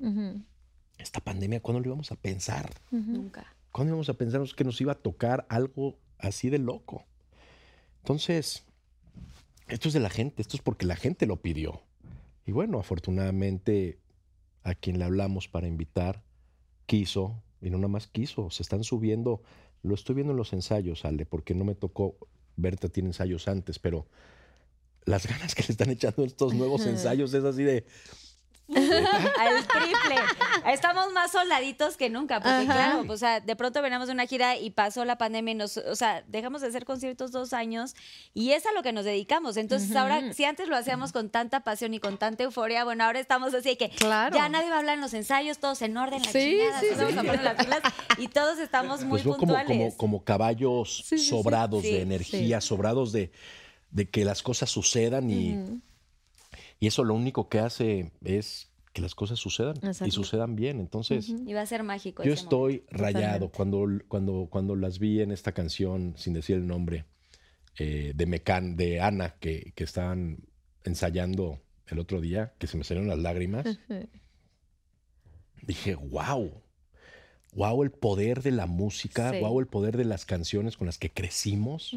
Esta pandemia, ¿cuándo lo íbamos a pensar? Nunca. ¿Cuándo íbamos a pensar que nos iba a tocar algo así de loco? Entonces, esto es de la gente, esto es porque la gente lo pidió. Y bueno, afortunadamente a quien le hablamos para invitar quiso, y no nada más quiso, se están subiendo Lo estoy viendo en los ensayos, Ale, porque no me tocó. Berta tiene ensayos antes, pero las ganas que le están echando estos nuevos ensayos es así de. al triple. Estamos más soldaditos que nunca, porque Ajá. claro, o sea, de pronto veníamos de una gira y pasó la pandemia y nos, o sea, dejamos de hacer conciertos dos años y es a lo que nos dedicamos. Entonces ahora, si antes lo hacíamos con tanta pasión y con tanta euforia, bueno, ahora estamos así que Claro. ya nadie va a hablar en los ensayos, todos en orden, la Sí, chingada, sí, vamos sí. a poner las pilas y todos estamos muy como, puntuales. como, como caballos Sí, sí, sí. sobrados Sí, de energía, sobrados de, de que las cosas sucedan y, y eso lo único que hace es que las cosas sucedan y sucedan bien. Entonces, Y va a ser mágico. yo momento. estoy rayado cuando, cuando, cuando las vi en esta canción, sin decir el nombre, eh, de Mecan, de Ana, que, que estaban ensayando el otro día, que se me salieron las lágrimas. Dije, wow. Wow, el poder de la música, Sí. wow, el poder de las canciones con las que crecimos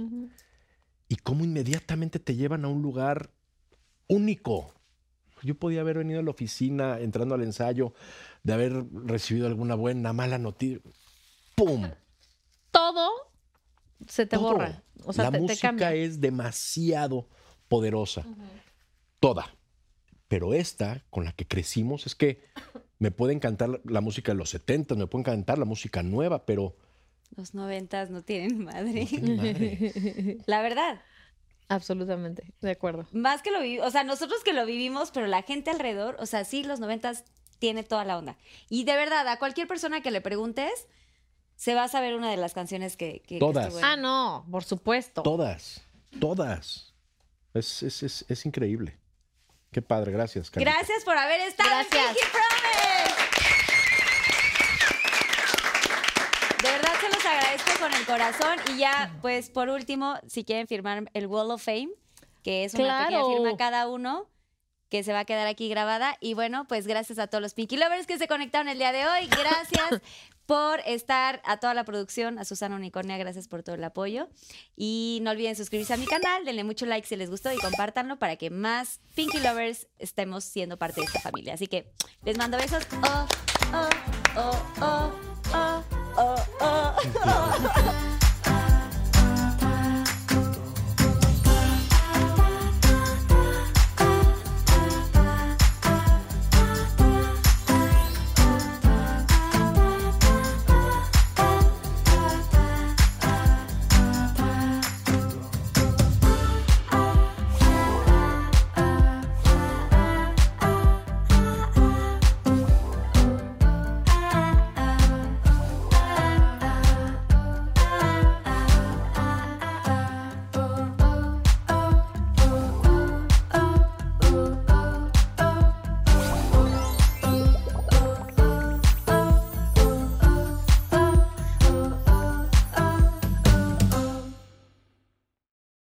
y cómo inmediatamente te llevan a un lugar único. Yo podía haber venido a la oficina entrando al ensayo, de haber recibido alguna buena, mala noticia. ¡Pum! Todo se te Todo. borra. O sea, la te, te música cambia. es demasiado poderosa. Toda. Pero esta, con la que crecimos, es que me puede encantar la- música de los 70, me puede encantar la música nueva, pero Los noventas no tienen madre. no tiene madre. La verdad. Absolutamente, de acuerdo. Más que lo vivimos, o sea, nosotros que lo vivimos, pero la gente alrededor, o sea, sí, los noventas tiene toda la onda. Y de verdad, a cualquier persona que le preguntes, se va a saber una de las canciones que... que- Todas. Ah, no, por supuesto. Todas, todas. Es, es- es- es increíble. Qué padre, gracias, Carlita. Gracias por haber estado Gracias. en Pinky Promise. De verdad se los agradezco con el corazón. Y ya, pues, por último, si quieren firmar el Wall of Fame, que es una pequeña Claro. firma cada uno, que se va a quedar aquí grabada. Y bueno, pues gracias a todos los Pinky Lovers que se conectaron el día de hoy. Gracias por estar, a toda la producción, a Susana Unicornia, gracias por todo el apoyo. Y no olviden suscribirse a mi canal, denle mucho like si les gustó y compártanlo para que más Pinky Lovers estemos siendo parte de esta familia. Así que les mando besos. Oh, oh, oh, oh, oh, oh, oh, oh.